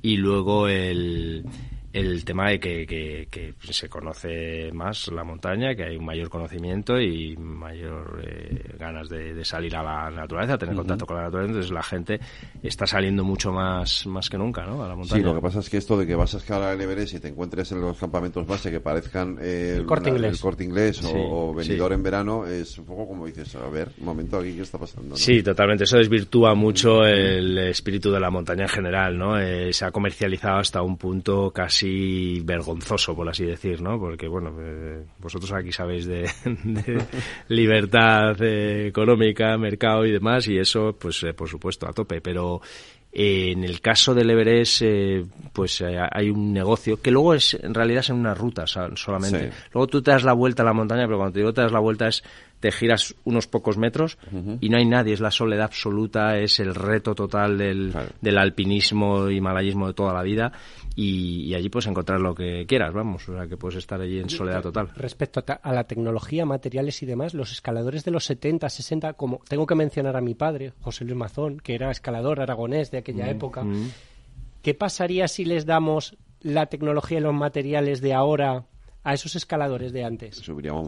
y luego el, el tema de que, que- que se conoce más la montaña, que hay un mayor conocimiento y mayor eh, ganas de, de salir a la naturaleza, tener Ujú. contacto con la naturaleza, entonces la gente está saliendo mucho más, más que nunca ¿no? a la montaña. Sí, lo que pasa es que esto de que vas a escalar el Everest y te encuentres en los campamentos base que parezcan eh, El Corte una- Inglés. el Corte Inglés o, Sí, o Benidorm sí. en verano es un poco como dices, a ver, un momento aquí, ¿qué está pasando? no? Sí, totalmente. Eso desvirtúa mucho el espíritu de la montaña en general, ¿no? Eh, se ha comercializado hasta un punto casi vergonzoso, por así decir, ¿no? Porque, bueno, eh, vosotros aquí sabéis de, de libertad eh, económica, mercado y demás, y eso, pues, eh, por supuesto, a tope. Pero en el caso del Everest, eh, pues eh, hay un negocio que luego es, en realidad, es en una ruta solamente. Sí. Luego tú te das la vuelta a la montaña, pero cuando te digo te das la vuelta es te giras unos pocos metros y no hay nadie, es la soledad absoluta, es el reto total del, del alpinismo y malayismo de toda la vida y, y allí puedes encontrar lo que quieras, vamos, o sea que puedes estar allí en soledad total. Respecto a la tecnología, materiales y demás, los escaladores de los 70, 60, como tengo que mencionar a mi padre, José Luis Mazón, que era escalador aragonés de aquella Mm, época, mm. ¿qué pasaría si les damos la tecnología y los materiales de ahora a esos escaladores de antes?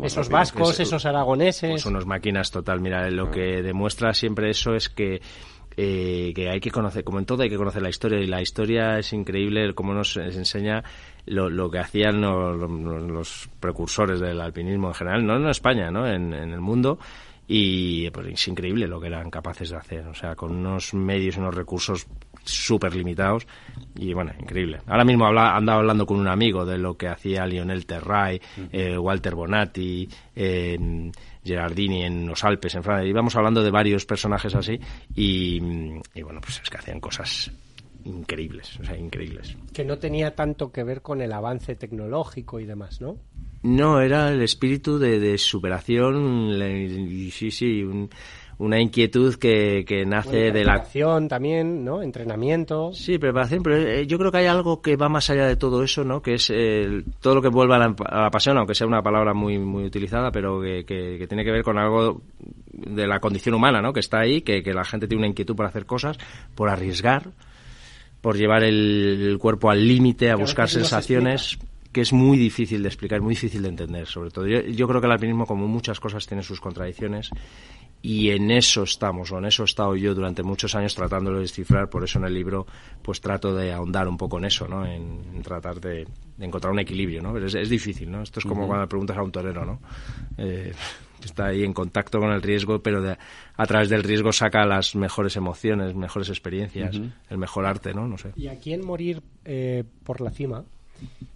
Esos vascos, Es- esos aragoneses. Pues unos máquinas total. Mira, lo que demuestra siempre eso es que eh, que hay que conocer, como en todo hay que conocer la historia y la historia es increíble como nos enseña lo, lo que hacían los, los- los precursores del alpinismo en general, no en España, ¿no? En, en el mundo y pues es increíble lo que eran capaces de hacer, o sea, con unos medios, unos recursos súper limitados y bueno, increíble. Ahora mismo habla, andaba hablando con un amigo de lo que hacía Lionel Terray, eh, Walter Bonatti, eh, Gerardini en los Alpes, en Francia. Íbamos hablando de varios personajes así y, y bueno, pues es que hacían cosas increíbles, o sea, increíbles. que no tenía tanto que ver con el avance tecnológico y demás, ¿no? No, era el espíritu de, de superación la- sí, sí, un- una inquietud que, que nace de la Preparación también, ¿no? Entrenamiento. Sí, preparación, pero eh, yo creo que hay algo que va más allá de todo eso, ¿no? Que es eh, todo lo que vuelve a la, a la pasión, aunque sea una palabra muy muy utilizada, pero que, que- que tiene que ver con algo de la condición humana, ¿no? Que está ahí, que, que la gente tiene una inquietud por hacer cosas, por arriesgar, por llevar el, el cuerpo al límite, a buscar sensaciones. Que es muy difícil de explicar, muy difícil de entender, sobre todo. Yo, yo creo que el alpinismo, como muchas cosas, tiene sus contradicciones y en eso estamos, o en eso he estado yo durante muchos años tratándolo de descifrar, por eso en el libro pues trato de ahondar un poco en eso, ¿no? En, tratar de, encontrar un equilibrio, ¿no? es, es, difícil, ¿no? Esto es como cuando le preguntas a un torero, ¿no? Eh, está ahí en contacto con el riesgo, pero de, a través del riesgo saca las mejores emociones, mejores experiencias, el mejor arte, ¿no? No sé. Y aquí en Morir eh, por la cima,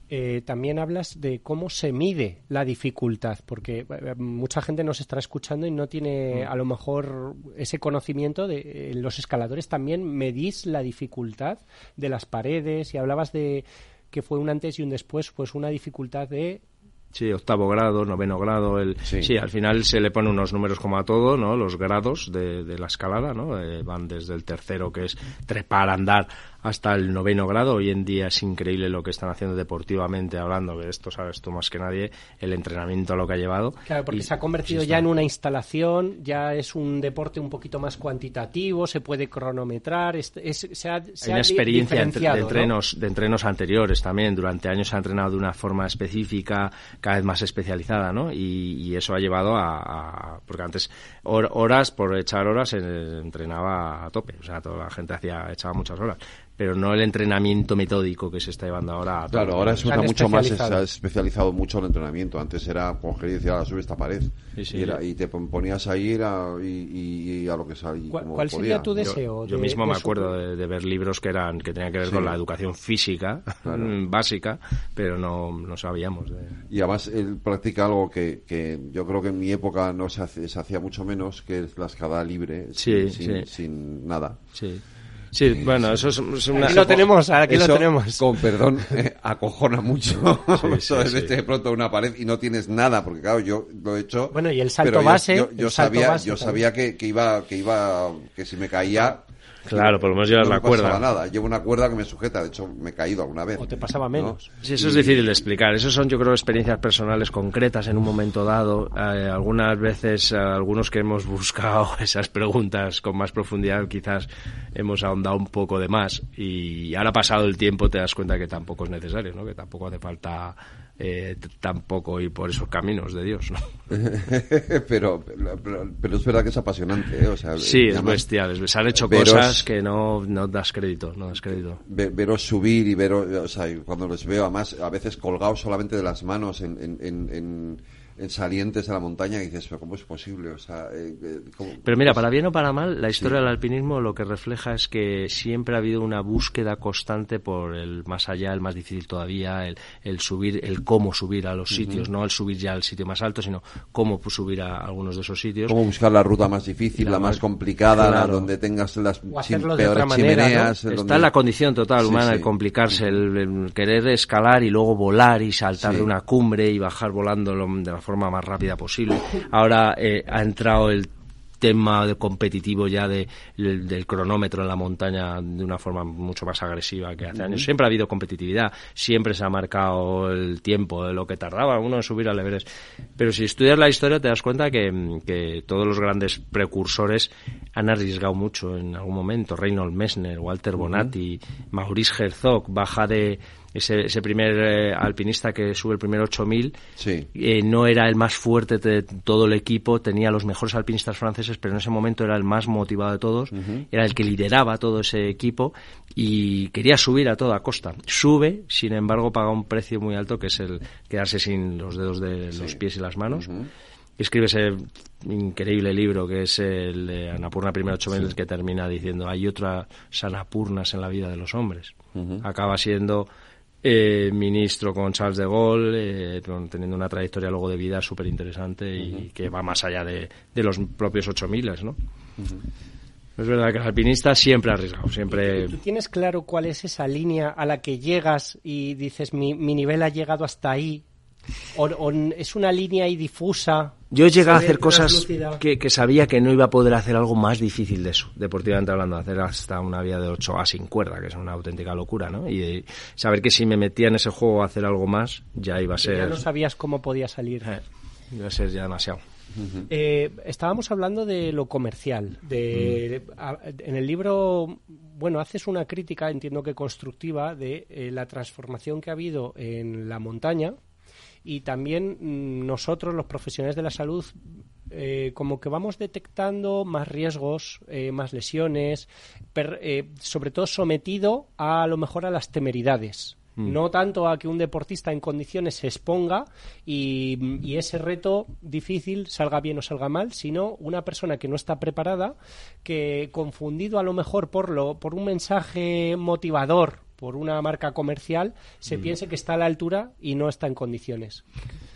eh, también hablas de cómo se mide la dificultad, porque eh, mucha gente nos estará escuchando y no tiene mm. a lo mejor ese conocimiento de los escaladores también medís la dificultad de las paredes y hablabas de que fue un antes y un después, pues una dificultad de Sí, octavo grado, noveno grado. El, sí. al final se le pone unos números como a todo, ¿no? Los grados de, de la escalada, ¿no? Eh, van desde el tercero, que es trepar, andar, hasta el noveno grado. Hoy en día es increíble lo que están haciendo deportivamente hablando, que esto sabes tú más que nadie, el entrenamiento a lo que ha llevado. Claro, porque se ha convertido ya en una instalación, ya es un deporte un poquito más cuantitativo, se puede cronometrar, es, se ha, Hay una experiencia de, entrenos, de entrenos anteriores también. Durante años se ha entrenado de una forma específica, cada vez más especializada, ¿no? Y, eso ha llevado a, porque antes horas por echar horas se entrenaba a tope, o sea, toda la gente hacía echaba muchas horas pero no el entrenamiento metódico que se está llevando ahora. A claro, ahora es mucho más, se ha especializado mucho el entrenamiento. Antes era, como que decía, sube esta pared. Y, te ponías ahí y, a lo que salía. ¿Cuál, sería tu deseo? Yo, mismo me acuerdo de, ver libros que eran que tenían que ver con la educación física básica, pero no, no sabíamos. Y además él practica algo que, que yo creo que en mi época no se, se hacía mucho menos, que es la escada libre, sin, sin, sin nada. Sí. Sí, bueno, eso es, una... Aquí lo tenemos, aquí lo tenemos. Con perdón, eh, acojona mucho. eso es de pronto una pared y no tienes nada, porque claro, yo lo he hecho. Bueno, y el salto base. Yo, sabía, yo sabía que, que, iba, que iba, que si me caía, Claro, por lo menos llevas la cuerda. No nada, llevo una cuerda que me sujeta, de hecho me he caído alguna vez. O te pasaba menos. Sí, eso es difícil de explicar. Eso son, yo creo, experiencias personales concretas en un momento dado. Eh, algunas veces, eh, algunos que hemos buscado esas preguntas con más profundidad, quizás hemos ahondado un poco de más. Y ahora pasado el tiempo te das cuenta que tampoco es necesario, ¿no? Que tampoco hace falta eh, tampoco ir por esos caminos de Dios, ¿no? pero, pero, es verdad que es apasionante, ¿eh? sí, es bestial. Se han hecho cosas que no, no das crédito, no das crédito. veros subir y veros, o sea, cuando los veo, además, a veces colgados solamente de las manos en, en, en en salientes de la montaña y dices, pero ¿cómo es posible? O sea, eh, eh, pero mira, para bien o para mal, la historia del alpinismo lo que refleja es que siempre ha habido una búsqueda constante por el más allá, el más difícil todavía, el, el subir, el cómo subir a los sitios, no el subir ya al sitio más alto, sino cómo subir a algunos de esos sitios. Cómo buscar la ruta más difícil, la, más, complicada, la donde tengas las peores chimeneas. Está en la condición total humana el complicarse, el, querer escalar y luego volar y saltar de una cumbre y bajar volando de la forma más rápida posible. Ahora eh, ha entrado el tema de competitivo ya de, del cronómetro en la montaña de una forma mucho más agresiva que hace años. Siempre ha habido competitividad, siempre se ha marcado el tiempo de lo que tardaba uno en subir al Everest. Pero si estudias la historia te das cuenta que, que todos los grandes precursores han arriesgado mucho en algún momento. Reynold Messner, Walter Bonatti, Maurice Herzog, baja de, ese, ese primer eh, alpinista que sube el primer 8000, sí. Eh, no era el más fuerte de todo el equipo, tenía los mejores alpinistas franceses, pero en ese momento era el más motivado de todos, era el que lideraba todo ese equipo y quería subir a toda costa. Sube, sin embargo, paga un precio muy alto que es el quedarse sin los dedos de los pies y las manos. escribe ese increíble libro que es el de Anapurna Primero Ocho Meses que termina diciendo hay otras Anapurnas en la vida de los hombres. Acaba siendo eh, ministro con Charles de Gaulle, eh, teniendo una trayectoria luego de vida súper interesante y que va más allá de, los propios 8000, ¿no? Es verdad que el alpinista siempre ha arriesgado, siempre... ¿Tú tienes claro cuál es esa línea a la que llegas y dices mi, mi nivel ha llegado hasta ahí o, es una línea ahí difusa. Yo llegué a hacer cosas que, sabía que no iba a poder hacer algo más difícil de eso, deportivamente hablando, hacer hasta una vía de 8A sin cuerda, que es una auténtica locura, ¿no? Y saber que si me metía en ese juego a hacer algo más, ya iba a ser... Ya no sabías cómo podía salir. Eh, iba a ser ya demasiado. Eh, estábamos hablando de lo comercial. De, a- en el libro, bueno, haces una crítica, entiendo que constructiva, de eh, la transformación que ha habido en la montaña y también mm, nosotros, los profesionales de la salud, eh, como que vamos detectando más riesgos, eh, más lesiones, per- eh, sobre todo sometido a, lo mejor a las temeridades. Mm. No tanto a que un deportista en condiciones se exponga y, y ese reto difícil salga bien o salga mal, sino una persona que no está preparada, que confundido a lo mejor por, lo, por un mensaje motivador, por una marca comercial, se Mm. piense que está a la altura y no está en condiciones.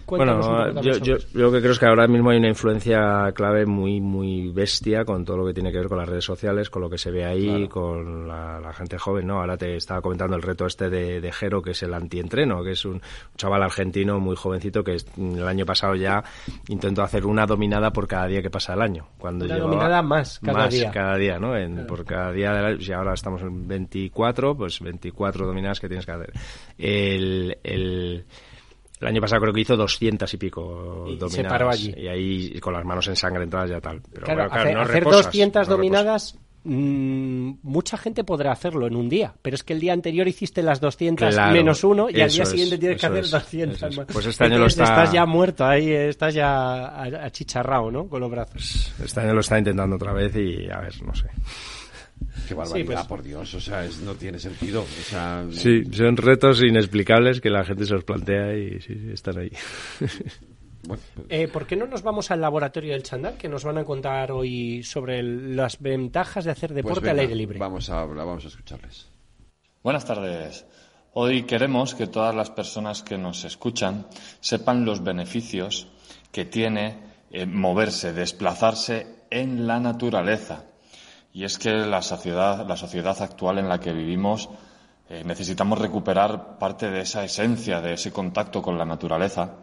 Cuéntanos Bueno, yo, yo, yo lo que creo es que ahora mismo hay una influencia clave muy muy bestia con todo lo que tiene que ver con las redes sociales, con lo que se ve ahí, con la, la gente joven, ¿no? Ahora te estaba comentando el reto este de, de Jero, que es el antientreno, que es un chaval argentino muy jovencito que el año pasado ya intentó hacer una dominada por cada día que pasa el año. Cuando Una dominada más cada más día. cada día, ¿no? En- Por cada día, del año, si ahora estamos en 24, pues 24 dominadas que tienes que hacer. El, el, el año pasado creo que hizo 200 y pico Y se dominadas. paró allí. Y ahí con las manos ensangrentadas ya tal. Pero Claro, bueno, claro, hacer, no hacer reposas, 200 no dominadas, mm, mucha gente podrá hacerlo en un día, pero es que el día anterior hiciste las 200 Claro, menos uno y al día es, siguiente tienes que hacer es, 200 eso es. más. Pues este año lo está- Estás ya muerto ahí, estás ya achicharrado, ¿no? Con los brazos. Este año lo está intentando otra vez y a ver, no sé. Qué barbaridad, pues- por Dios, o sea, es- no tiene sentido. O sea, Sí, son retos inexplicables que la gente se los plantea y sí, sí, están ahí. Eh, ¿Por qué no nos vamos al laboratorio del Chandal que nos van a contar hoy sobre el- las ventajas de hacer pues deporte venga, al aire libre? Vamos a, vamos a escucharles. Buenas tardes. Hoy queremos que todas las personas que nos escuchan sepan los beneficios que tiene eh, moverse, desplazarse en la naturaleza. Y es que la sociedad, la sociedad actual en la que vivimos eh, necesitamos recuperar parte de esa esencia, de ese contacto con la naturaleza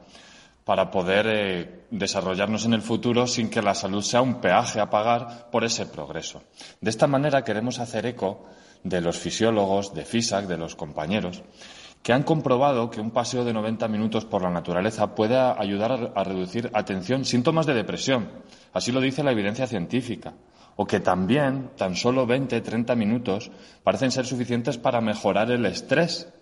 para poder eh, desarrollarnos en el futuro sin que la salud sea un peaje a pagar por ese progreso. De esta manera queremos hacer eco de los fisiólogos, de FISAC, de los compañeros, que han comprobado que un paseo de 90 minutos por la naturaleza puede ayudar a reducir, atención, síntomas de depresión. Así lo dice la evidencia científica. O que también tan solo 20, 30 minutos parecen ser suficientes para mejorar el estrés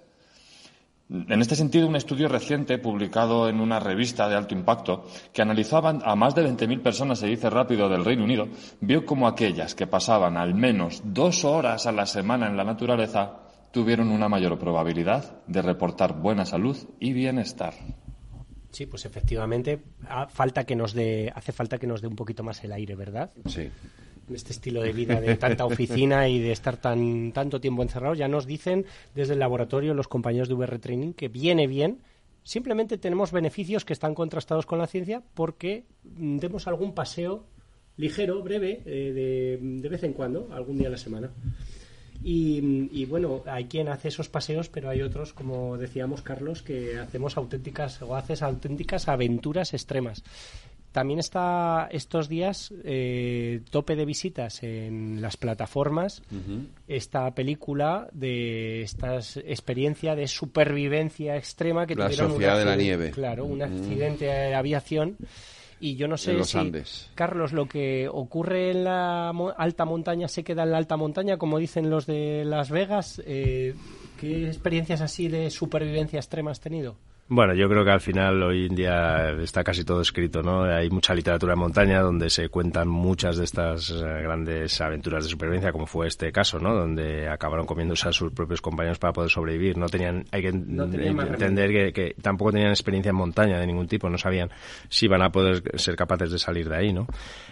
en este sentido, un estudio reciente publicado en una revista de alto impacto que analizó a más de 20.000 personas, se dice rápido, del Reino Unido, vio como aquellas que pasaban al menos dos horas a la semana en la naturaleza tuvieron una mayor probabilidad de reportar buena salud y bienestar. Sí, pues efectivamente ha- falta que nos dé, hace falta que nos dé un poquito más el aire, ¿verdad? Sí. Este estilo de vida de tanta oficina y de estar tan tanto tiempo encerrados, ya nos dicen desde el laboratorio los compañeros de VR Training que viene bien. Simplemente tenemos beneficios que están contrastados con la ciencia porque mm, demos algún paseo ligero, breve, eh, de, de vez en cuando, algún día a la semana. Y, y, bueno, hay quien hace esos paseos, pero hay otros, como decíamos Carlos, que hacemos auténticas o haces auténticas aventuras extremas. También está estos días eh, tope de visitas en las plataformas esta película de esta experiencia de supervivencia extrema que La tuvieron un Sociedad de la accidente- Nieve. Claro, un accidente de aviación. Y yo no sé los si, Andes. Carlos, lo que ocurre en la mo- alta montaña se queda en la alta montaña, como dicen los de Las Vegas. Eh, ¿Qué experiencias así de supervivencia extrema has tenido? Bueno, yo creo que al final hoy en día está casi todo escrito, ¿no? Hay mucha literatura en montaña donde se cuentan muchas de estas eh, grandes aventuras de supervivencia, como fue este caso, ¿no? Donde acabaron comiéndose a sus propios compañeros para poder sobrevivir. No tenían, hay que No entender que, que tampoco tenían experiencia en montaña de ningún tipo, no sabían si iban a poder ser capaces de salir de ahí, ¿no?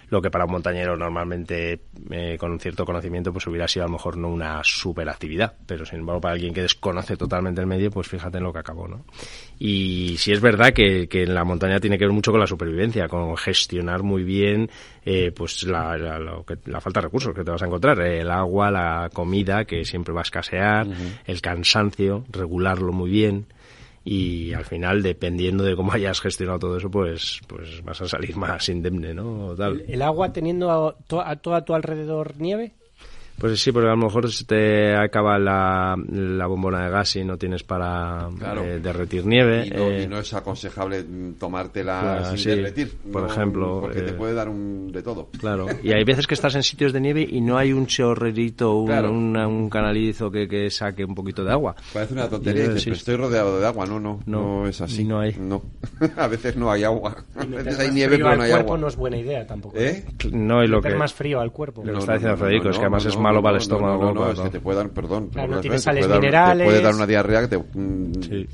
Lo que para un montañero normalmente eh, con un cierto conocimiento pues hubiera sido a lo mejor no una super actividad, pero sin embargo para alguien que desconoce totalmente el medio, pues fíjate en lo que acabó, ¿no? Y sí es verdad que, que en la montaña tiene que ver mucho con la supervivencia, con gestionar muy bien eh, pues la, la, la falta de recursos que te vas a encontrar, eh, el agua, la comida que siempre va a escasear, el cansancio, regularlo muy bien y al final dependiendo de cómo hayas gestionado todo eso pues pues vas a salir más indemne, ¿no? O tal. ¿El, el agua teniendo a, to- a todo a tu alrededor nieve? Pues sí, porque a lo mejor se te acaba la, la bombona de gas y no tienes para Claro. eh, derretir nieve. Y no, eh, y no es aconsejable tomártela Claro, sin sí, derretir. por no, ejemplo, Porque te eh, puede dar un de todo. Claro, y hay veces que estás en sitios de nieve y no hay un chorrerito, un, Claro. una- un canalizo que, que saque un poquito de agua. Parece una tontería. y dices, sí, "Pero estoy rodeado de agua. No, no, no, No, es así. no hay. No. a veces no hay agua. A veces hay nieve, pero no hay cuerpo agua. no es buena idea tampoco. ¿Eh? No, y lo que, más frío al cuerpo. lo que No, está diciendo no, Federico no, es que además no, es malo para el no, estómago. No, no, es que te puede dar, perdón, Claro, no sales puede dar- minerales. Te puede dar una diarrea que te. mm,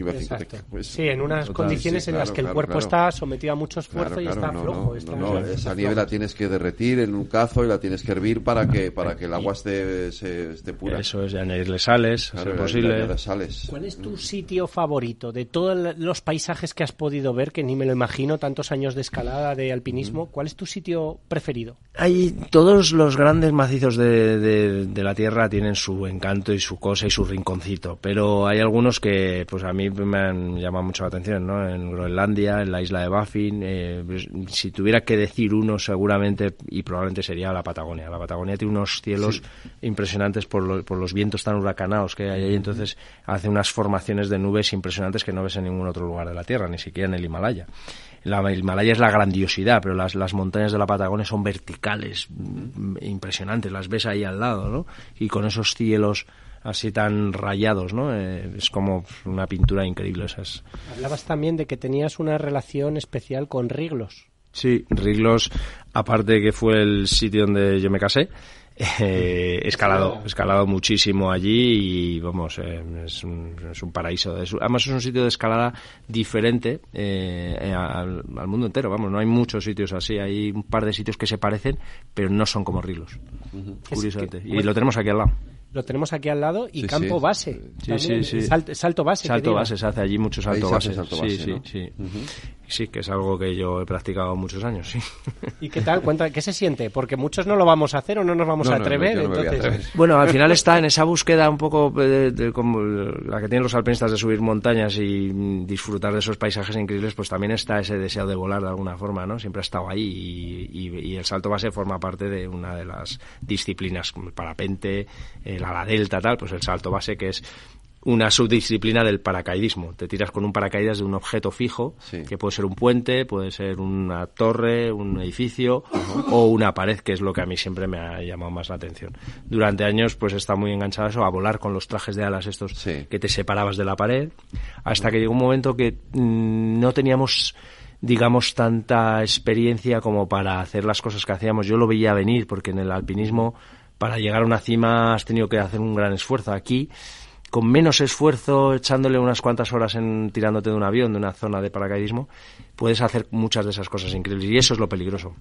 Exacto. pues, sí, en unas total, condiciones sí, en las claro, que el claro, cuerpo claro. está sometido a mucho esfuerzo Claro, y está no, flojo. no, está- no, no, está esa nieve la tienes que derretir en un cazo y la tienes que hervir para que para que el agua esté, se- esté pura. Eso es, añadirle sales, y posible. sales. ¿Cuál es tu sitio favorito de todos los paisajes que has podido ver, que ni me lo imagino, tantos años de escalada, de alpinismo? ¿Cuál es tu sitio preferido? Hay todos los grandes macizos de, de- de la Tierra tienen su encanto y su cosa y su rinconcito, pero hay algunos que pues a mí me han llamado mucho la atención, ¿no? En Groenlandia, en la isla de Baffin, eh, pues, si tuviera que decir uno seguramente y probablemente sería la Patagonia. La Patagonia tiene unos cielos impresionantes por, lo- por los vientos tan huracanados que hay ahí, entonces hace unas formaciones de nubes impresionantes que no ves en ningún otro lugar de la Tierra, ni siquiera en el Himalaya. La, el Himalaya es la grandiosidad, pero las, las montañas de la Patagonia son verticales, mm, impresionantes, las ves ahí al lado, ¿no? Y con esos cielos así tan rayados, ¿no? Eh, es como una pintura increíble esas. Hablabas también de que tenías una relación especial con Riglos. Sí, Riglos, aparte que fue el sitio donde yo me casé, eh, escalado, escalado muchísimo allí y vamos, eh, es, un, es un paraíso. Es- además es un sitio de escalada diferente eh, al, al mundo entero, vamos, no hay muchos sitios así, hay un par de sitios que se parecen, pero no son como Riglos, curiosamente. que- y lo tenemos aquí al lado. Lo tenemos aquí al lado y Sí, campo sí. base. Sí, también, sí, sí. Salto, salto base. Salto base, se hace allí mucho Ahí salto se hace base. salto base, sí, ¿no? sí. Sí, que es algo que yo he practicado muchos años, sí. ¿Y qué tal? Cuenta, ¿qué se siente? Porque muchos no lo vamos a hacer o no nos vamos No, a atrever. no a entonces, atrever. Bueno, al final está en esa búsqueda un poco de, de como la que tienen los alpinistas de subir montañas y disfrutar de esos paisajes increíbles, pues también está ese deseo de volar de alguna forma, ¿no? Siempre ha estado ahí y, y- y el salto base forma parte de una de las disciplinas, como el parapente, el ala delta, tal, pues el salto base que es una subdisciplina del paracaidismo. Te tiras con un paracaídas de un objeto fijo, que puede ser un puente, puede ser una torre, un edificio o una pared, que es lo que a mí siempre me ha llamado más la atención. Durante años pues está muy enganchado a eso, a volar con los trajes de alas estos que te separabas de la pared, hasta que llegó un momento que mm, no teníamos digamos tanta experiencia como para hacer las cosas que hacíamos. Yo lo veía venir porque en el alpinismo para llegar a una cima has tenido que hacer un gran esfuerzo. Aquí con menos esfuerzo, echándole unas cuantas horas en tirándote de un avión, de una zona de paracaidismo, puedes hacer muchas de esas cosas increíbles. Y eso es lo peligroso.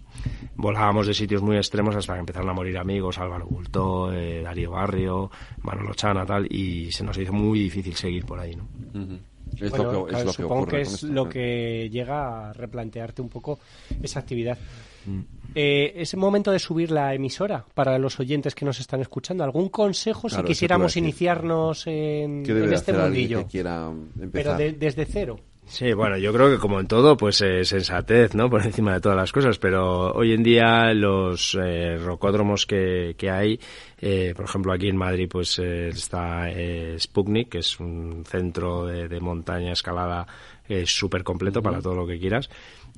Volábamos de sitios muy extremos hasta que empezaron a morir amigos, Álvaro Bulto, eh, Darío Barrio, Manolo Chana, tal, y se nos hizo muy difícil seguir por ahí, ¿no? Es Bueno, lo que, es claro, lo que supongo ocurre que es esto, lo que llega a replantearte un poco esa actividad. Mm. Eh, es momento de subir la emisora para los oyentes que nos están escuchando. ¿Algún consejo Claro, si quisiéramos iniciarnos en, ¿Qué debe en de este mundillo? que quiera Pero de- desde cero. Sí, bueno, yo creo que como en todo, pues eh, sensatez, ¿no? Por encima de todas las cosas, pero hoy en día los eh, rocódromos que, que hay, eh, por ejemplo aquí en Madrid, pues eh, está eh, Sputnik, que es un centro de, de montaña escalada eh, súper completo para todo lo que quieras.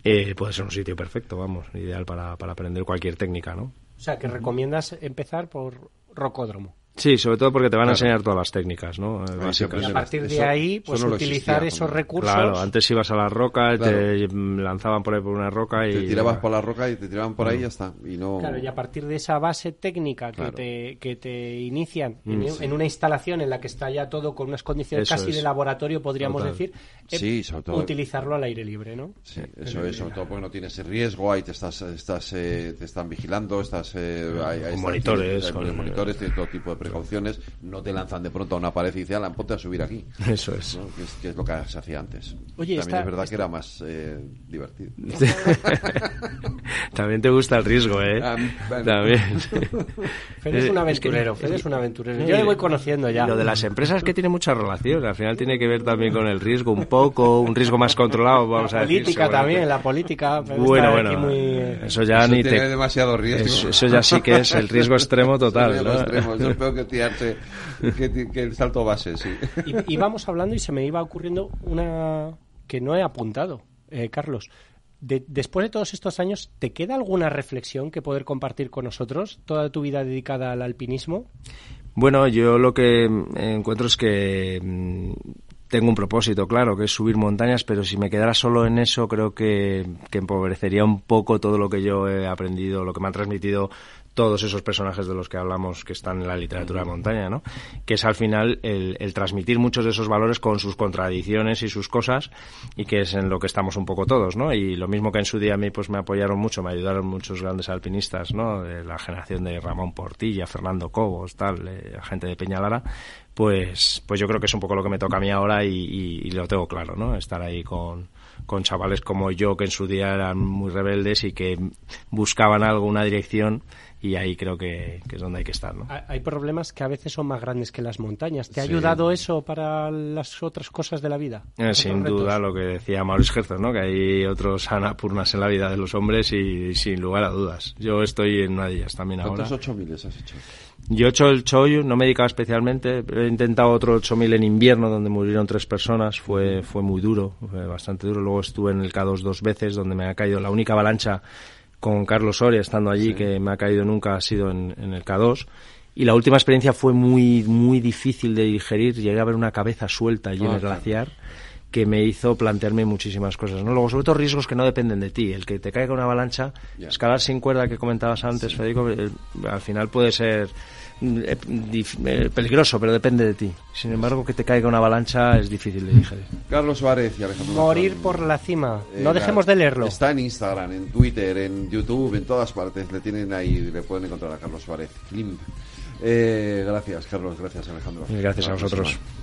Eh, puede ser un sitio perfecto, vamos, ideal para, para aprender cualquier técnica, ¿no? O sea, que recomiendas empezar por rocódromo. Sí, sobre todo porque te van a enseñar todas las técnicas, ¿no? Eh, Ahí se básicas. Y a partir de ahí, eso pues no utilizar existía, esos recursos. Claro, antes ibas a la roca, Claro. te lanzaban por ahí por una roca y... Te tirabas por la roca y te tiraban por ahí y ya está. Y no... Claro, y a partir de esa base técnica que, Claro. te, que te inician en, Mm, en una instalación en la que está ya todo con unas condiciones Eso casi es. de laboratorio, podríamos Total. decir, eh, Sí, sobre todo- utilizarlo al aire libre, ¿no? Sí, eso es, sobre todo porque no tienes riesgo, ahí te estás, estás eh, te están vigilando, estás, eh, hay, hay- Con monitores, hay con- monitores, tienes todo tipo de precauciones, no te lanzan de pronto a una pared y dicen, "Alan, ponte a subir aquí. Eso es. ¿no? Que, es que es lo que se hacía antes. Oye, También esta- es verdad que era más eh, divertido. También te gusta el riesgo, ¿eh? Ah, bueno. También. Fede es un Eh, aventurero, Fede es un aventurero. Eh, Yo le voy conociendo ya. Lo de las empresas es que tiene mucha relación. Al final tiene que ver también con el riesgo un poco, un riesgo más controlado, vamos a decir. política también, la política. Bueno, bueno, aquí muy- eso ya Eso ni tiene te... demasiado riesgo. Eso, eso ya sí que es el riesgo extremo total, ¿no? extremo, eso es peor que tirarse, que, que el salto base, sí. Y, íbamos hablando y se me iba ocurriendo una que no he apuntado, eh, Carlos. De- después de todos estos años, ¿te queda alguna reflexión que poder compartir con nosotros? ¿Toda tu vida dedicada al alpinismo? Bueno, yo lo que mm, encuentro es que mm, tengo un propósito, claro, que es subir montañas, pero si me quedara solo en eso, creo que, que empobrecería un poco todo lo que yo he aprendido, lo que me han transmitido todos esos personajes de los que hablamos que están en la literatura de montaña, ¿no? Que es al final el, el transmitir muchos de esos valores con sus contradicciones y sus cosas y que es en lo que estamos un poco todos, ¿no? Y lo mismo que en su día a mí pues me apoyaron mucho, me ayudaron muchos grandes alpinistas, ¿no? De la generación de Ramón Portilla, Fernando Cobos, tal, eh, gente de Peñalara, pues, pues yo creo que es un poco lo que me toca a mí ahora y, y- y lo tengo claro, ¿no? Estar ahí con, con chavales como yo que en su día eran muy rebeldes y que buscaban algo, una dirección y ahí creo que, que es donde hay que estar, ¿no? Hay problemas que a veces son más grandes que las montañas. ¿Te ha Sí. ayudado eso para las otras cosas de la vida? Eh, sin retos. duda lo que decía Maurice Herzog, ¿no? Que hay otros anapurnas en la vida de los hombres y, sin lugar a dudas. Yo estoy en una de ellas también ahora. ¿Cuántos 8000 has hecho? Yo he hecho el Choyu, no me he dedicado especialmente, he intentado otro 8000 en invierno donde murieron tres personas, fue, fue muy duro, fue bastante duro. Luego estuve en el K2 dos veces donde me ha caído la única avalancha con Carlos Soria estando allí que me ha caído nunca ha sido en, en el K2. Y la última experiencia fue muy, muy difícil de digerir. Llegué a ver una cabeza suelta allí en Ah, el claro. glaciar que me hizo plantearme muchísimas cosas. ¿no? Luego, sobre todo, riesgos que no dependen de ti. El que te caiga una avalancha, escalar sin cuerda que comentabas antes, Federico, eh, al final puede ser mm, eh, eh, peligroso, pero depende de ti. Sin embargo, que te caiga una avalancha es difícil de digerir. Carlos Suárez y Alejandro Morir por la cima. Eh, No dejemos de leerlo. Está en Instagram, en Twitter, en YouTube, en todas partes. Le tienen ahí, le pueden encontrar a Carlos Suárez. Limp. Eh, gracias, Carlos. Gracias, Alejandro. Gracias a vosotros. próxima.